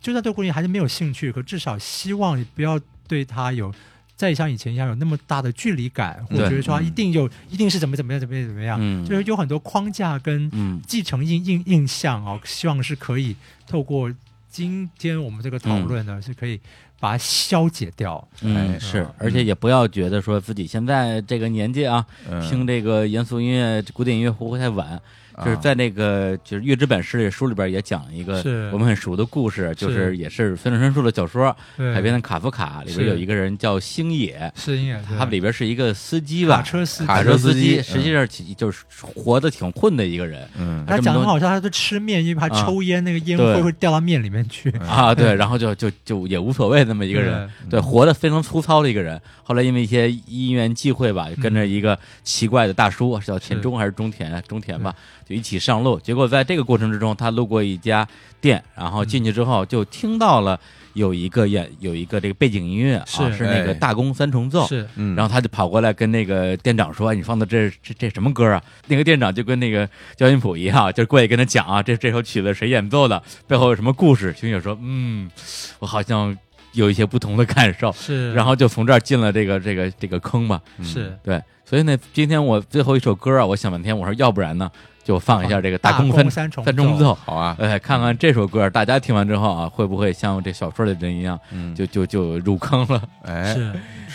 就算对古典还是没有兴趣，可至少希望你不要对他有。再像以前一样有那么大的距离感，或者觉得说一定有、一定是怎么怎么样怎么样怎么样，嗯，就是有很多框架跟嗯。继承印印印象哦，希望是可以透过今天我们这个讨论呢，是可以把它消解掉。嗯哎是嗯，而且也不要觉得说自己现在这个年纪啊，嗯。听这个严肃音乐、古典音乐会不会太晚？就是啊在那个就是《月之本事》这书里边也讲了一个我们很熟的故事，就是也是村上春树的小说对《海边的卡夫卡》里边有一个人叫星野，星野，他里边是一个司机吧卡，车司机，卡卡车司机机，实际上就是活得挺混的一个人嗯他讲的好像他是吃面，因为他啊抽烟，那个烟对灰会掉到面里面去。啊，对，*laughs* 然后就就就也无所谓那么一个人，对，活得非常粗糙的一个人。后来因为一些因缘际会吧，跟着一个奇怪的大叔，是叫田中还是中田？中田吧，就一起上路。结果在这个过程之中，他路过一家店，然后进去之后就听到了有一个演有一个这个背景音乐啊，是是那个哎大宫三重奏。是嗯，然后他就跑过来跟那个店长说：“哎你放的这这这什么歌啊？”那个店长就跟那个焦音谱一样，就过去跟他讲啊，这这首曲子谁演奏的，背后有什么故事。星野说：“嗯，我好像有一些不同的感受。*laughs* ”是，然后就从这儿进了这个这个这个坑吧。嗯是对，所以呢，今天我最后一首歌啊，我想半天，我说要不然呢，就放一下这个大宫三宫三重奏三重奏。好啊，哎，看看这首歌，大家听完之后啊，会不会像这小说里人一样，嗯，就就就入坑了？哎，是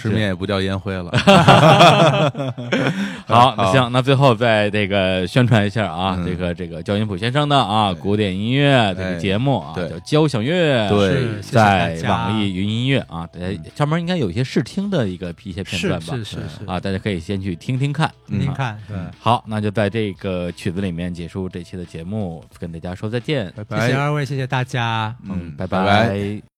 吃面也不掉烟灰了。*laughs* *laughs* 好，那行，那最后再这个宣传一下啊，嗯。这个这个焦音谱先生的啊古典音乐这个哎。节目啊，叫交响乐，对在网易云音乐啊，大家上面应该有一些试听的一个一些片段吧是，是是啊，大家可以先去听听看。啊听听看，对，好，那就在这个曲子里面结束这期的节目，跟大家说再见。拜拜。谢谢二位，谢谢大家。嗯，拜拜拜。拜